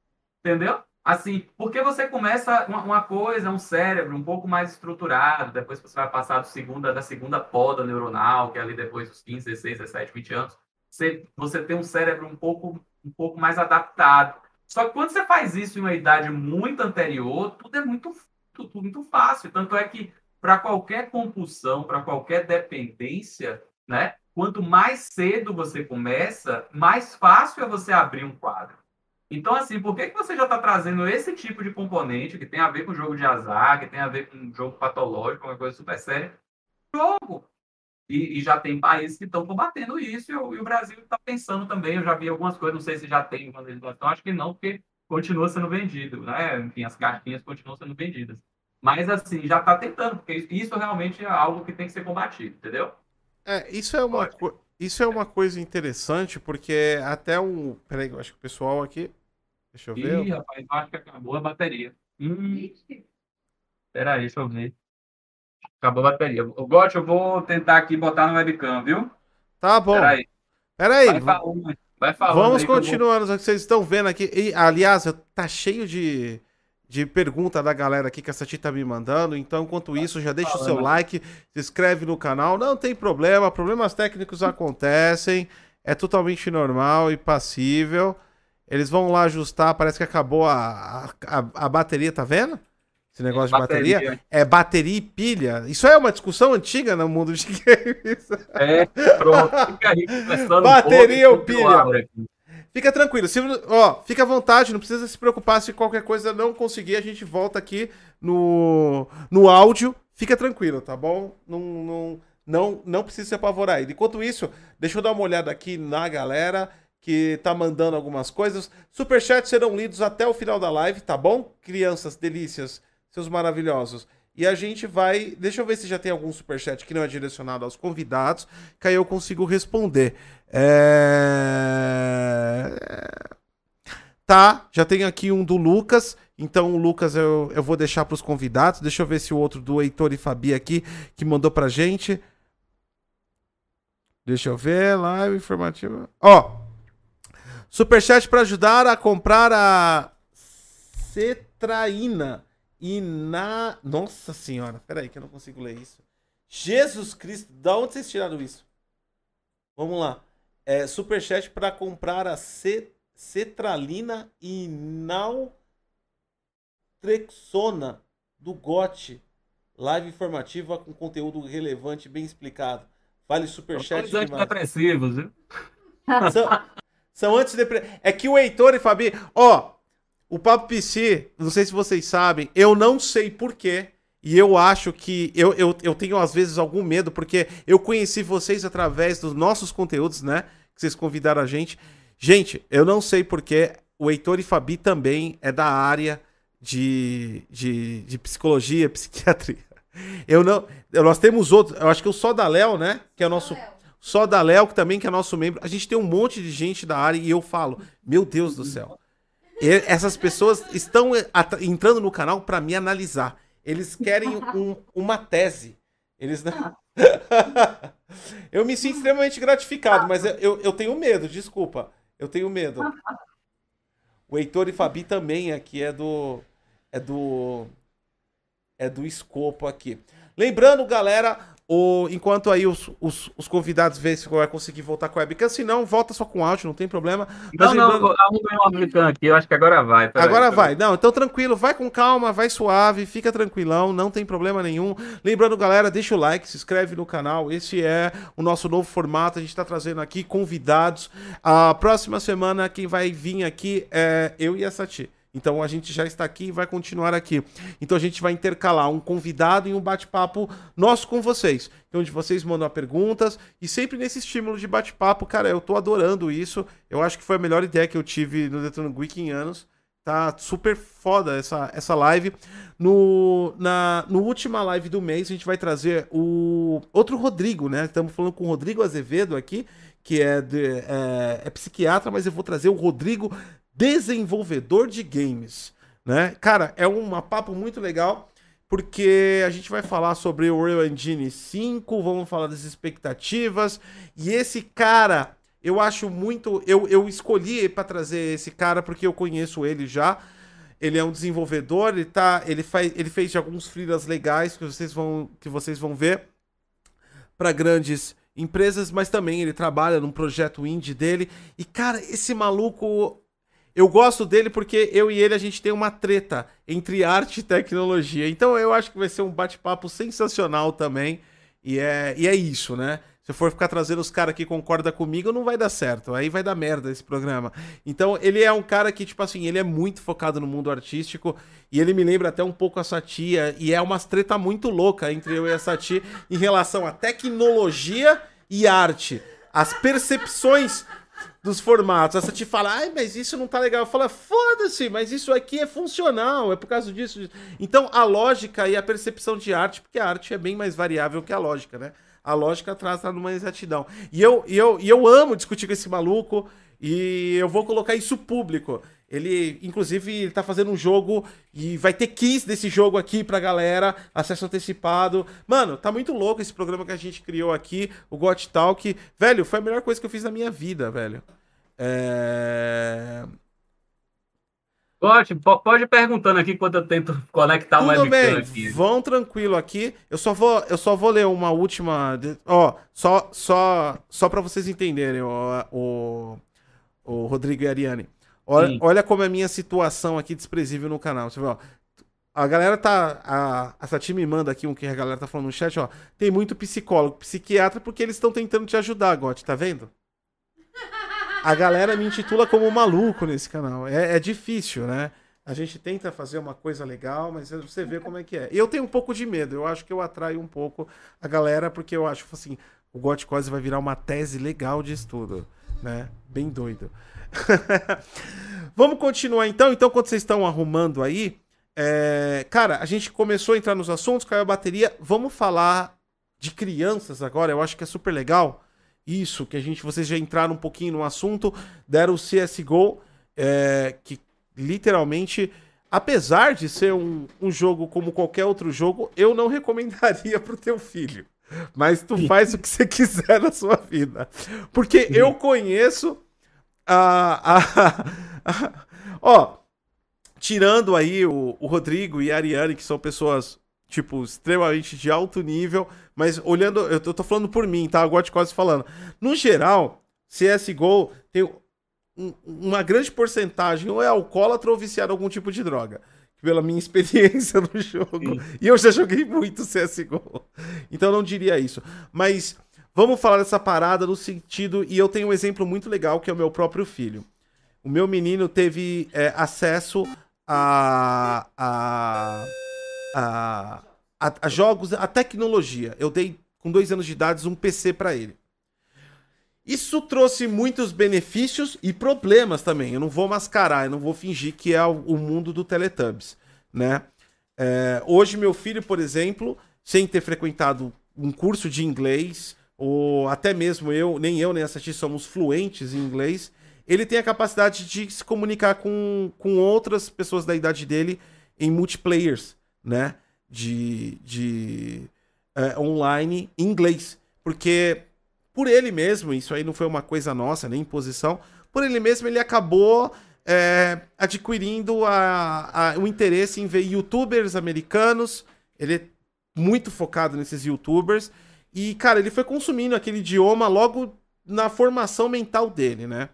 Entendeu? Assim, porque você começa uma, uma, coisa, um cérebro um pouco mais estruturado, depois você vai passar do segunda, da segunda poda neuronal, que é ali depois dos 15, 16, 17, 20 anos, você, você tem um cérebro um pouco, um pouco mais adaptado. Só que quando você faz isso em uma idade muito anterior, tudo é muito, tudo muito fácil. Tanto é que para qualquer compulsão, para qualquer dependência, né? Quanto mais cedo você começa, mais fácil é você abrir um quadro. Então, assim, por que, que você já está trazendo esse tipo de componente que tem a ver com jogo de azar, que tem a ver com jogo patológico, uma coisa super séria? Jogo! E, e, já tem países que estão combatendo isso, e o, e o Brasil está pensando também. Eu já vi algumas coisas, não sei se já tem uma legislação, acho que não, porque continua sendo vendido, né? Enfim, as cartinhas continuam sendo vendidas. Mas, assim, já está tentando, porque isso realmente é algo que tem que ser combatido, entendeu? É, isso é uma, isso é uma coisa interessante, porque até um. Peraí, eu acho que o pessoal aqui. Deixa eu ver. Ih, rapaz, acho que acabou a bateria. Hum. Peraí, deixa eu ver. Acabou a bateria. O Got, eu vou tentar aqui botar no webcam, viu? Tá bom. Peraí. Peraí. Vai falando, vai falando Vamos continuando, vou... vocês estão vendo aqui. E, aliás, tá cheio de, de pergunta da galera aqui que a Sati tá me mandando. Então, enquanto isso, já deixa o seu like, se inscreve no canal. Não tem problema, problemas técnicos acontecem. É totalmente normal e passível. Eles vão lá ajustar, parece que acabou a, a, a bateria, tá vendo? Esse negócio de bateria. bateria. É bateria e pilha. Isso é uma discussão antiga no mundo de games. É, pronto. Fica aí bateria um ou pilha. Fica tranquilo. Se, ó, fica à vontade, não precisa se preocupar se qualquer coisa não conseguir. A gente volta aqui no, no áudio. Fica tranquilo, tá bom? Não, não, não, não precisa se apavorar. Enquanto isso, deixa eu dar uma olhada aqui na galera que tá mandando algumas coisas. Superchats serão lidos até o final da live, tá bom? Crianças, delícias seus maravilhosos. E a gente vai. Deixa eu ver se já tem algum superchat que não é direcionado aos convidados, que aí eu consigo responder. É... Tá, já tem aqui um do Lucas. Então o Lucas eu, eu vou deixar para os convidados. Deixa eu ver se o outro do Heitor e Fabi aqui que mandou pra gente. Deixa eu ver, live informativa. Ó, superchat para ajudar a comprar a cetraína e na... Nossa senhora, peraí que eu não consigo ler isso. Jesus Cristo, da onde vocês tiraram isso? Vamos lá. É, superchat para comprar a cetralina e naltrexona do GOT. Live informativa com conteúdo relevante bem explicado. Vale superchat. São antidepressivos, viu? São, são antidepressivos. É que o Heitor e Fabi. Ó, o Papo PC, não sei se vocês sabem, eu não sei porquê. E eu acho que. Eu, eu, eu tenho, às vezes, algum medo, porque eu conheci vocês através dos nossos conteúdos, né? Que vocês convidaram a gente. Gente, eu não sei porquê. O Heitor e Fabi também é da área de, de, de psicologia, psiquiatria. Eu não. Nós temos outros. Eu acho que o Só da Léo, né? Que é o nosso. Só da Léo, que também que é nosso membro. A gente tem um monte de gente da área e eu falo, meu Deus do céu. Essas pessoas estão entrando no canal para me analisar. Eles querem um, uma tese. Eles não. eu me sinto extremamente gratificado, mas eu, eu tenho medo, desculpa. Eu tenho medo. O Heitor e Fabi também aqui é do. É do é do escopo aqui. Lembrando, galera, o, enquanto aí os, os, os, convidados vê se vai conseguir voltar com a webcam, se não, volta só com áudio, não tem problema. Mas não, lembrando... não, arrumei uma webcam aqui, eu acho que agora vai. Agora vai. Não, então tranquilo, vai com calma, vai suave, fica tranquilão, não tem problema nenhum. Lembrando, galera, deixa o like, se inscreve no canal. Esse é o nosso novo formato, a gente está trazendo aqui convidados. A próxima semana, quem vai vir aqui é eu e a Sati. Então a gente já está aqui e vai continuar aqui. Então a gente vai intercalar um convidado e um bate-papo nosso com vocês. Então, onde vocês mandam perguntas e sempre nesse estímulo de bate-papo, cara, eu tô adorando isso. Eu acho que foi a melhor ideia que eu tive no Detona Week em anos. Tá super foda essa, essa live. No, na no última live do mês, a gente vai trazer o outro Rodrigo, né? Estamos falando com o Rodrigo Azevedo aqui, que é, de, é, é psiquiatra, mas eu vou trazer o Rodrigo desenvolvedor de games, né? Cara, é um papo muito legal porque a gente vai falar sobre o Real Engine 5, vamos falar das expectativas e esse cara, eu acho muito, eu, eu escolhi para trazer esse cara porque eu conheço ele já. Ele é um desenvolvedor, ele tá, ele faz, ele fez alguns freelas legais que vocês vão que vocês vão ver para grandes empresas, mas também ele trabalha num projeto indie dele. E cara, esse maluco eu gosto dele porque eu e ele a gente tem uma treta entre arte e tecnologia. Então eu acho que vai ser um bate-papo sensacional também. E é, e é isso, né? Se for ficar trazendo os caras que concordam comigo, não vai dar certo. Aí vai dar merda esse programa. Então, ele é um cara que, tipo assim, ele é muito focado no mundo artístico. E ele me lembra até um pouco a Satia. E é uma treta muito louca entre eu e a Satia em relação à tecnologia e arte. As percepções dos formatos. Essa te fala, ai, mas isso não tá legal. Eu falo, foda-se, mas isso aqui é funcional, é por causa disso. Então, a lógica e a percepção de arte, porque a arte é bem mais variável que a lógica, né? A lógica traz numa exatidão. E eu, e, eu, e eu amo discutir com esse maluco, e eu vou colocar isso público. Ele, inclusive, ele tá fazendo um jogo e vai ter keys desse jogo aqui pra galera, acesso antecipado. Mano, tá muito louco esse programa que a gente criou aqui, o Got Talk. Velho, foi a melhor coisa que eu fiz na minha vida, velho. É... Pode, pode ir perguntando aqui enquanto eu tento conectar Tudo o bem, aqui. Vão tranquilo aqui. Eu só vou, eu só vou ler uma última. Ó, só, só, só para vocês entenderem, o, o, o Rodrigo e Ariane. Olha, olha como é a minha situação aqui desprezível no canal. Você vê, ó. A galera tá. A, a Sati me manda aqui um que a galera tá falando no chat, ó. Tem muito psicólogo, psiquiatra, porque eles estão tentando te ajudar, Gotti, tá vendo? A galera me intitula como maluco nesse canal. É, é difícil, né? A gente tenta fazer uma coisa legal, mas você vê como é que é. E eu tenho um pouco de medo. Eu acho que eu atraio um pouco a galera, porque eu acho assim, o Gotcose vai virar uma tese legal de estudo, né? Bem doido. Vamos continuar então. Então, quando vocês estão arrumando aí, é... cara, a gente começou a entrar nos assuntos, caiu a bateria. Vamos falar de crianças agora. Eu acho que é super legal isso, que a gente, vocês já entraram um pouquinho no assunto, deram o CSGO, é... que literalmente, apesar de ser um, um jogo como qualquer outro jogo, eu não recomendaria pro teu filho. Mas tu faz o que você quiser na sua vida. Porque eu conheço a. a, a ó, tirando aí o, o Rodrigo e a Ariane, que são pessoas, tipo, extremamente de alto nível, mas olhando, eu tô, tô falando por mim, tá? Agora quase falando. No geral, CSGO tem um, uma grande porcentagem ou é alcoólatra ou viciado em algum tipo de droga. Pela minha experiência no jogo. Sim. E eu já joguei muito CSGO. Então eu não diria isso. Mas vamos falar dessa parada no sentido. E eu tenho um exemplo muito legal que é o meu próprio filho. O meu menino teve é, acesso a, a, a, a, jogos, a tecnologia. Eu dei, com dois anos de idade, um PC para ele. Isso trouxe muitos benefícios e problemas também. Eu não vou mascarar, eu não vou fingir que é o mundo do Teletubbies, né? É, hoje meu filho, por exemplo, sem ter frequentado um curso de inglês, ou até mesmo eu, nem eu nem a Sati somos fluentes em inglês, ele tem a capacidade de se comunicar com, com outras pessoas da idade dele em multiplayers, né? De, de é, online em inglês. Porque por ele mesmo, isso aí não foi uma coisa nossa, nem imposição, por ele mesmo ele acabou é, adquirindo a, a, o interesse em ver youtubers americanos, ele é muito focado nesses youtubers, e, cara, ele foi consumindo aquele idioma logo na formação mental dele, né?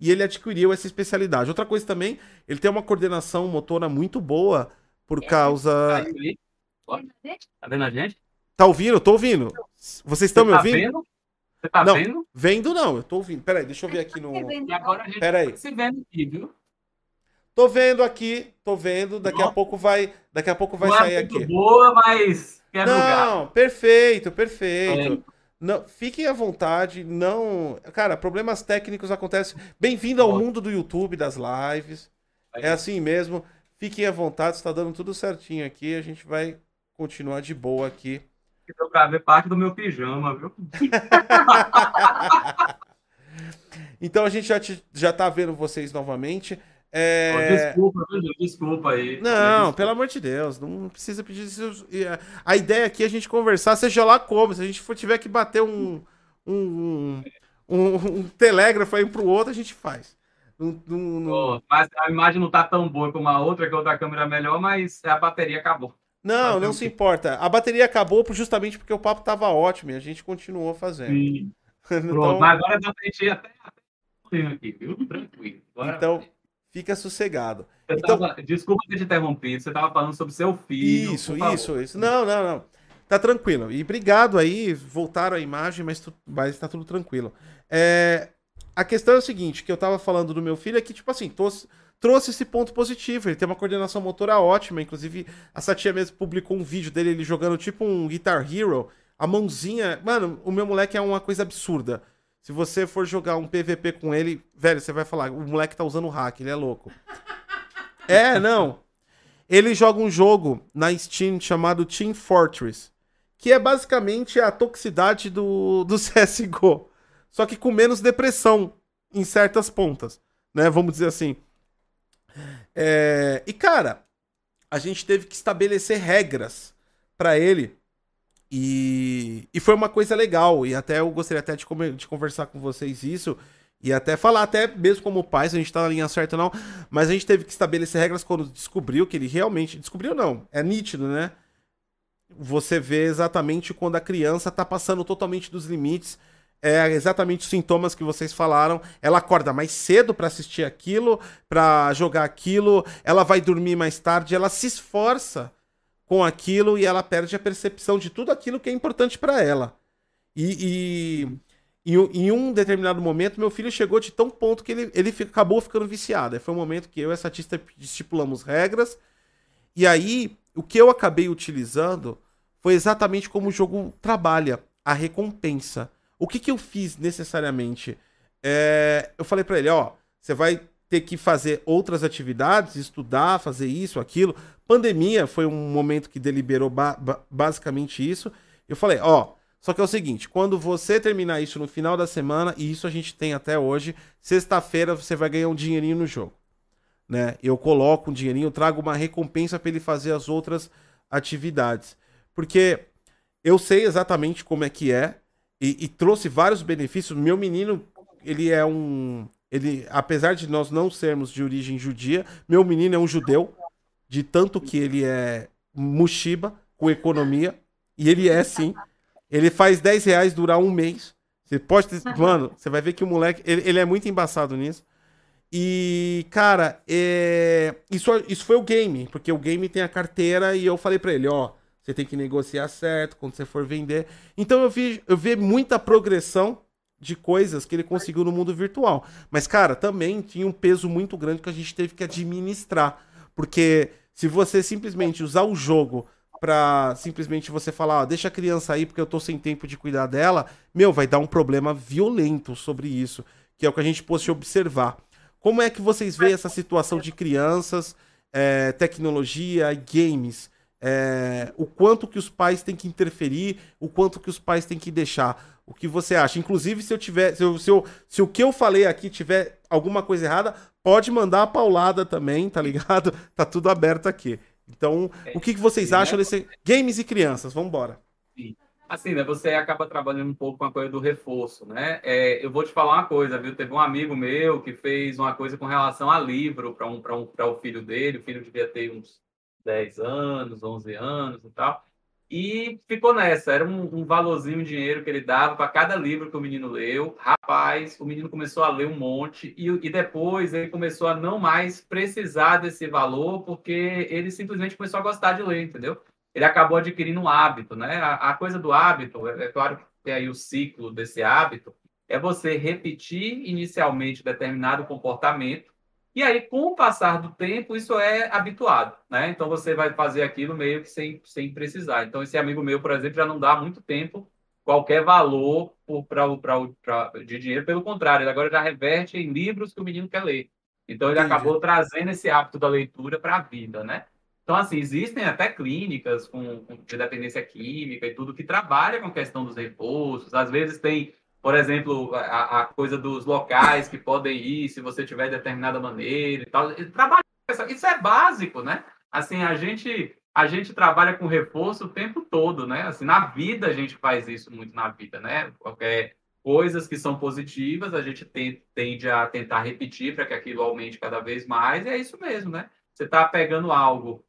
E ele adquiriu essa especialidade. Outra coisa também, ele tem uma coordenação motora muito boa por causa. Tá vendo a gente? Tá ouvindo? Eu tô ouvindo. Vocês estão me tá ouvindo? Vendo? Você tá não, vendo? Vendo não, eu tô ouvindo. Peraí, deixa eu ver aqui no. E agora a gente Peraí. tá se vendo aqui, viu? Tô vendo aqui, tô vendo. Daqui a pouco vai, daqui a pouco vai não sair é aqui. boa, mas Não, lugar. perfeito, perfeito. É. Não, fiquem à vontade, não. Cara, problemas técnicos acontecem. Bem-vindo ao mundo do YouTube, das lives. É assim mesmo. Fiquem à vontade, está dando tudo certinho aqui. A gente vai continuar de boa aqui. Eu gravei parte do meu pijama, viu? Então a gente já, te- já tá vendo vocês novamente. É... Desculpa, desculpa aí. Não, Desculpa. pelo amor de Deus, não precisa pedir isso. A- ideia aqui é a gente conversar, seja lá como. Se a gente for, tiver que bater um, um, um, um telégrafo aí um pro outro, a gente faz. Não- não- não- Ó, mas a imagem não tá tão boa como a outra, que a outra câmera é melhor, mas a bateria acabou. Não, Fazer não se quê? importa. A bateria acabou justamente porque o papo tava ótimo e a gente continuou fazendo. Sim. Pronto, Então, mas agora dá pra gente ir até aqui, viu? Tranquilo. Agora, então fica sossegado. você então- tava- desculpa ter te interrompido, você estava falando sobre seu filho. Isso, isso, isso. Não, não, não. Tá tranquilo. E obrigado aí, voltaram a imagem, mas, tu, mas tá tudo tranquilo. É, a questão é o seguinte, que eu tava falando do meu filho é que, tipo assim, trouxe, trouxe esse ponto positivo. Ele tem uma coordenação motora ótima. Inclusive, a Satia mesmo publicou um vídeo dele, ele jogando tipo um Guitar Hero. A mãozinha... Mano, o meu moleque é uma coisa absurda. Se você for jogar um PVP com ele, velho, você vai falar, o moleque tá usando hack, ele é louco. É, não. Ele joga um jogo na Steam chamado Team Fortress, que é basicamente a toxicidade do, do CSGO, só que com menos depressão em certas pontas, né? Vamos dizer assim. É, E cara, a gente teve que estabelecer regras pra ele e... e foi uma coisa legal. E até eu gostaria até de, de conversar com vocês isso. E até falar, até mesmo como pais, a gente tá na linha certa não. Mas a gente teve que estabelecer regras quando descobriu que ele realmente. Descobriu não, é nítido, né? Você vê exatamente quando a criança tá passando totalmente dos limites. É exatamente os sintomas que vocês falaram. Ela acorda mais cedo pra assistir aquilo, pra jogar aquilo. Ela vai dormir mais tarde. Ela se esforça com aquilo e ela perde a percepção de tudo aquilo que é importante pra ela. E, e em, um- em um determinado momento, meu filho chegou de tão ponto que ele, ele acabou ficando viciado. Foi um momento que eu e essa artista estipulamos regras. E aí, o que eu acabei utilizando foi exatamente como o jogo trabalha, a recompensa. O que, que eu fiz necessariamente? É, eu falei pra ele, ó, você vai ter que fazer outras atividades, estudar, fazer isso, aquilo. Pandemia foi um momento que deliberou ba- ba- basicamente isso. Eu falei, ó, só que é o seguinte, quando você terminar isso no final da semana, e isso a gente tem até hoje, sexta-feira você vai ganhar um dinheirinho no jogo. Né? Eu coloco um dinheirinho, trago uma recompensa para ele fazer as outras atividades. Porque eu sei exatamente como é que é e, e, trouxe vários benefícios. Meu menino, ele é um. Ele, apesar de nós não sermos de origem judia, meu menino é um judeu, de tanto que ele é mushiba com economia. E ele é sim. Ele faz 10 reais durar um mês. Você pode ter... Mano, você vai ver que o moleque. Ele, ele é muito embaçado nisso. E, cara, é... isso, isso foi o game, porque o game tem a carteira e eu falei para ele, ó, você tem que negociar certo quando você for vender. Então eu vi, eu vi muita progressão de coisas que ele conseguiu no mundo virtual. Mas, cara, também tinha um peso muito grande que a gente teve que administrar. Porque se você simplesmente usar o jogo pra simplesmente você falar, ó, deixa a criança aí porque eu tô sem tempo de cuidar dela, meu, vai dar um problema violento sobre isso, que é o que a gente pôde observar. Como é que vocês veem essa situação de crianças, é, tecnologia, games? é, o quanto que os pais têm que interferir, o quanto que os pais têm que deixar. O que você acha? Inclusive, se eu tiver. Se, eu, se, eu, se o que eu falei aqui tiver alguma coisa errada, pode mandar a paulada também, tá ligado? Tá tudo aberto aqui. Então, é, o que, que vocês sim, acham né? desse. Games e crianças, vamos embora. Sim. Assim, né? Você acaba trabalhando um pouco com a coisa do reforço, né? É, eu vou te falar uma coisa, viu? Teve um amigo meu que fez uma coisa com relação a livro para um, um, o filho dele. O filho devia ter uns 10 anos, 11 anos e tal. E ficou nessa, era um, um valorzinho de dinheiro que ele dava para cada livro que o menino leu. Rapaz, o menino começou a ler um monte e, e depois ele começou a não mais precisar desse valor porque ele simplesmente começou a gostar de ler, entendeu? Ele acabou adquirindo um hábito, né? A, a coisa do hábito, é, é claro que tem aí o ciclo desse hábito, é você repetir inicialmente determinado comportamento e aí, com o passar do tempo, isso é habituado, né? Então, você vai fazer aquilo meio que sem, sem precisar. Então, esse amigo meu, por exemplo, já não dá muito tempo qualquer valor pra, de dinheiro. Pelo contrário, ele agora já reverte em livros que o menino quer ler. Então, ele Entendi. acabou trazendo esse hábito da leitura para a vida, né? Então, assim, existem até clínicas com, com, de dependência química e tudo que trabalha com a questão dos repousos. Às vezes tem por exemplo, a, a, coisa dos locais que podem ir, se você tiver determinada maneira e tal. Isso é básico, né? Assim, a gente a gente trabalha com reforço o tempo todo, né? Assim, na vida a gente faz isso muito na vida, né? Qualquer coisas que são positivas, a gente tende a tentar repetir para que aquilo aumente cada vez mais, e é isso mesmo, né? Você está pegando algo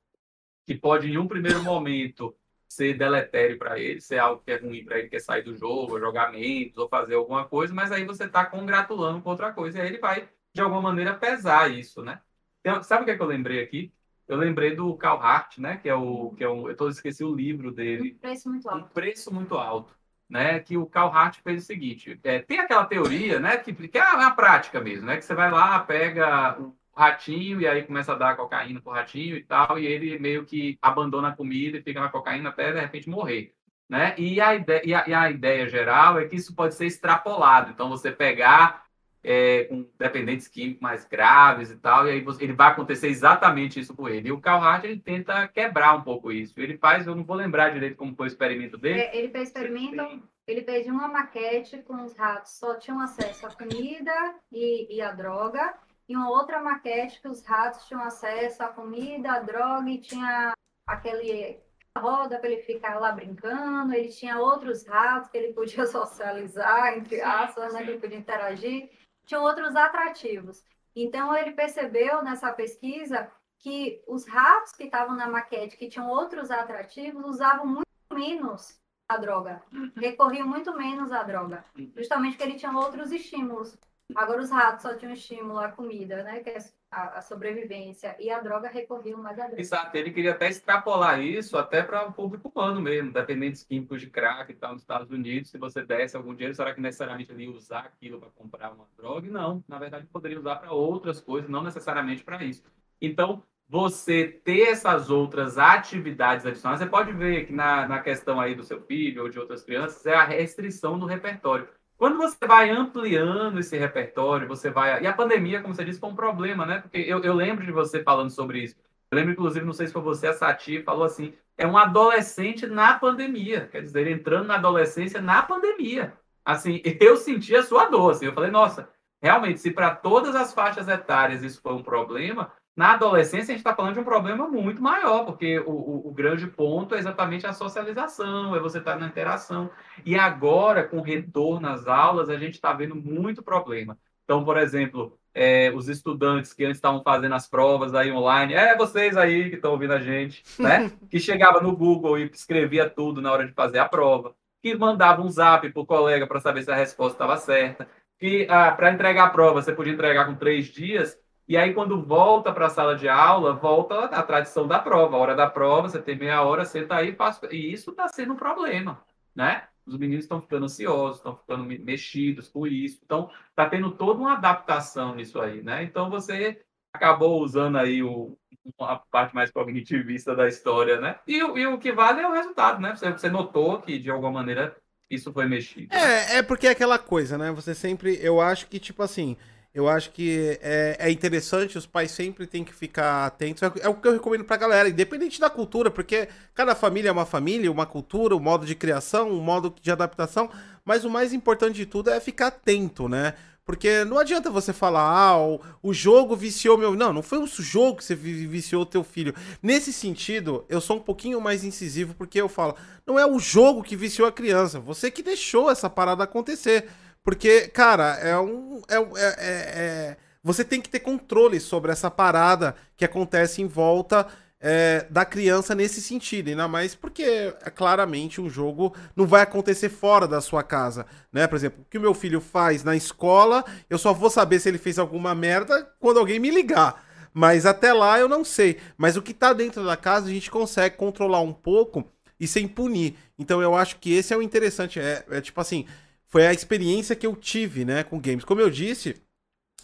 que pode, em um primeiro momento, ser deletério para ele, ser algo que é ruim para ele, que é sair do jogo, jogar menos, ou fazer alguma coisa, mas aí você está congratulando com outra coisa, e aí ele vai, de alguma maneira, pesar isso, né? Então, sabe o que, é que eu lembrei aqui? Eu lembrei do Carl Hart, né? Que é o. Que é um, eu tô, esqueci o livro dele. Um preço muito alto. Um preço muito alto. Né, que o Carl Hart fez o seguinte: é, tem aquela teoria, né, que, que é a, a, prática mesmo, né, que você vai lá, pega ratinho e aí começa a dar cocaína pro ratinho e tal, e ele meio que abandona a comida e fica na cocaína até de repente morrer. Né? E, a ideia, e, a, e a ideia geral é que isso pode ser extrapolado. Então, você pegar é, com dependentes químicos mais graves e tal, e aí você, ele vai acontecer exatamente isso com ele. E o Carl Hart, ele tenta quebrar um pouco isso. Ele faz, eu não vou lembrar direito como foi o experimento dele. É, ele fez experimento, ele fez uma maquete com os ratos, só tinham acesso à comida e, e à droga, e uma outra maquete que os ratos tinham acesso à comida, à droga e tinha aquele roda para ele ficar lá brincando, ele tinha outros ratos que ele podia socializar, entre aspas, né, que ele podia interagir, tinha outros atrativos. Então ele percebeu nessa pesquisa que os ratos que estavam na maquete, que tinham outros atrativos, usavam muito menos a droga, uhum. recorriam muito menos à droga, justamente porque ele tinha outros estímulos. Agora os ratos só tinham estímulo à comida, né? Que é a, sobrevivência. E a droga recorriam mais à droga. Exato. Ele queria até extrapolar isso até para o público humano mesmo, dependentes químicos de crack e tal nos Estados Unidos. Se você desse algum dinheiro, será que necessariamente ele ia usar aquilo para comprar uma droga? Não. Na verdade, poderia usar para outras coisas, não necessariamente para isso. Então, você ter essas outras atividades adicionais, você pode ver que na, na questão aí do seu filho ou de outras crianças, é a restrição do repertório. Quando você vai ampliando esse repertório, você vai. E a pandemia, como você disse, foi um problema, né? Porque eu, eu lembro de você falando sobre isso. Eu lembro, inclusive, não sei se foi você, a Sati, falou assim: é um adolescente na pandemia. Quer dizer, entrando na adolescência na pandemia. Assim, eu senti a sua dor. Assim, eu falei, nossa, realmente, se para todas as faixas etárias isso foi um problema, Na adolescência, a gente está falando de um problema muito maior, porque o, o, o, grande ponto é exatamente a socialização, é você estar tá na interação. E agora, com o retorno às aulas, a gente está vendo muito problema. Então, por exemplo, é, os estudantes que antes estavam fazendo as provas aí online, é vocês aí que estão ouvindo a gente, né? que chegava no Google e escrevia tudo na hora de fazer a prova, que mandava um zap para o colega para saber se a resposta estava certa, que ah, para entregar a prova você podia entregar com três dias, e aí, quando volta para a sala de aula, volta a tradição da prova. A hora da prova, você tem meia hora, senta aí e faz. E isso está sendo um problema, né? Os meninos estão ficando ansiosos, estão ficando mexidos com isso. Então, está tendo toda uma adaptação nisso aí, né? Então, você acabou usando aí o, a parte mais cognitivista da história, né? E, e o que vale é o resultado, né? Você, você notou que, de alguma maneira, isso foi mexido. É, é porque é aquela coisa, né? Você sempre. Eu acho que, tipo assim eu acho que é, é, interessante, os pais sempre têm que ficar atentos. É, é, o que eu recomendo pra galera, independente da cultura, porque cada família é uma família, uma cultura, um modo de criação, um modo de adaptação. Mas o mais importante de tudo é ficar atento, né? Porque não adianta você falar, ah, o, o jogo viciou meu. Não, não foi o jogo que você viciou teu filho. Nesse sentido, eu sou um pouquinho mais incisivo, porque eu falo, não é o jogo que viciou a criança, você que deixou essa parada acontecer. Porque, cara, é um. É, é, é, é, você tem que ter controle sobre essa parada que acontece em volta é, da criança nesse sentido. Ainda mais porque, é, claramente, um jogo não vai acontecer fora da sua casa. Né? Por exemplo, o que o meu filho faz na escola, eu só vou saber se ele fez alguma merda quando alguém me ligar. Mas até lá eu não sei. Mas o que tá dentro da casa a gente consegue controlar um pouco e sem punir. Então eu acho que esse é o interessante. É, é tipo assim foi a experiência que eu tive, né, com games. Como eu disse,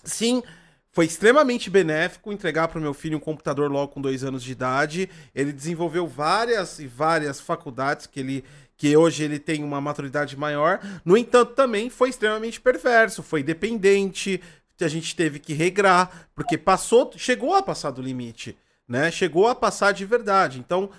sim, foi extremamente benéfico entregar para o meu filho um computador logo com dois anos de idade. Ele desenvolveu várias e várias faculdades que ele que hoje ele tem uma maturidade maior. No entanto, também foi extremamente perverso, foi dependente. A gente teve que regrar, porque passou, chegou a passar do limite, né? Chegou a passar de verdade. Então,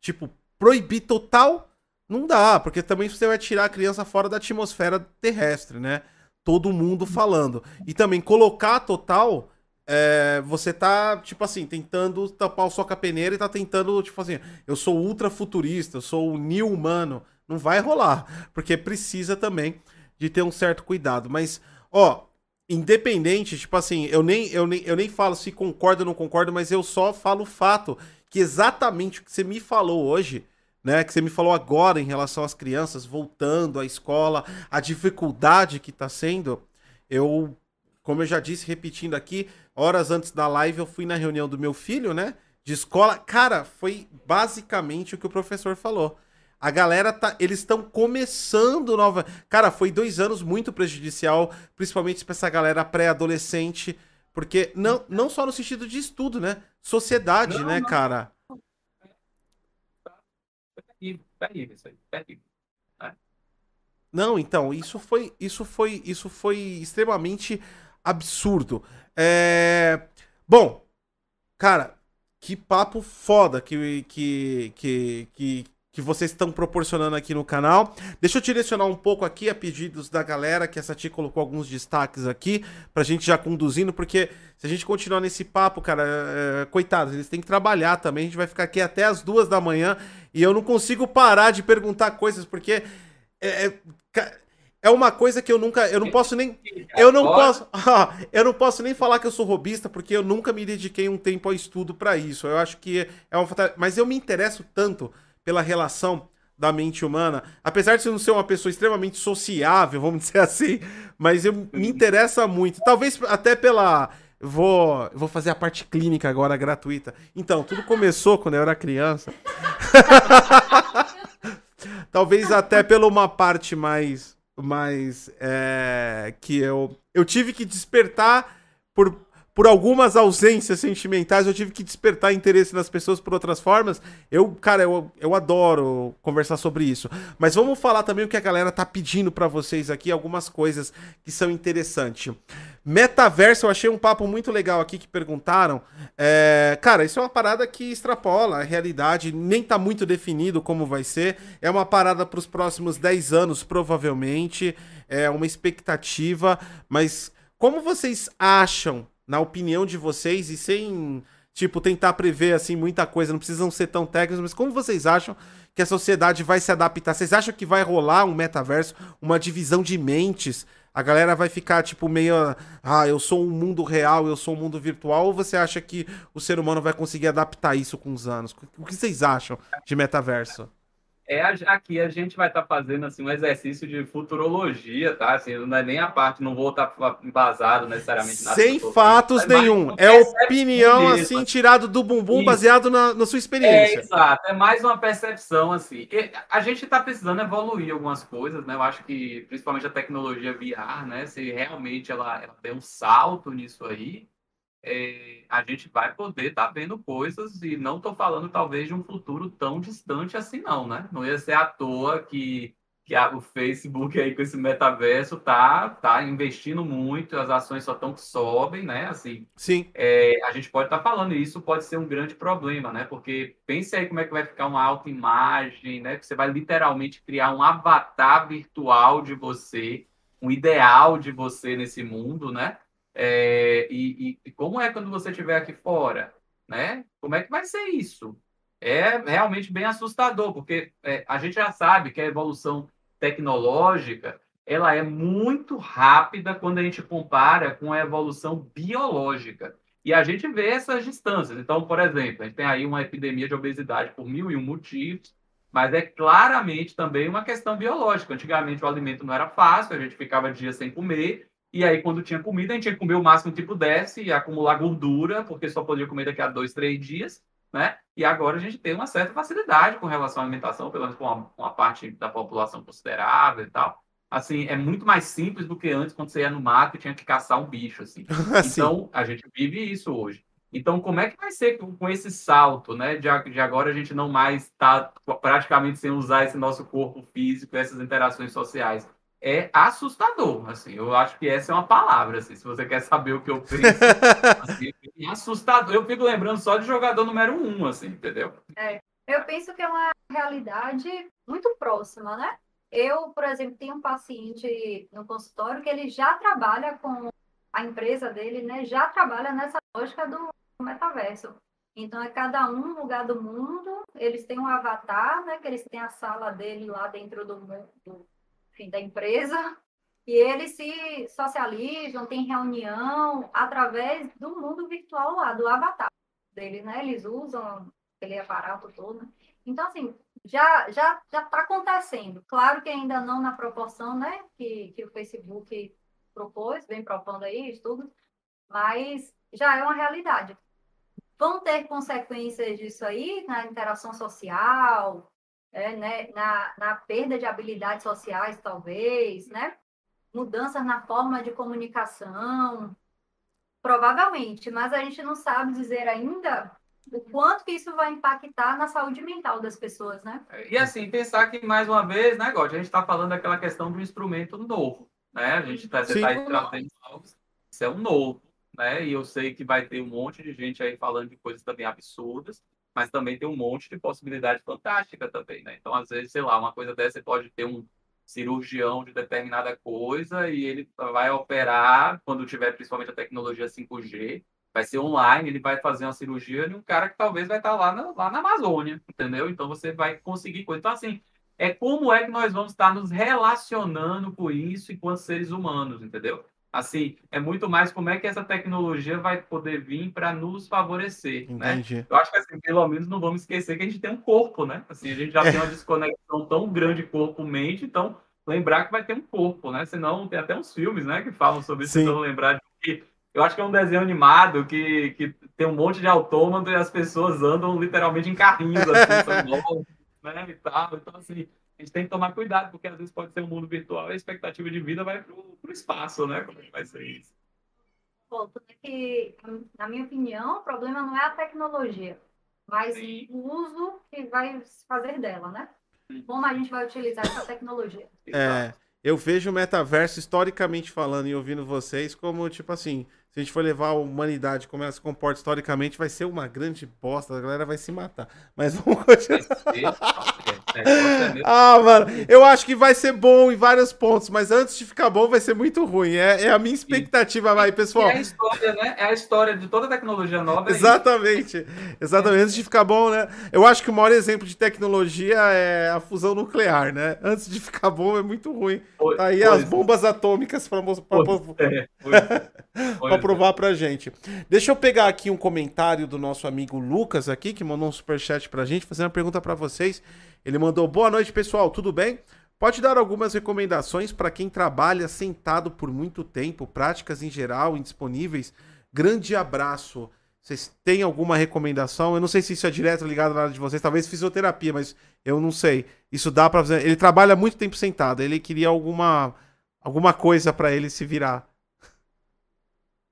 tipo, proibir total não dá, porque também você vai tirar a criança fora da atmosfera terrestre, né? Todo mundo falando. E também colocar total, é, você tá, tipo assim, tentando tapar o soca peneira e tá tentando, tipo assim, eu sou ultra futurista, eu sou o new humano. Não vai rolar, porque precisa também de ter um certo cuidado. Mas, ó, independente, tipo assim, eu nem, eu nem, eu nem falo se concordo ou não concordo, mas eu só falo o fato que exatamente o que você me falou hoje né, que você me falou agora em relação às crianças voltando à escola, a dificuldade que está sendo, eu, como eu já disse, repetindo aqui, horas antes da live eu fui na reunião do meu filho, né, de escola. Cara, foi basicamente o que o professor falou. A galera tá. Eles estão começando nova. Cara, foi dois anos muito prejudicial, principalmente para essa galera pré-adolescente. Porque não, não só no sentido de estudo, né? Sociedade, não, né, não. cara? Terrível isso aí, terrível. Né? Não, então, isso foi, isso foi, isso foi extremamente absurdo. É... Bom, cara, que papo foda que, que, que, que, que vocês estão proporcionando aqui no canal. Deixa eu direcionar um pouco aqui a pedidos da galera, que essa tia colocou alguns destaques aqui, pra gente já conduzindo, porque se a gente continuar nesse papo, cara, é, é coitados, eles têm que trabalhar também, a gente vai ficar aqui até as duas da manhã e eu não consigo parar de perguntar coisas, porque é, é, é uma coisa que eu nunca, eu não posso nem, eu não posso, eu não posso nem falar que eu sou robista, porque eu nunca me dediquei um tempo ao estudo para isso. Eu acho que é uma mas eu me interesso tanto pela relação da mente humana, apesar de você não ser uma pessoa extremamente sociável, vamos dizer assim, mas eu me interessa muito, talvez até pela vou vou fazer a parte clínica agora gratuita. Então, tudo começou quando eu era criança. talvez até pela uma parte mais mais é, que eu eu tive que despertar por por algumas ausências sentimentais, eu tive que despertar interesse nas pessoas por outras formas. Eu, cara, eu, eu adoro conversar sobre isso. Mas vamos falar também o que a galera tá pedindo para vocês aqui, algumas coisas que são interessantes. Metaverso, eu achei um papo muito legal aqui que perguntaram. É, cara, isso é uma parada que extrapola a realidade, nem tá muito definido como vai ser. É uma parada para os próximos 10 anos, provavelmente. É uma expectativa, mas como vocês acham na opinião de vocês e sem, tipo, tentar prever, assim, muita coisa, não precisam ser tão técnicos, mas como vocês acham que a sociedade vai se adaptar? Vocês acham que vai rolar um metaverso, uma divisão de mentes? A galera vai ficar, tipo, meio, ah, eu sou um mundo real, eu sou um mundo virtual, ou você acha que o ser humano vai conseguir adaptar isso com os anos? O que vocês acham de metaverso? É, aqui a gente vai estar tá fazendo assim, um exercício de futurologia, tá? Assim, não é nem a parte, não vou estar tá embasado necessariamente nada. Sem fatos nenhum. É opinião, mesmo. assim, tirado do bumbum, Isso. baseado na, na, sua experiência. É, exato. É mais uma percepção, assim. A gente está precisando evoluir algumas coisas, né? Eu acho que, principalmente a tecnologia VR, né? Se realmente ela, ela um salto nisso aí, é, a gente vai poder estar tá vendo coisas e não estou falando talvez de um futuro tão distante assim não, né? Não ia ser à toa que, que a, o Facebook aí com esse metaverso tá, tá investindo muito, as ações só estão que sobem, né? Assim, Sim. É, a gente pode estar tá falando e isso pode ser um grande problema, né? Porque pense aí como é que vai ficar uma autoimagem, né? Que você vai literalmente criar um avatar virtual de você, um ideal de você nesse mundo, né? É, e, e, como é quando você estiver aqui fora? Né? Como é que vai ser isso? É realmente bem assustador, porque é, a gente já sabe que a evolução tecnológica ela é muito rápida quando a gente compara com a evolução biológica. E a gente vê essas distâncias. Então, por exemplo, a gente tem aí uma epidemia de obesidade por mil e um motivos, mas é claramente também uma questão biológica. Antigamente o alimento não era fácil, a gente ficava dias sem comer, e aí, quando tinha comida, a gente tinha que comer o máximo que pudesse e acumular gordura, porque só podia comer daqui a dois, três dias, né? E agora a gente tem uma certa facilidade com relação à alimentação, pelo menos com uma, uma parte da população considerável e tal. Assim, é muito mais simples do que antes, quando você ia no mato e tinha que caçar um bicho, assim. Então, a gente vive isso hoje. Então, como é que vai ser com esse salto, né? De, de agora a gente não mais está praticamente sem usar esse nosso corpo físico, essas interações sociais é assustador, assim, eu acho que essa é uma palavra, assim, se você quer saber o que eu penso, assim, é assustador, eu fico lembrando só de jogador número um, assim, entendeu? É, eu penso que é uma realidade muito próxima, né? Eu, por exemplo, tenho um paciente no consultório que ele já trabalha com a empresa dele, né, já trabalha nessa lógica do metaverso. Então, é cada um lugar do mundo, eles têm um avatar, né, que eles têm a sala dele lá dentro do, do enfim, da empresa, e eles se socializam, tem reunião através do mundo virtual lá, do avatar deles, né? Eles usam aquele aparato todo. Então, assim, já já já está acontecendo. Claro que ainda não na proporção, né, que, que o Facebook propôs, vem propondo aí estudos, mas já é uma realidade. Vão ter consequências disso aí na interação social, é, né, na, na perda de habilidades sociais, talvez, né? Mudanças na forma de comunicação, provavelmente, mas a gente não sabe dizer ainda o quanto que isso vai impactar na saúde mental das pessoas, né? E assim, pensar que, mais uma vez, né, God, a gente está falando daquela questão do instrumento novo, né? A gente está tá trazendo isso é um novo, né? E eu sei que vai ter um monte de gente aí falando de coisas também absurdas, mas também tem um monte de possibilidade fantástica também, né? Então, às vezes, sei lá, uma coisa dessa você pode ter um cirurgião de determinada coisa e ele vai operar quando tiver principalmente a tecnologia 5G, vai ser online, ele vai fazer uma cirurgia de um cara que talvez vai estar lá na, lá na Amazônia, entendeu? Então você vai conseguir coisa. Então, assim, é como é que nós vamos estar nos relacionando com isso enquanto seres humanos, entendeu? Assim, é muito mais como é que essa tecnologia vai poder vir para nos favorecer, né? Entendi. né? Eu acho que, assim, pelo menos não vamos esquecer que a gente tem um corpo, né? Assim, a gente já é. tem uma desconexão tão grande corpo-mente, então lembrar que vai ter um corpo, né? Senão tem até uns filmes, né, que falam sobre isso, então lembrar de que eu acho que é um desenho animado que, que tem um monte de autômato e as pessoas andam literalmente em carrinhos, assim, são né, e tal. Então, assim, a gente tem que tomar cuidado, porque às vezes pode ser um mundo virtual e a expectativa de vida vai para o espaço, né? Como é que vai ser isso? Ponto é que, na minha opinião, o problema não é a tecnologia, mas Sim. o uso que vai fazer dela, né? Como a gente vai utilizar essa tecnologia. É, eu vejo o metaverso, historicamente falando e ouvindo vocês, como, tipo assim, se a gente for levar a humanidade como ela se comporta historicamente, vai ser uma grande bosta, a galera vai se matar. Mas vamos continuar. É, ah, mano, eu acho que vai ser bom em vários pontos, mas antes de ficar bom, vai ser muito ruim. É, é a minha expectativa, vai, pessoal. é a história, né? É a história de toda tecnologia nova. É Exatamente. Exatamente. Antes de ficar bom, né? Eu acho que o maior exemplo de tecnologia é a fusão nuclear, né? Antes de ficar bom, é muito ruim. Pois, Aí pois, as bombas atômicas para é, para provar pra gente. Deixa eu pegar aqui um comentário do nosso amigo Lucas aqui, que mandou um superchat pra gente, fazendo uma pergunta para vocês. Ele mandou: Boa noite, pessoal, tudo bem? Pode dar algumas recomendações para quem trabalha sentado por muito tempo, práticas em geral indisponíveis? Grande abraço. Vocês têm alguma recomendação? Eu não sei se isso é direto ligado na área de vocês, talvez fisioterapia, mas eu não sei. Isso dá para fazer. Ele trabalha muito tempo sentado, ele queria alguma alguma coisa para ele se virar.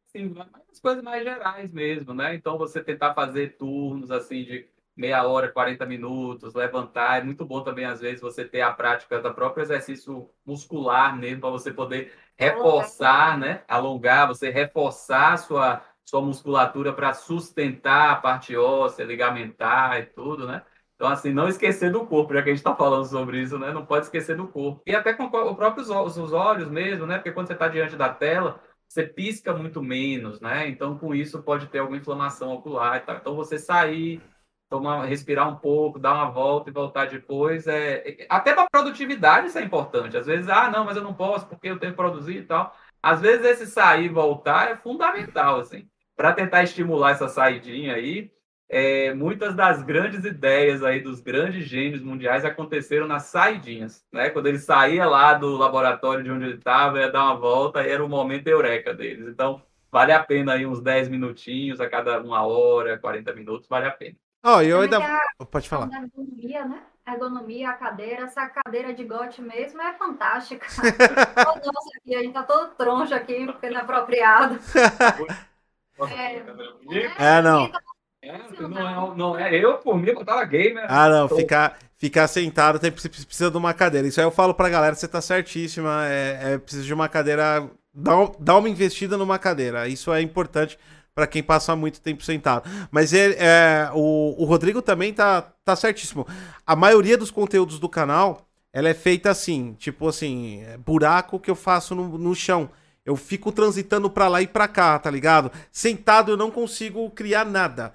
Sim, as coisas mais gerais mesmo, né? Então você tentar fazer turnos assim de meia hora, 40 minutos, levantar. É muito bom também, às vezes, você ter a prática do próprio exercício muscular mesmo, para você poder reforçar, né? Alongar, você reforçar sua, sua musculatura para sustentar a parte óssea, ligamentar e tudo, né? Então, assim, não esquecer do corpo, já que a gente está falando sobre isso, né? Não pode esquecer do corpo. E até com os próprios os olhos mesmo, né? Porque quando você está diante da tela, você pisca muito menos, né? Então, com isso, pode ter alguma inflamação ocular e tal. Então, você sair, tomar, respirar um pouco, dar uma volta e voltar depois. É, até para produtividade isso é importante. Às vezes, ah, não, mas eu não posso porque eu tenho que produzir e tal. Às vezes esse sair e voltar é fundamental, assim, para tentar estimular essa saidinha aí. É, muitas das grandes ideias aí dos grandes gênios mundiais aconteceram nas saidinhas, né? Quando ele saía lá do laboratório de onde ele estava, ia dar uma volta, e era o momento eureka deles. Então, vale a pena aí uns 10 minutinhos a cada uma hora, 40 minutos, vale a pena. Ó, oh, eu ainda. A... Pode falar. A ergonomia, né? A ergonomia, a cadeira, essa cadeira de gote mesmo é fantástica. Nossa, aqui, a gente tá todo troncho aqui, porque não é apropriado. é, é, não. É, não, é, não é eu, por mim, eu tava gamer. Ah, não, ficar, ficar sentado tem, precisa de uma cadeira. Isso aí eu falo pra galera, você tá certíssima. É, é precisa de uma cadeira. Dá, dá uma investida numa cadeira. Isso é importante para quem passa muito tempo sentado. Mas ele, é, o, o Rodrigo também tá, tá certíssimo. A maioria dos conteúdos do canal, ela é feita assim, tipo assim, é buraco que eu faço no, no chão. Eu fico transitando para lá e para cá, tá ligado? Sentado eu não consigo criar nada.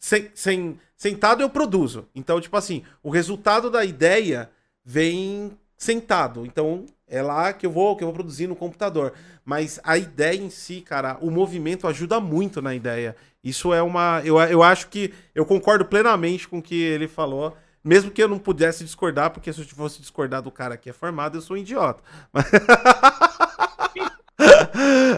Sem, sem, sentado eu produzo. Então, tipo assim, o resultado da ideia vem sentado. Então, é lá que eu vou, que eu vou produzir no computador. Mas a ideia em si, cara, o movimento ajuda muito na ideia. Isso é uma. Eu, eu acho que. Eu concordo plenamente com o que ele falou. Mesmo que eu não pudesse discordar, porque se eu fosse discordar do cara que é formado, eu sou um idiota.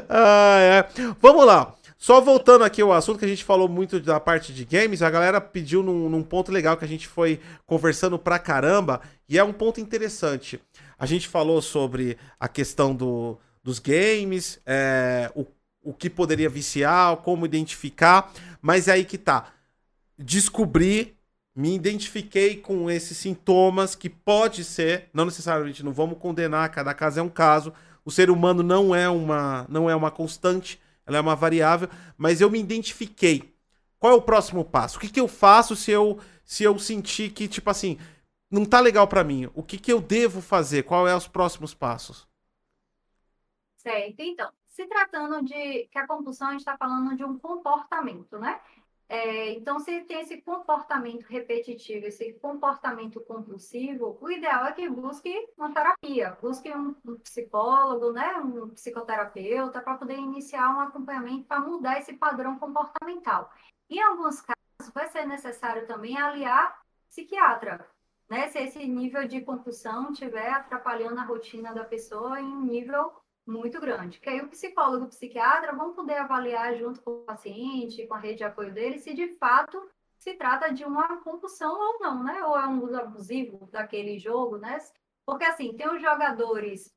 ah, é. Vamos lá. Só voltando aqui ao assunto que a gente falou muito da parte de games, a galera pediu num, num ponto legal que a gente foi conversando pra caramba, e é um ponto interessante. A gente falou sobre a questão do, dos games, é, o, o que poderia viciar, como identificar, mas é aí que tá. Descobri, me identifiquei com esses sintomas que pode ser, não necessariamente não vamos condenar, cada caso é um caso. O ser humano não é uma, não é uma constante, ela é uma variável, mas eu me identifiquei. Qual é o próximo passo? O que, que eu faço se eu se eu sentir que tipo assim, não tá legal para mim. O que, que eu devo fazer? Qual é os próximos passos? Certo. Então, se tratando de que a compulsão, a gente está falando de um comportamento, né? É, então, se tem esse comportamento repetitivo, esse comportamento compulsivo, o ideal é que busque uma terapia, busque um, um psicólogo, né, um psicoterapeuta, para poder iniciar um acompanhamento para mudar esse padrão comportamental. Em alguns casos, vai ser necessário também aliar psiquiatra, né? Se esse nível de compulsão estiver atrapalhando a rotina da pessoa em um nível muito grande. Que aí o psicólogo, o psiquiatra vão poder avaliar junto com o paciente, com a rede de apoio dele, se de fato se trata de uma compulsão ou não, né? Ou é um uso abusivo daquele jogo, né? Porque assim, tem os jogadores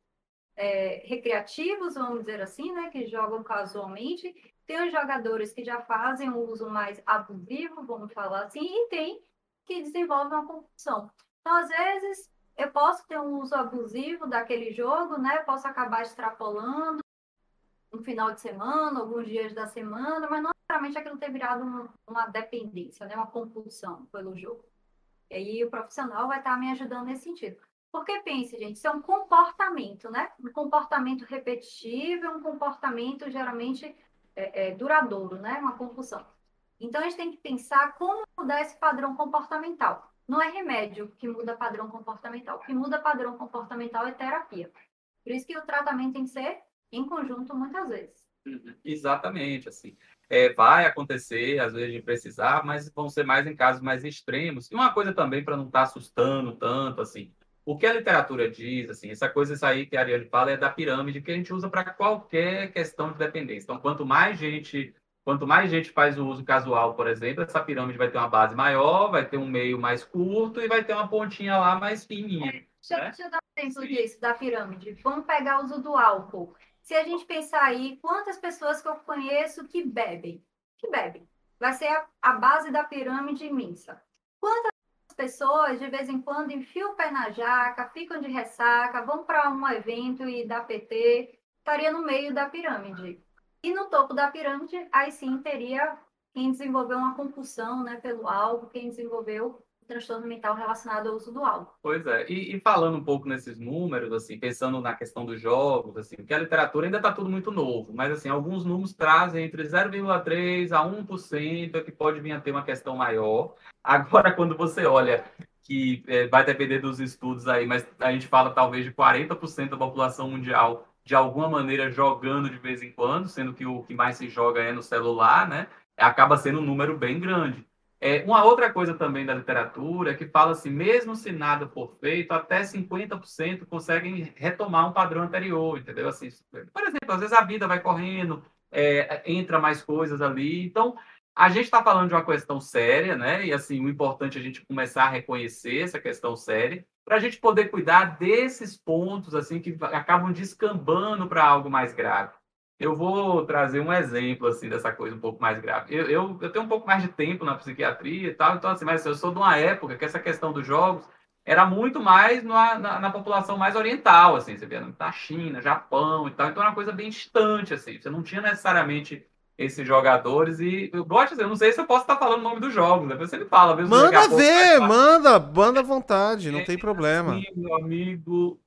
é, recreativos, vamos dizer assim, né? Que jogam casualmente. Tem os jogadores que já fazem um uso mais abusivo, vamos falar assim, e tem que desenvolve uma compulsão. Então, às vezes, eu posso ter um uso abusivo daquele jogo, né? Eu posso acabar extrapolando no final de semana, alguns dias da semana, mas não necessariamente aquilo ter virado uma, uma dependência, né? Uma compulsão pelo jogo. E aí o profissional vai estar me ajudando nesse sentido. Porque pense, gente, isso é um comportamento, né? Um comportamento repetitivo, um comportamento geralmente é, é, duradouro, né? Uma compulsão. Então a gente tem que pensar como mudar esse padrão comportamental. Não é remédio que muda padrão comportamental. O que muda padrão comportamental é terapia. Por isso que o tratamento tem que ser em conjunto muitas vezes. Uhum. Exatamente, assim. É, vai acontecer, às vezes, de precisar, mas vão ser mais em casos mais extremos. E uma coisa também, para não estar tá assustando tanto, assim, o que a literatura diz, assim, essa coisa isso aí que a Ariane fala é da pirâmide que a gente usa para qualquer questão de dependência. Então, quanto mais gente, quanto mais gente faz o uso casual, por exemplo, essa pirâmide vai ter uma base maior, vai ter um meio mais curto e vai ter uma pontinha lá mais fininha. É, deixa, né? deixa eu dar um exemplo disso, da pirâmide. Vamos pegar o uso do álcool. Se a gente pensar aí, quantas pessoas que eu conheço que bebem? Que bebem. Vai ser a, a base da pirâmide imensa. Quantas pessoas, de vez em quando, enfiam o pé na jaca, ficam de ressaca, vão para um evento e dá PT, estaria no meio da pirâmide. E no topo da pirâmide, aí sim teria quem desenvolveu uma compulsão né, pelo álcool, quem desenvolveu transtorno mental relacionado ao uso do álcool. Pois é, e, e, falando um pouco nesses números, assim, pensando na questão dos jogos, assim, que a literatura ainda está tudo muito novo, mas assim, alguns números trazem entre 0,3 a 1% é que pode vir a ter uma questão maior. Agora, quando você olha que é, vai depender dos estudos aí, mas a gente fala talvez de 40% da população mundial de alguma maneira jogando de vez em quando, sendo que o que mais se joga é no celular, né? Acaba sendo um número bem grande. É, uma outra coisa também da literatura é que fala assim, mesmo se nada for feito, até 50% conseguem retomar um padrão anterior, entendeu? Assim, por exemplo, às vezes a vida vai correndo, é, entra mais coisas ali. Então, a gente está falando de uma questão séria, né? E assim, o importante é a gente começar a reconhecer essa questão séria, para a gente poder cuidar desses pontos assim que acabam descambando para algo mais grave. Eu vou trazer um exemplo assim dessa coisa um pouco mais grave. Eu, eu, eu, tenho um pouco mais de tempo na psiquiatria e tal, então assim, mas eu sou de uma época que essa questão dos jogos era muito mais na, na, na população mais oriental, assim, você via na China, Japão e tal, então era uma coisa bem distante, assim, você não tinha necessariamente esses jogadores e eu gosto, eu não sei se eu posso estar falando o nome dos jogos, depois você me fala. Mesmo manda ver, manda, manda à vontade, não é, tem problema. Sim, meu amigo,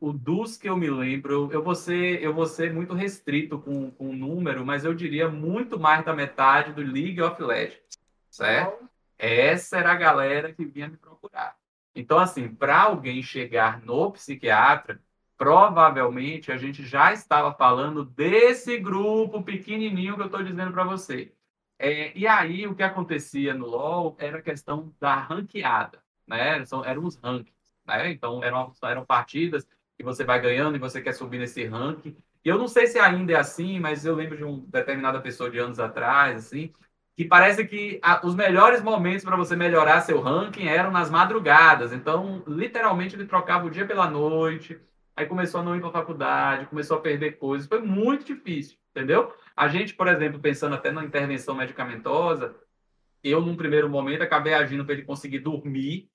o dos que eu me lembro, eu vou ser, eu vou ser muito restrito com, com o número, mas eu diria muito mais da metade do League of Legends, certo? Essa era a galera que vinha me procurar. Então, assim, para alguém chegar no psiquiatra, provavelmente a gente já estava falando desse grupo pequenininho que eu estou dizendo para você. É, e aí, o que acontecia no LoL era a questão da ranqueada, né? São, eram os rankings. Né? Então, eram, eram partidas que você vai ganhando e você quer subir nesse ranking. E eu não sei se ainda é assim, mas eu lembro de uma determinada pessoa de anos atrás, assim, que parece que a, os melhores momentos para você melhorar seu ranking eram nas madrugadas. Então, literalmente, ele trocava o dia pela noite, aí começou a não ir para a faculdade, começou a perder coisas. Foi muito difícil, entendeu? A gente, por exemplo, pensando até na intervenção medicamentosa, eu, num primeiro momento, acabei agindo para ele conseguir dormir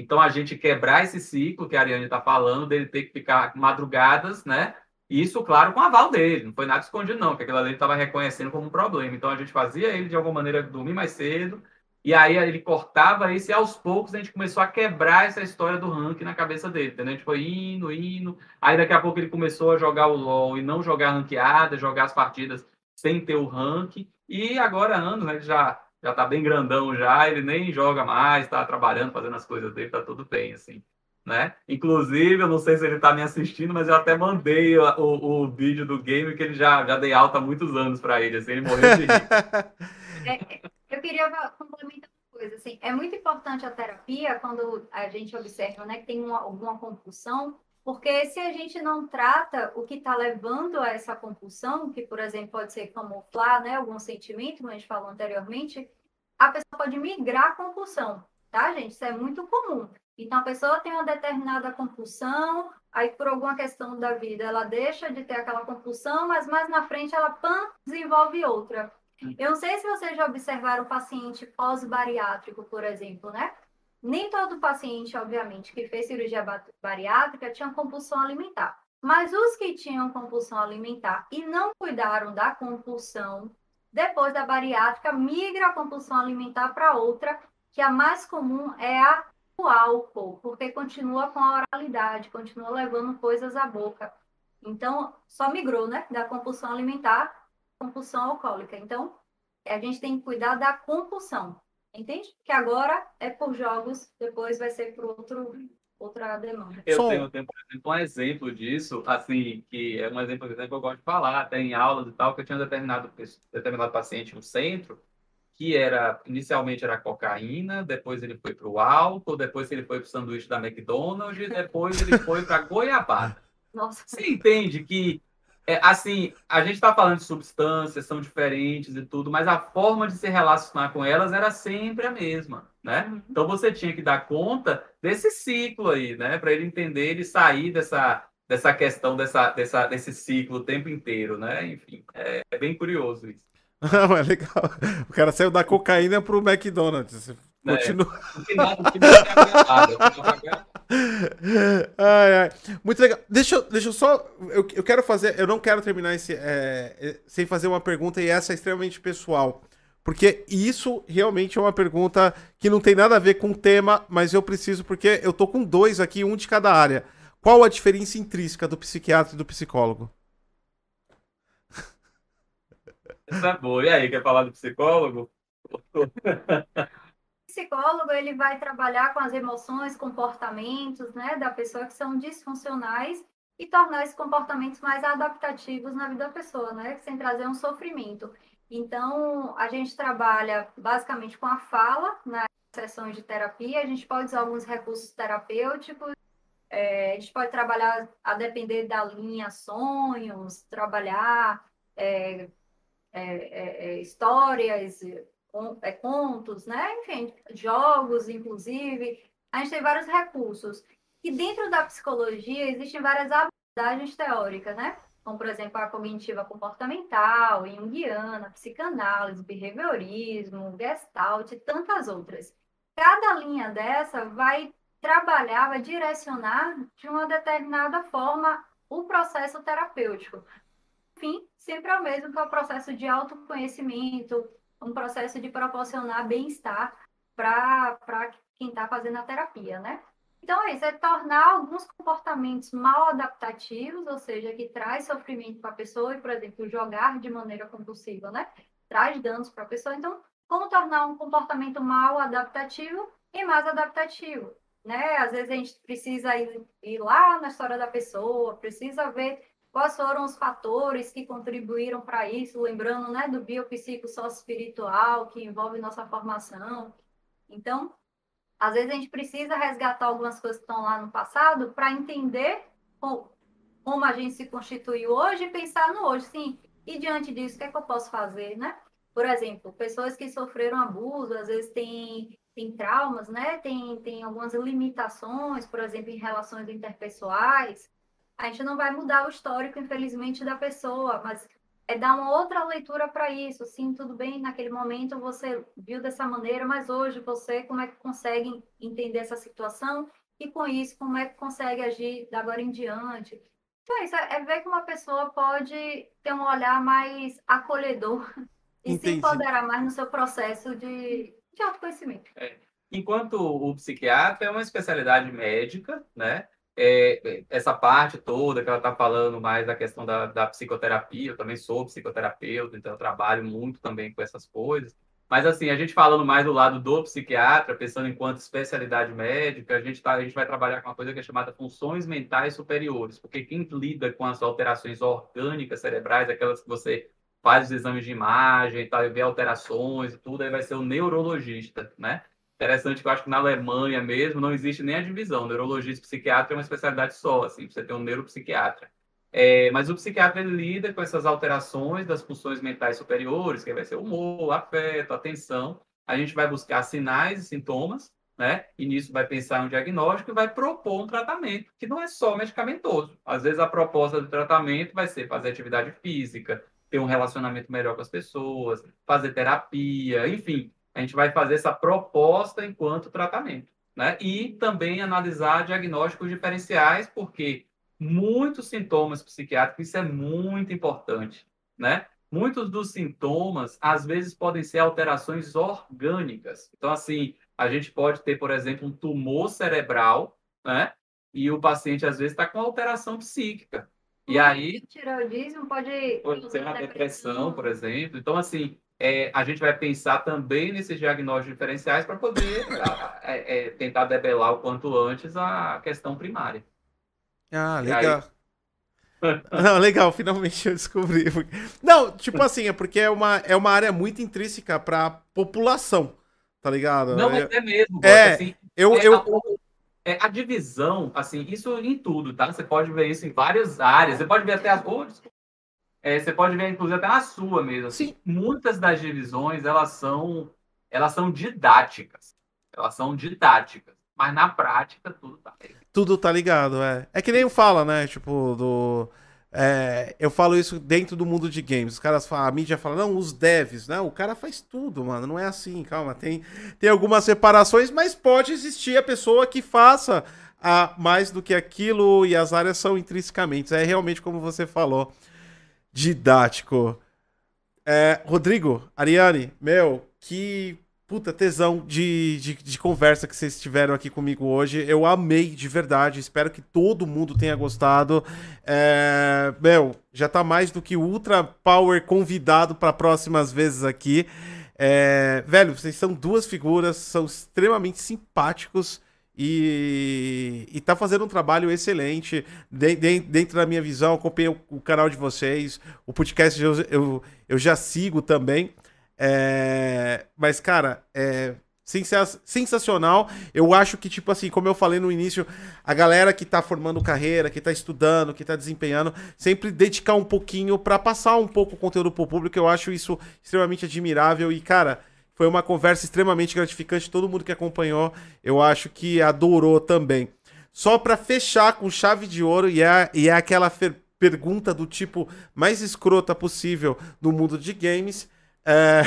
então, a gente quebrar esse ciclo que a Ariane está falando, dele ter que ficar madrugadas, né? Isso, claro, com aval dele, não foi nada escondido, não, porque aquilo ali ele estava reconhecendo como um problema. Então, a gente fazia ele, de alguma maneira, dormir mais cedo, e aí ele cortava isso, e aos poucos a gente começou a quebrar essa história do ranking na cabeça dele, entendeu? A gente foi indo, indo, aí daqui a pouco ele começou a jogar o LoL e não jogar ranqueada, jogar as partidas sem ter o ranking, e agora anos, né, ele já já tá bem grandão já, ele nem joga mais, tá trabalhando, fazendo as coisas dele, tá tudo bem, assim, né? Inclusive, eu não sei se ele tá me assistindo, mas eu até mandei o, o, o vídeo do game que ele já, já dei alta há muitos anos para ele, assim, ele morreu de rir. Eu queria complementar uma coisa, assim, é muito importante a terapia quando a gente observa, né, que tem uma, alguma compulsão, porque se a gente não trata o que está levando a essa compulsão, que, por exemplo, pode ser camuflar né, algum sentimento, como a gente falou anteriormente, a pessoa pode migrar a compulsão, tá, gente? Isso é muito comum. Então, a pessoa tem uma determinada compulsão, aí por alguma questão da vida ela deixa de ter aquela compulsão, mas mais na frente ela desenvolve outra. Eu não sei se vocês já observaram o paciente pós-bariátrico, por exemplo, né? Nem todo paciente, obviamente, que fez cirurgia bariátrica tinha compulsão alimentar. Mas os que tinham compulsão alimentar e não cuidaram da compulsão, depois da bariátrica, migra a compulsão alimentar para outra, que a mais comum é a o álcool, porque continua com a oralidade, continua levando coisas à boca. Então, só migrou, né? Da compulsão alimentar, compulsão alcoólica. Então, a gente tem que cuidar da compulsão. Entende? Que agora é por jogos, depois vai ser por outro, outra demanda. Eu tenho, tenho, por exemplo, um exemplo disso, assim, que é um exemplo, que eu gosto de falar, até em aulas e tal, que eu tinha determinado, determinado paciente no centro, que era, inicialmente era cocaína, depois ele foi para o álcool, depois ele foi para o sanduíche da McDonald's, depois ele foi para goiabada. Nossa. Você entende que é, assim, a gente está falando de substâncias, são diferentes e tudo, mas a forma de se relacionar com elas era sempre a mesma, né? Uhum. Então você tinha que dar conta desse ciclo aí, né? Para ele entender e sair dessa, dessa questão, dessa, dessa, desse ciclo o tempo inteiro, né? Enfim, é, é bem curioso isso. Não, é legal. O cara saiu da cocaína pro McDonald's. É, Continua. ai, ai. Muito legal. Deixa, deixa eu só. Eu, eu quero fazer. Eu não quero terminar esse, é, é, sem fazer uma pergunta, e essa é extremamente pessoal. Porque isso realmente é uma pergunta que não tem nada a ver com o tema, mas eu preciso, porque eu tô com dois aqui, um de cada área. Qual a diferença intrínseca do psiquiatra e do psicólogo? Essa é boa. E aí, quer falar do psicólogo? psicólogo ele vai trabalhar com as emoções, comportamentos, né, da pessoa que são disfuncionais e tornar esses comportamentos mais adaptativos na vida da pessoa, né, sem trazer um sofrimento. Então, a gente trabalha basicamente com a fala nas sessões de terapia, a gente pode usar alguns recursos terapêuticos, é, a gente pode trabalhar a depender da linha sonhos, trabalhar é, é, é, é histórias, contos, né? Enfim, jogos, inclusive. A gente tem vários recursos. E dentro da psicologia existem várias abordagens teóricas, né? Como, por exemplo, a cognitiva comportamental, junguiana, psicanálise, behaviorismo, gestalt e tantas outras. Cada linha dessa vai trabalhar, vai direcionar de uma determinada forma o processo terapêutico. Enfim, sempre é o mesmo que é o processo de autoconhecimento, um processo de proporcionar bem-estar para quem está fazendo a terapia, né? Então, é isso, é tornar alguns comportamentos mal adaptativos, ou seja, que traz sofrimento para a pessoa, e, por exemplo, jogar de maneira compulsiva, né? Traz danos para a pessoa. Então, como tornar um comportamento mal adaptativo e mais adaptativo, né? Às vezes a gente precisa ir, ir lá na história da pessoa, precisa ver quais foram os fatores que contribuíram para isso, lembrando né, do biopsico espiritual que envolve nossa formação. Então, às vezes a gente precisa resgatar algumas coisas que estão lá no passado para entender como, como a gente se constituiu hoje e pensar no hoje, sim. E diante disso, o que é que eu posso fazer, né? Por exemplo, pessoas que sofreram abuso, às vezes têm, têm traumas, né? Tem, tem algumas limitações, por exemplo, em relações interpessoais, a gente não vai mudar o histórico, infelizmente, da pessoa, mas é dar uma outra leitura para isso. Sim, tudo bem, naquele momento você viu dessa maneira, mas hoje você como é que consegue entender essa situação e com isso como é que consegue agir da agora em diante. Então é isso, é ver como a pessoa pode ter um olhar mais acolhedor e Entendi. se empoderar mais no seu processo de, de autoconhecimento. É. Enquanto o psiquiatra é uma especialidade médica, né? É, essa parte toda que ela está falando mais da questão da, da, psicoterapia, eu também sou psicoterapeuta, então eu trabalho muito também com essas coisas. Mas assim, a gente falando mais do lado do psiquiatra, pensando enquanto especialidade médica, a gente, tá, a gente vai trabalhar com uma coisa que é chamada funções mentais superiores, porque quem lida com as alterações orgânicas cerebrais, aquelas que você faz os exames de imagem, tá, vê alterações e tudo, aí vai ser o neurologista, né? Interessante que eu acho que na Alemanha mesmo não existe nem a divisão. Neurologia e psiquiatra é uma especialidade só, assim, você tem um neuropsiquiatra. É, mas o psiquiatra ele lida com essas alterações das funções mentais superiores, que vai ser humor, afeto, atenção. A gente vai buscar sinais e sintomas, né? E nisso vai pensar um diagnóstico e vai propor um tratamento, que não é só medicamentoso. Às vezes a proposta do tratamento vai ser fazer atividade física, ter um relacionamento melhor com as pessoas, fazer terapia, enfim, a gente vai fazer essa proposta enquanto tratamento, né? E também analisar diagnósticos diferenciais, porque muitos sintomas psiquiátricos, isso é muito importante, né? Muitos dos sintomas, às vezes, podem ser alterações orgânicas. Então, assim, a gente pode ter, por exemplo, um tumor cerebral, né? E o paciente, às vezes, está com alteração psíquica. E aí. Tiroidismo pode. Pode ser uma depressão, por exemplo. Então, assim, é, a gente vai pensar também nesses diagnósticos diferenciais para poder é, é, tentar debelar o quanto antes a questão primária. Ah, legal. Não, legal, finalmente eu descobri. Não, tipo assim, é porque é uma, é uma área muito intrínseca para população, tá ligado? Não, mas é mesmo. É, assim, eu, é, eu... A, é, a divisão, assim, isso em tudo, tá? Você pode ver isso em várias áreas. Você pode ver até as. Oh, é, você pode ver, inclusive, até na sua mesmo. Assim. Sim. Muitas das divisões, elas são, elas são didáticas. Elas são didáticas. Mas na prática, tudo tá ligado. Tudo tá ligado, é. É que nem eu falo, né? Tipo, do. É, eu falo isso dentro do mundo de games. Os caras falam, a mídia fala, não, os devs, né? O cara faz tudo, mano. Não é assim, calma. Tem, tem algumas separações, mas pode existir a pessoa que faça a, mais do que aquilo e as áreas são intrinsecamente. É realmente como você falou didático. É, Rodrigo, Ariane, meu, que puta tesão de, de, de, conversa que vocês tiveram aqui comigo hoje. Eu amei de verdade. Espero que todo mundo tenha gostado. É, meu, já tá mais do que ultra power convidado para próximas vezes aqui. É, velho, vocês são duas figuras, são extremamente simpáticos e, e tá fazendo um trabalho excelente de, de, dentro da minha visão. Acompanhei o, o, canal de vocês, o podcast eu, eu, eu já sigo também. É, mas, cara, é sensacional. Eu acho que, tipo assim, como eu falei no início, a galera que tá formando carreira, que tá estudando, que tá desempenhando, sempre dedicar um pouquinho para passar um pouco o conteúdo pro público. Eu acho isso extremamente admirável e, cara foi uma conversa extremamente gratificante. Todo mundo que acompanhou, eu acho que adorou também. Só para fechar com chave de ouro, e é, e é aquela pergunta do tipo mais escrota possível do mundo de games. É...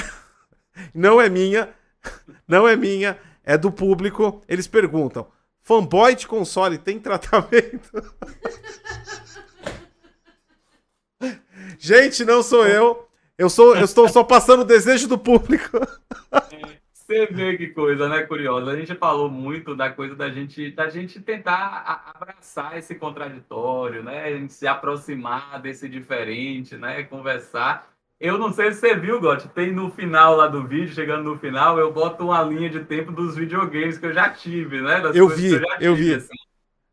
Não é minha, não é minha, é do público. Eles perguntam: fanboy de console tem tratamento? Gente, não sou eu. Eu, sou, eu estou só passando o desejo do público. Você vê que coisa, né, curiosa. A gente falou muito da coisa da gente, da gente tentar abraçar esse contraditório, né? A gente se aproximar desse diferente, né? Conversar. Eu não sei se você viu, Gotti, tem no final lá do vídeo, chegando no final, eu boto uma linha de tempo dos videogames que eu já tive, né? Das eu vi, eu, tive, eu vi. Assim.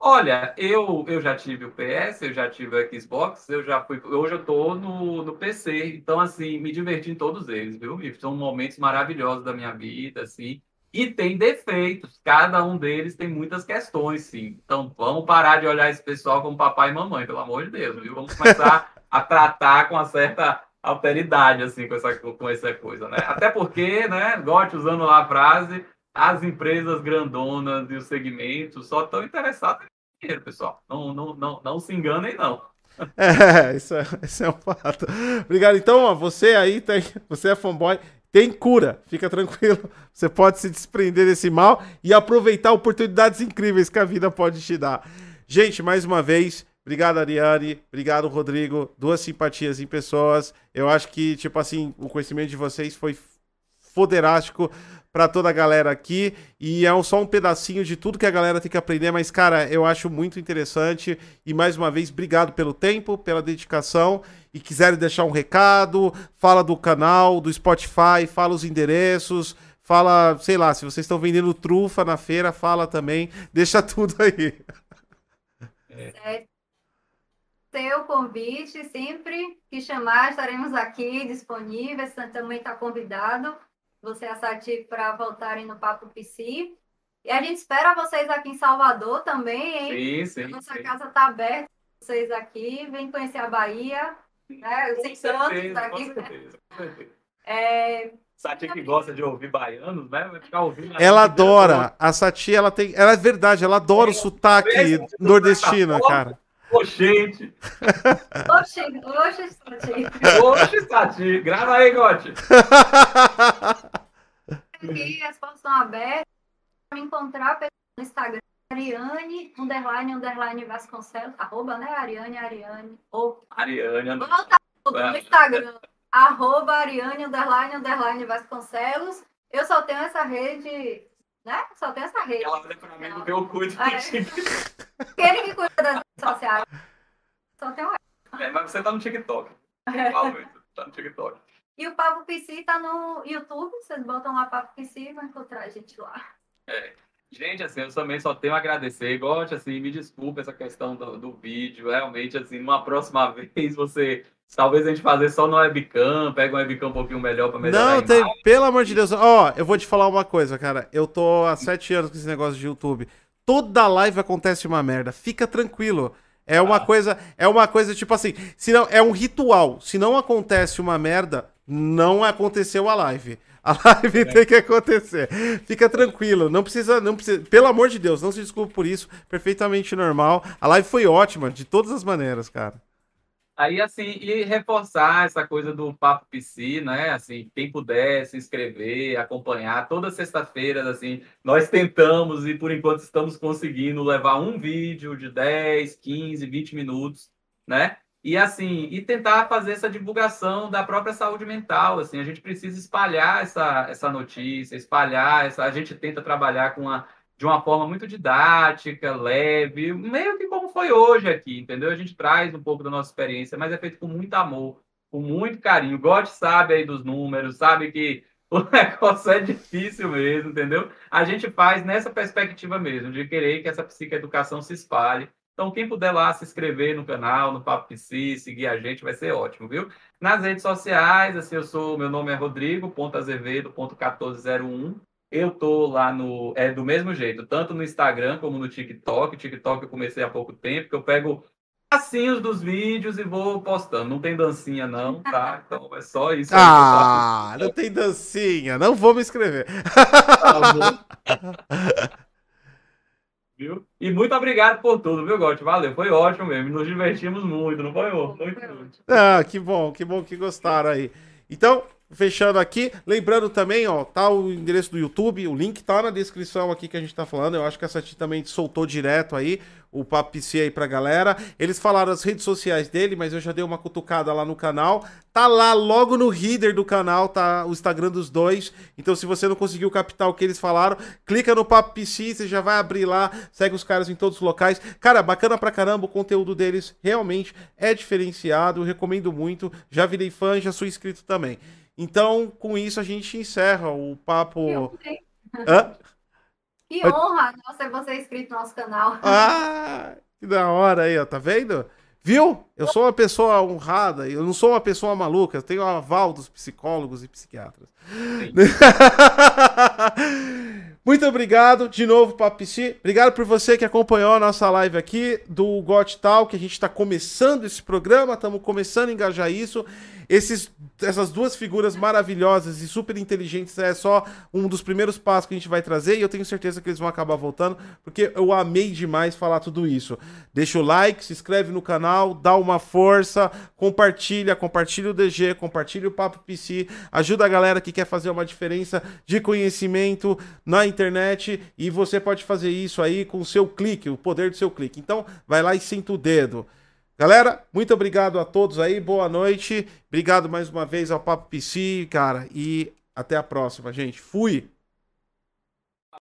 Olha, eu, eu já tive o PS, eu já tive o Xbox, eu já fui. Hoje eu tô no, no PC. Então, assim, me diverti em todos eles, viu? E são momentos maravilhosos da minha vida, assim. E tem defeitos, cada um deles tem muitas questões, sim. Então, vamos parar de olhar esse pessoal como papai e mamãe, pelo amor de Deus, viu? Vamos começar a tratar com uma certa alteridade, assim, com essa, com essa coisa, né? Até porque, né, Gote usando lá a frase, as empresas grandonas e os segmentos só estão interessados dinheiro, pessoal. Não, não, não, não se enganem, não. É, isso é, é um fato. Obrigado. Então, ó, você aí tem. Você é fanboy, tem cura, fica tranquilo. Você pode se desprender desse mal e aproveitar oportunidades incríveis que a vida pode te dar. Gente, mais uma vez, obrigado, Ariane. Obrigado, Rodrigo. Duas simpatias em pessoas. Eu acho que, tipo assim, o conhecimento de vocês foi foderástico para toda a galera aqui. E é só um pedacinho de tudo que a galera tem que aprender, mas, cara, eu acho muito interessante. E mais uma vez, obrigado pelo tempo, pela dedicação. E quiserem deixar um recado, fala do canal, do Spotify, fala os endereços. Fala, sei lá, se vocês estão vendendo trufa na feira, fala também. Deixa tudo aí. É. Seu convite, sempre que chamar, estaremos aqui disponíveis. Também está convidado você e a Sati para voltarem no Papo PC. E a gente espera vocês aqui em Salvador também, hein? Sim, sim. Nossa sim. casa está aberta vocês aqui. Vem conhecer a Bahia. Né? Com certeza, aqui. com certeza, com certeza. É... Sati que gosta de ouvir baianos, né? Vai ficar ouvindo. Ela adora. A Sati, ela tem. Ela é verdade, ela adora é, o sotaque nordestino, cara. Oxente. Oxente, oxe, Sati. Grava aí, Gotti. Aqui as portas estão abertas. Me encontrar no Instagram. Ariane, underline, underline Vasconcelos, arroba, né? Ariane, Ariane. Ou... Ariane, Volta no Instagram. arroba Ariane, underline, underline Vasconcelos. Eu só tenho essa rede né? Só tem essa rede. Ela olha pra mim cuido Ah, é? que cuida das sociais. Só tem o É, mas você tá no TikTok. É. Tá no TikTok. E o Papo PC tá no YouTube. Vocês botam lá Papo PC e vão encontrar a gente lá. Gente, assim, eu também só tenho a agradecer. Gosto, assim, me desculpa essa questão do, do vídeo. Realmente, assim, numa próxima vez você. Talvez a gente fazer só no webcam, pega um webcam um pouquinho melhor pra melhorar. Não, tem, pelo amor de Deus. Ó, eu vou te falar uma coisa, cara. Eu tô há sete anos com esse negócio de YouTube. Toda live acontece uma merda. Fica tranquilo. É uma Ah. coisa, é uma coisa tipo assim, se não é um ritual. Se não acontece uma merda, não aconteceu a live. A live tem que acontecer. Fica tranquilo, não precisa, não precisa, pelo amor de Deus, não se desculpe por isso, perfeitamente normal. A live foi ótima de todas as maneiras, cara. Aí, assim, e reforçar essa coisa do Papo PC, né? Assim, quem puder se inscrever, acompanhar, toda sexta-feira, assim, nós tentamos e por enquanto estamos conseguindo levar um vídeo de 10, 15, 20 minutos, né? E assim, e tentar fazer essa divulgação da própria saúde mental, assim, a gente precisa espalhar essa, essa notícia, espalhar essa, a gente tenta trabalhar com uma de uma forma muito didática, leve, meio que como foi hoje aqui, entendeu? A gente traz um pouco da nossa experiência, mas é feito com muito amor, com muito carinho. God sabe aí dos números, sabe que o negócio é difícil mesmo, entendeu? A gente faz nessa perspectiva mesmo, de querer que essa psicoeducação se espalhe. Então, quem puder lá se inscrever no canal, no Papo Psi, seguir a gente, vai ser ótimo, viu? Nas redes sociais, assim, eu sou, meu nome é Rodrigo.azevedo.1401. Eu tô lá no. É do mesmo jeito, tanto no Instagram como no TikTok. TikTok eu comecei há pouco tempo, que eu pego passinhos dos vídeos e vou postando. Não tem dancinha, não, tá? Então é só isso. Ah, não tem dancinha, não vou me inscrever. Viu? E muito obrigado por tudo, viu, Gotti? Valeu, foi ótimo mesmo. Nos divertimos muito, não foi, amor? Muito, Foi muito. ótimo. Ah, que bom, que bom que gostaram aí. Então, fechando aqui, lembrando também, ó, tá o endereço do YouTube, o link tá na descrição aqui que a gente tá falando. Eu acho que a Sati também soltou direto aí o Papo PC aí pra galera. Eles falaram as redes sociais dele, mas eu já dei uma cutucada lá no canal. Tá lá logo no header do canal, tá o Instagram dos dois. Então, se você não conseguiu captar o que eles falaram, clica no Papo PC, você já vai abrir lá, segue os caras em todos os locais. Cara, bacana pra caramba, o conteúdo deles realmente é diferenciado, recomendo muito. Já virei fã, já sou inscrito também. Então, com isso, a gente encerra o papo. Hã? que honra nossa, você inscrito no nosso canal. Ah, que da hora aí, ó, tá vendo? Viu? Eu sou uma pessoa honrada, eu não sou uma pessoa maluca, eu tenho o aval dos psicólogos e psiquiatras. Muito obrigado de novo, Papici. Obrigado por você que acompanhou a nossa live aqui do Got Tal, que a gente está começando esse programa, estamos começando a engajar isso. Esses, essas duas figuras maravilhosas e super inteligentes é só um dos primeiros passos que a gente vai trazer e eu tenho certeza que eles vão acabar voltando, porque eu amei demais falar tudo isso. Deixa o like, se inscreve no canal, dá uma força, compartilha, compartilha o DG, compartilha o Papo PC, ajuda a galera que quer fazer uma diferença de conhecimento na internet e você pode fazer isso aí com o seu clique, o poder do seu clique. Então, vai lá e senta o dedo. Galera, muito obrigado a todos aí, boa noite. Obrigado mais uma vez ao Papo PC, cara, e até a próxima, gente. Fui!